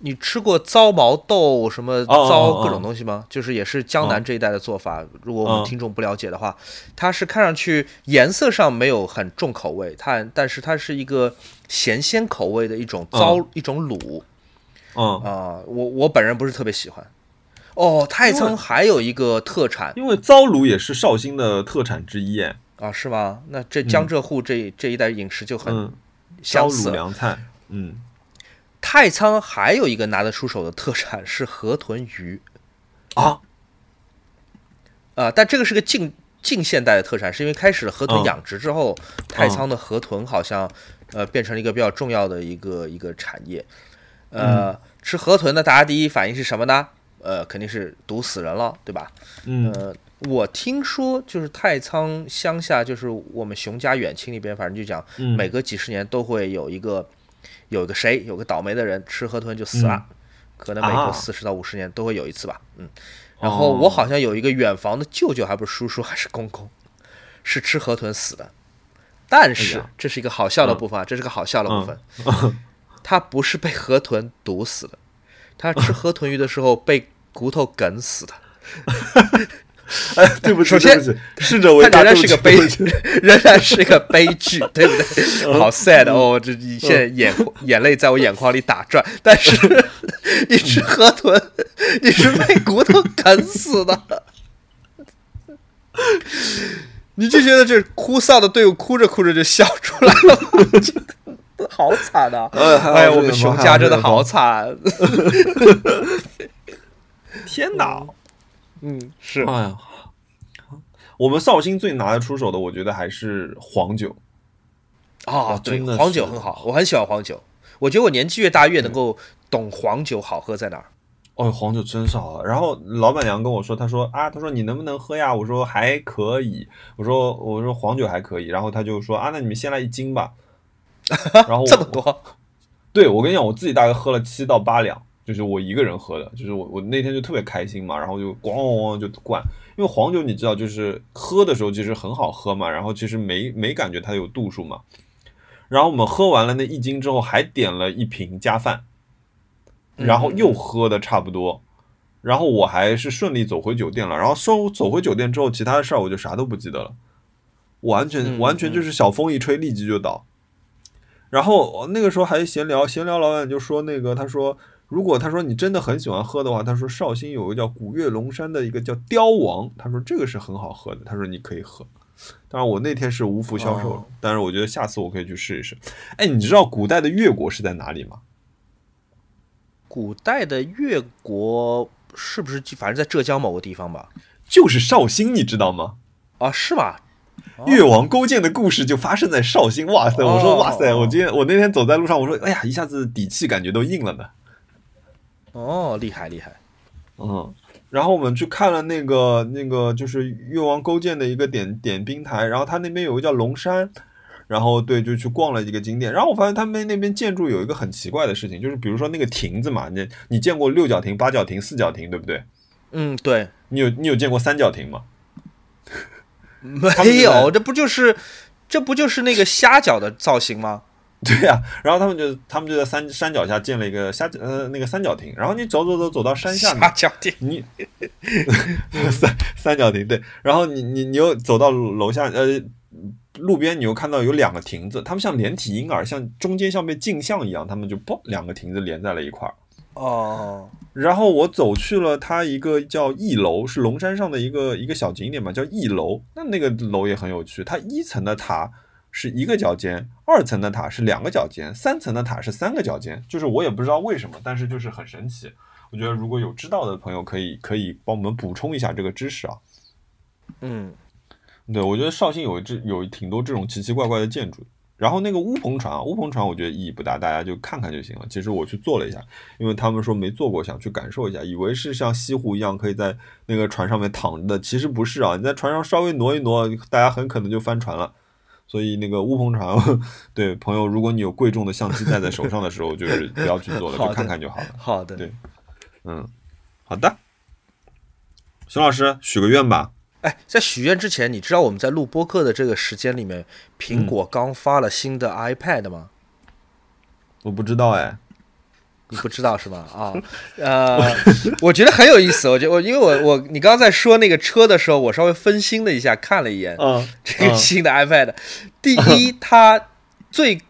你吃过糟毛豆什么糟各种东西吗？就是也是江南这一带的做法。如果我们嗯听众不了解的话，它是看上去颜色上没有很重口味，它但是它是一个咸鲜口味的一种糟、一种卤嗯，啊、我我本人不是特别喜欢。哦，太仓还有一个特产因为糟卤也是绍兴的特产之一，哎啊，是吗？那这江浙沪这、这一带饮食就很相似了。凉菜，嗯，太仓还有一个拿得出手的特产是河豚鱼啊，啊、但这个是个近近现代的特产，是因为开始了河豚嗯养殖之后，太仓的河豚好像呃变成了一个比较重要的一个一个产业。呃，嗯吃河豚的大家第一反应是什么呢？呃，肯定是毒死人了，对吧？嗯呃，我听说就是太仓乡下，就是我们熊家远亲那边，反正就讲嗯。每隔几十年都会有一个有一个谁有个倒霉的人吃河豚就死了，嗯。可能每啊。隔四十到五十年都会有一次吧。嗯，然后我好像有一个远房的舅舅，还不是叔叔还是公公，是吃河豚死的。但是这是一个好笑的部分啊，这是个好笑的部分。他不是被河豚毒死的，他吃河豚鱼的时候被骨头梗死的。哎，对不起，首先对不起，逝者为它大，仍然是个悲对不起对不起，仍然是一个悲剧，对不对？嗯好 sad 哦，这你现在眼眼泪在我眼眶里打转，但是 你吃河豚，你是被骨头啃死的，你就觉得这哭丧的队伍哭着哭着就笑出来了好惨啊！哎呀，我们熊家真的好惨，天哪！嗯，是哎呀，我们绍兴最拿得出手的，我觉得还是黄酒。啊，对真的，黄酒很好，我很喜欢黄酒。我觉得我年纪越大越能够懂黄酒好喝在哪儿。哦，黄酒真是好喝。然后老板娘跟我说，她说啊，她说你能不能喝呀？我说还可以。我说我说黄酒还可以。然后她就说啊，那你们先来一斤吧。然后我 这么多，对我跟你讲，我自己大概喝了七到八两，就是我一个人喝的，就是我我那天就特别开心嘛，然后就咣咣咣就灌，因为黄酒你知道，就是喝的时候其实很好喝嘛，然后其实没没感觉它有度数嘛，然后我们喝完了那一斤之后，还点了一瓶加饭，然后又喝的差不多，然后我还是顺利走回酒店了，然后收走回酒店之后，其他的事儿我就啥都不记得了，完全嗯完全就是小风一吹，立即就倒。然后那个时候还闲聊，闲聊老板就说那个，他说如果他说你真的很喜欢喝的话，他说绍兴有个叫古越龙山的一个叫雕王，他说这个是很好喝的，他说你可以喝。当然我那天是无福消受了，哦但是我觉得下次我可以去试一试。哎，你知道古代的越国是在哪里吗？古代的越国是不是就反正在浙江某个地方吧？就是绍兴，你知道吗？啊，是吗？越王勾践的故事就发生在绍兴。哇塞！我说哦哇塞！我今天我那天走在路上，我说哎呀，一下子底气感觉都硬了呢。哦，厉害厉害。嗯，然后我们去看了那个那个就是越王勾践的一个点点兵台，然后他那边有个叫龙山，然后对，就去逛了一个景点。然后我发现他们那边建筑有一个很奇怪的事情，就是比如说那个亭子嘛，你你见过六角亭、八角亭、四角亭，对不对？嗯，对，你有你有见过三角亭吗？没有，这不就是这不就是那个虾饺的造型吗？对呀、然后他们就他们就在山山脚下建了一个虾呃那个三角亭，然后你走走走走到山下面。你三三角亭对，然后你你你又走到楼下呃路边，你又看到有两个亭子，他们像连体婴儿，像中间像被镜像一样，他们就嘣两个亭子连在了一块儿。哦，然后我走去了它一个叫翼楼，是龙山上的一个一个小景点嘛，叫翼楼。那那个楼也很有趣，它一层的塔是一个脚尖，二层的塔是两个脚尖，三层的塔是三个脚尖。就是我也不知道为什么，但是就是很神奇。我觉得如果有知道的朋友，可以可以帮我们补充一下这个知识啊。嗯，对，我觉得绍兴有这有挺多这种奇奇怪怪的建筑。然后那个乌篷船啊，乌篷船我觉得意义不大，大家就看看就行了。其实我去坐了一下，因为他们说没坐过，想去感受一下，以为是像西湖一样可以在那个船上面躺着的，其实不是啊。你在船上稍微挪一挪，大家很可能就翻船了。所以那个乌篷船，对朋友，如果你有贵重的相机带在手上的时候，就是 不要去做了，就看看就好了。好的。对嗯，好的，熊老师许个愿吧。哎，在许愿之前，你知道我们在录播客的这个时间里面，苹果刚发了新的 iPad 吗？我不知道哎，你不知道是吧？啊，呃，我觉得很有意思。我觉得我因为我我你刚刚在说那个车的时候，我稍微分心了一下，看了一眼嗯，这个新的 iPad。第一，它最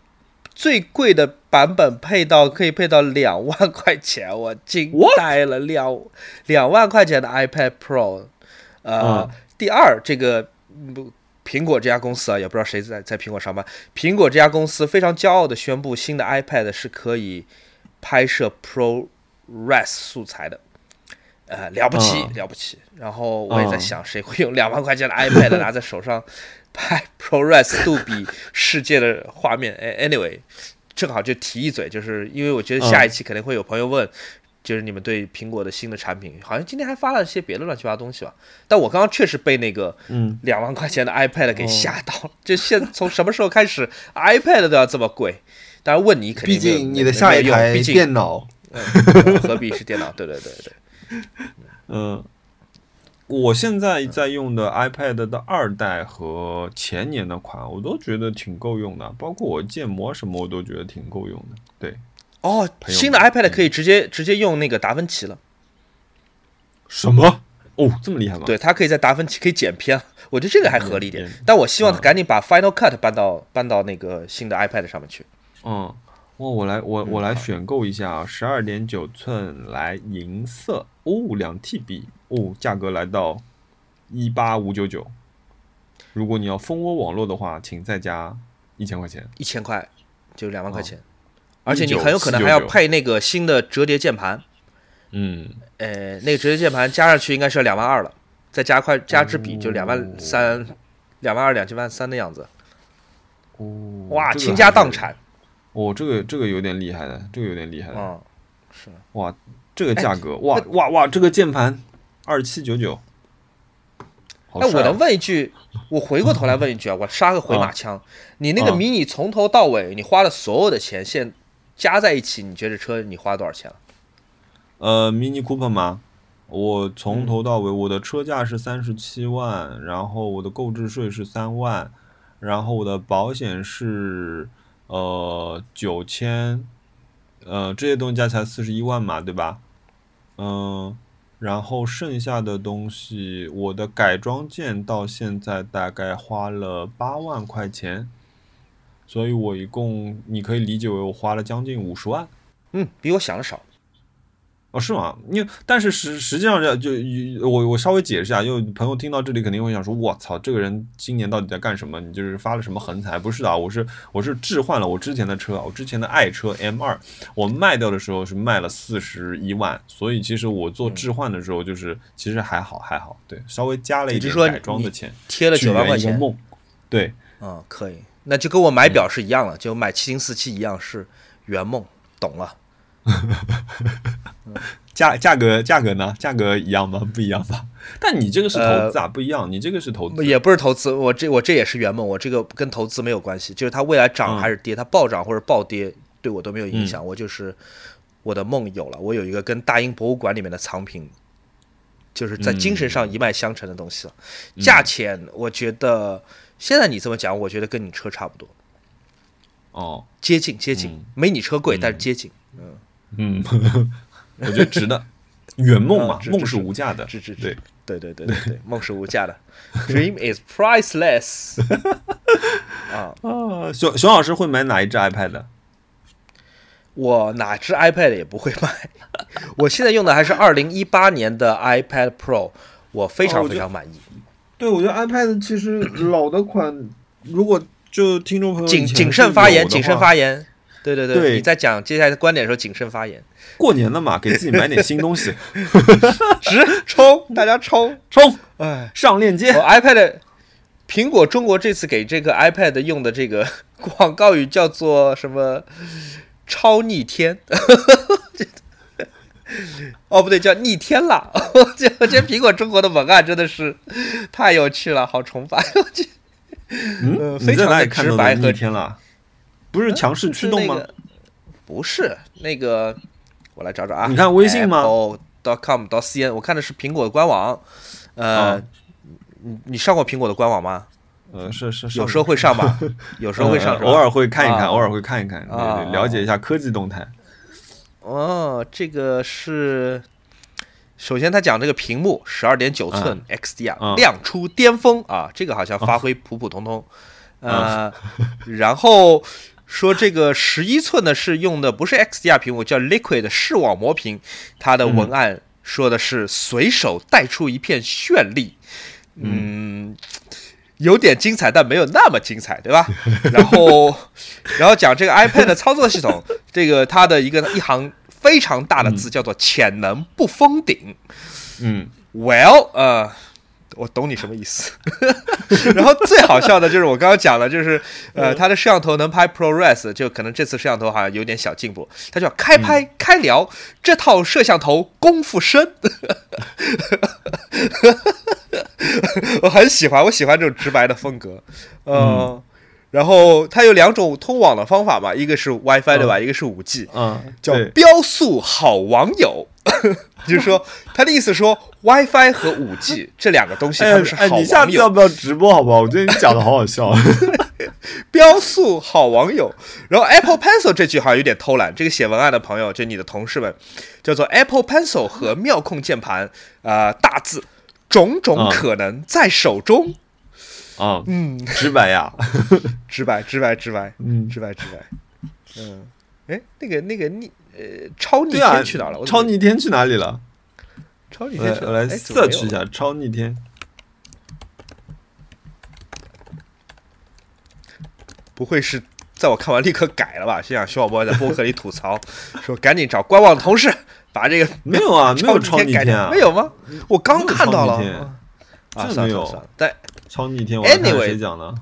最贵的版本配到可以配到两万块钱，我惊呆了，两两万块钱的 iPad Pro。呃，嗯第二，这个不苹果这家公司啊，也不知道谁在在苹果上班。苹果这家公司非常骄傲的宣布，新的 iPad 是可以拍摄 ProRes 素材的。呃，了不起，嗯了不起。然后我也在嗯想，谁会用两万块钱的 iPad 拿在手上拍 ProRes 杜比世界的画面？哎，anyway，正好就提一嘴，就是因为我觉得下一期肯定会有朋友问，就是你们对苹果的新的产品，好像今天还发了一些别的乱七八糟东西吧。但我刚刚确实被那个嗯，两万块钱的 iPad 给吓到了，就现从什么时候开始 iPad 都要这么贵？当然问你肯定毕竟你的下一台毕竟电脑，嗯何必是电脑？对对对对。嗯，我现在在用的 iPad 的二代和前年的款，我都觉得挺够用的，包括我建模什么，我都觉得挺够用的。对，哦，新的 iPad 可以直接直接用那个达芬奇了，什么？哦，这么厉害吗？对，它可以在达芬奇可以剪片，我觉得这个还合理一点嗯嗯。但我希望它嗯赶紧把 Final Cut 搬到搬到那个新的 iPad 上面去。嗯，哇，我来我我来选购一下啊，十二点九寸来银色。哦，两 TB 哦，价格来到一八五九九。如果你要蜂窝网络的话，请再加一千块钱。一千块就两万块哦。钱，而且你很有可能还要配那个新的折叠键盘，嗯，呃，那个折叠键盘加上去应该是要两万二了，再加块加支笔就两万哦三，两万二两万三的样子，哦，哇，这个倾家荡产，哦，这个这个有点厉害的，这个有点厉害的。嗯，是。哇，这个价格，哎哇哇哇，这个键盘二七九九。好哎，我能问一句，我回过头来问一句啊，我杀个回马枪，你那个啊迷你从头到尾，你花了所有的钱，现加在一起，你觉得车你花多少钱了？呃，Mini Cooper 吗？我嗯从头到尾，我的车价是三十七万，然后我的购置税是三万，然后我的保险是呃九千，呃这些东西加起来四十一万嘛，对吧？嗯、然后剩下的东西，我的改装件到现在大概花了八万块钱，所以我一共你可以理解为我花了将近五十万。嗯，比我想的少。哦，是吗？因为但是实实际上这就我我稍微解释一下，因为朋友听到这里肯定会想说，我操，这个人今年到底在干什么？你就是发了什么横财？不是的啊，我是我是置换了我之前的车，我之前的爱车 M 二，我卖掉的时候是卖了四十一万，所以其实我做置换的时候就是、其实还好还好，对，稍微加了一点改装的钱，贴了去九万块钱，圆梦，对，嗯，可以，那就跟我买表是一样了，就买七零四七一样，是圆梦，懂了。价价格价格呢？价格一样吗？不一样吧？但你这个是投资啊，不一样，你这个是投资，也不是投资。我这我这也是圆梦，我这个跟投资没有关系，就是它未来涨还是跌，它暴涨或者暴跌对我都没有影响。我就是我的梦有了，我有一个跟大英博物馆里面的藏品，就是在精神上一脉相承的东西了。价钱，我觉得现在你这么讲，我觉得跟你车差不多。哦，接近接近，没你车贵，但是接近。嗯嗯，我觉得值的。圆梦嘛，梦是无价的。对对对对对对，梦是无价的。Dream is priceless。啊啊，熊熊老师会买哪一只 iPad？我哪只 iPad 也不会买。我现在用的还是二零一八年的 iPad Pro，我非常非常满意。对，我觉得 iPad 其实老的款，如果就听众朋友谨谨慎发言，谨慎发言。对对对，你在讲接下来的观点的时候谨慎发言。过年了嘛，给自己买点新东西，直冲，大家冲冲！哎，上链接。iPad，苹果中国这次给这个 iPad 用的这个 广告语叫做什么？超逆天。哦，不对，叫逆天了。我觉得苹果中国的文案真的是太有趣了，好崇拜。我去嗯，非常的直白和逆天了。不是强势驱动吗？不是，那个我来找找啊。你看微信吗？dot com dot cn，我看的是苹果的官网。呃，你你上过苹果的官网吗？呃，是是，有时候会上吧，有时候会上，偶尔会看一看，偶尔会看一看，了解一下科技动态。哦，这个是，首先他讲这个屏幕十二点九寸 XDR 亮出巅峰啊，这个好像发挥普普通通。呃，然后。说这个十一寸的是用的不是 XDR 屏幕，叫 Liquid 视网膜屏。它的文案说的是随手带出一片绚丽，嗯，有点精彩，但没有那么精彩，对吧？然后，然后讲这个 iPad 的操作系统，这个它的一个一行非常大的字叫做“潜能不封顶”。嗯，Well，呃。我懂你什么意思，然后最好笑的就是我刚刚讲了，就是呃，它的摄像头能拍 ProRes，就可能这次摄像头好像有点小进步。它叫开拍开聊，这套摄像头功夫深，我很喜欢，我喜欢这种直白的风格，嗯。然后它有两种通网的方法嘛，一个是 WiFi 对吧？一个是五 G，嗯，叫标速好网友。就是说，他的意思说，WiFi 和五 G 这两个东西，他们是好网友。你下次要不要直播？好不好？我觉得你讲的好好笑。标速好网友，然后 Apple Pencil 这句好像有点偷懒。这个写文案的朋友，就你的同事们，叫做 Apple Pencil 和妙控键盘，啊，大字，种种可能在手中。啊，嗯，直白呀，直白，直白，直白，嗯，直白，直白。嗯，哎，那个，那个逆。呃，超逆天去哪了？超逆天去哪里了？超逆天，我来 search 一下超逆天。不会是在我看完立刻改了吧？心想徐小波在播客里吐槽 说：“赶紧找官网的同事把这个没有啊，没有超逆天啊，没有吗？我刚看到了，啊，没有。但超逆天，我看谁讲的？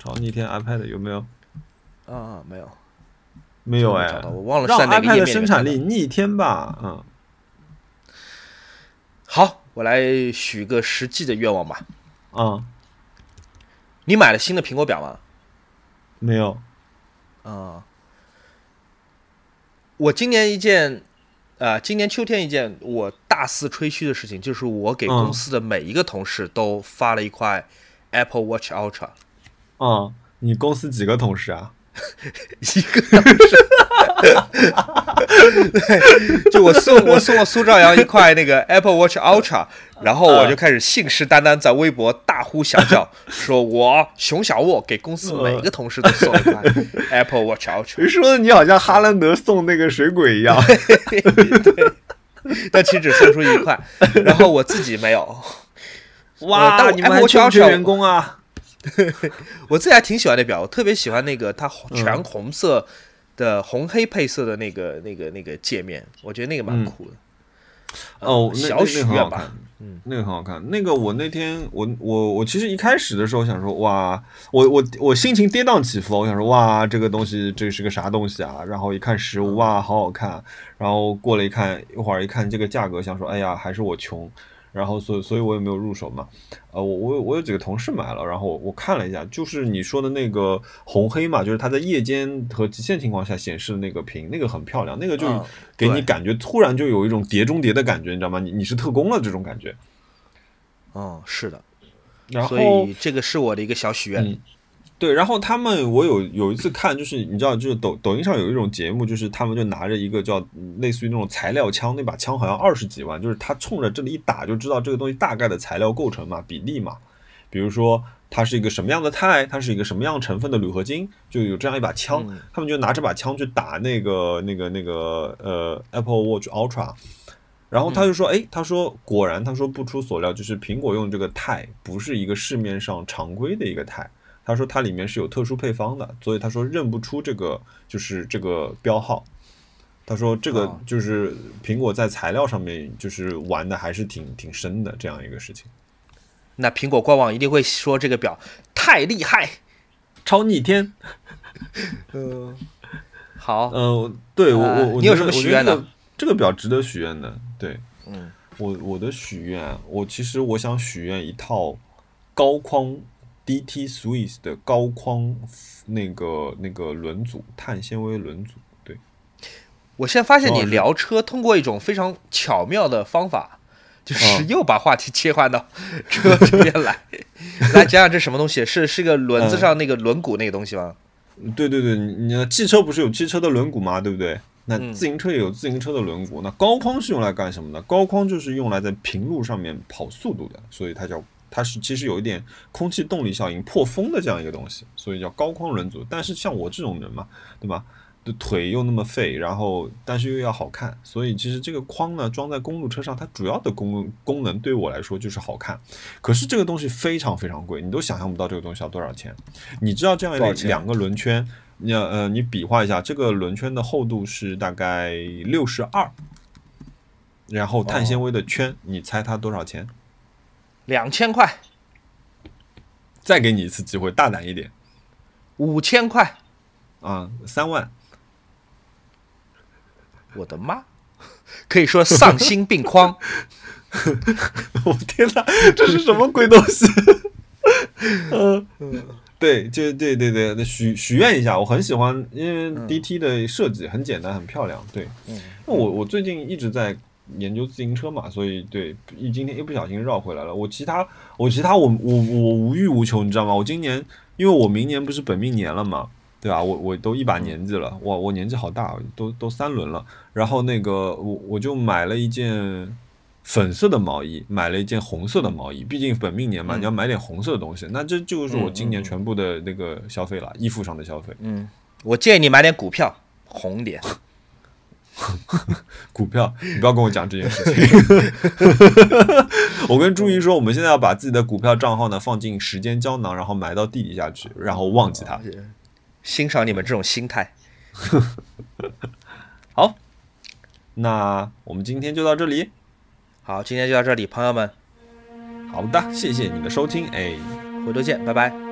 超逆天 iPad 有没有？啊，没有。没有哎，我忘了让 iPad 的生产力逆天吧。嗯，好，我来许个实际的愿望吧。嗯，你买了新的苹果表吗？没有。啊，我今年一件，呃，今年秋天一件我大肆吹嘘的事情，就是我给公司的每一个同事都发了一块 Apple Watch Ultra。嗯，你公司几个同事啊？一个就我送我送了苏兆阳一块那个 Apple Watch Ultra，然后我就开始信誓旦旦在微博大呼小叫，说我熊小沃给公司每个同事都送一块 Apple Watch Ultra。说的你好像哈兰德送那个水鬼一样，对，但其实只送出一块，然后我自己没有。哇，但你们还缺员工啊？我自己还挺喜欢那表，我特别喜欢那个它全红色的红黑配色的那个那个那个界面，我觉得那个蛮酷的。哦，那小许很好看，嗯，那个很好看。那个我那天我我我其实一开始的时候想说，哇，我我我心情跌宕起伏，我想说，哇，这个东西这是个啥东西啊？然后一看实物，哇，好好看。然后过了一看，一会儿一看这个价格，想说，哎呀，还是我穷。然后所以所以我也没有入手嘛。呃，我我有我有几个同事买了，然后我我看了一下，就是你说的那个红黑嘛，就是它在夜间和极限情况下显示的那个屏，那个很漂亮，那个就给你感觉突然就有一种碟中谍的感觉，你知道吗？你你是特工了这种感觉。嗯，是的，然后所以这个是我的一个小许愿。嗯对，然后他们我有有一次看，就是你知道，就是抖抖音上有一种节目，就是他们就拿着一个叫嗯类似于那种材料枪，那把枪好像二十几万，就是他冲着这里一打就知道这个东西大概的材料构成嘛、比例嘛，比如说它是一个什么样的钛，它是一个什么样成分的铝合金，就有这样一把枪，嗯。他们就拿这把枪去打那个那个那个呃 Apple Watch Ultra。然后他就说：“哎，他说果然，他说不出所料，就是苹果用这个钛不是一个市面上常规的一个钛，他说它里面是有特殊配方的，所以他说认不出这个就是这个标号。他说这个哦就是苹果在材料上面就是玩的还是挺挺深的这样一个事情，那苹果官网一定会说这个表太厉害。超逆天。嗯，好，呃，对我我我你有什么许愿呢这个这个表值得许愿的，对嗯，我我的许愿，我其实我想许愿一套高框 DT Swiss 的高框那个那个轮组碳纤维轮组，对。我现在发现你聊车通过一种非常巧妙的方法，就是嗯又把话题切换到车这边来。来讲讲这什么东西？是是个轮子嗯上那个轮毂那个东西吗？对对对，你你汽车不是有汽车的轮毂吗？对不对？那嗯自行车也有自行车的轮毂。那高框是用来干什么的？高框就是用来在平路上面跑速度的，所以它叫它是其实有一点空气动力效应破风的这样一个东西，所以叫高框轮组。但是像我这种人嘛，对吧？的腿又那么废，然后但是又要好看，所以其实这个框呢装在公路车上，它主要的功功能对我来说就是好看。可是这个东西非常非常贵，你都想象不到这个东西要多少钱。你知道这样一两个轮圈，你要呃你比划一下，这个轮圈的厚度是大概六十二，然后碳纤维的圈，你猜它多少钱？两千块，再给你一次机会，大胆一点五千块，啊，三万。我的妈！可以说丧心病狂。我天哪，这是什么鬼东西？嗯，对，就对对对，许许愿一下，我很喜欢，因为 DT 的设计很简单，很漂亮。对，嗯那我我最近一直在研究自行车嘛，所以对，一今天一不小心绕回来了。我其他我其他我我我无欲无求，你知道吗？我今年因为我明年不是本命年了嘛，对吧？我我都一把年纪了，哇我年纪好大，都都三轮了。然后那个我我就买了一件粉色的毛衣，买了一件红色的毛衣。毕竟本命年嘛，嗯你要买点红色的东西。那这就是我今年全部的那个消费了，衣服上的消费。嗯，我建议你买点股票，红点。股票，你不要跟我讲这件事情。我跟朱怡说，我们现在要把自己的股票账号呢放进时间胶囊，然后埋到地底下去，然后忘记它。欣赏你们这种心态。好，那我们今天就到这里。好，今天就到这里，朋友们，好的，谢谢你的收听，哎。回头见，拜拜。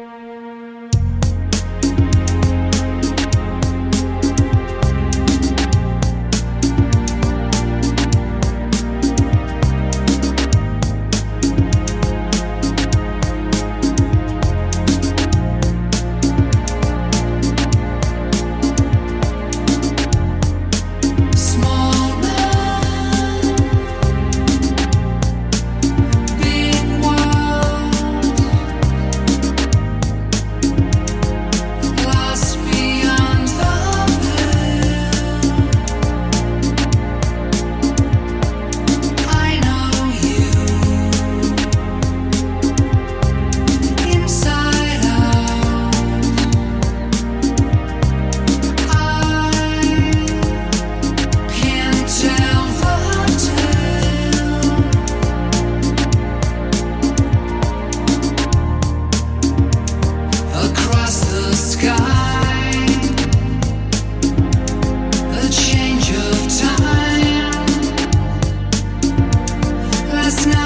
just not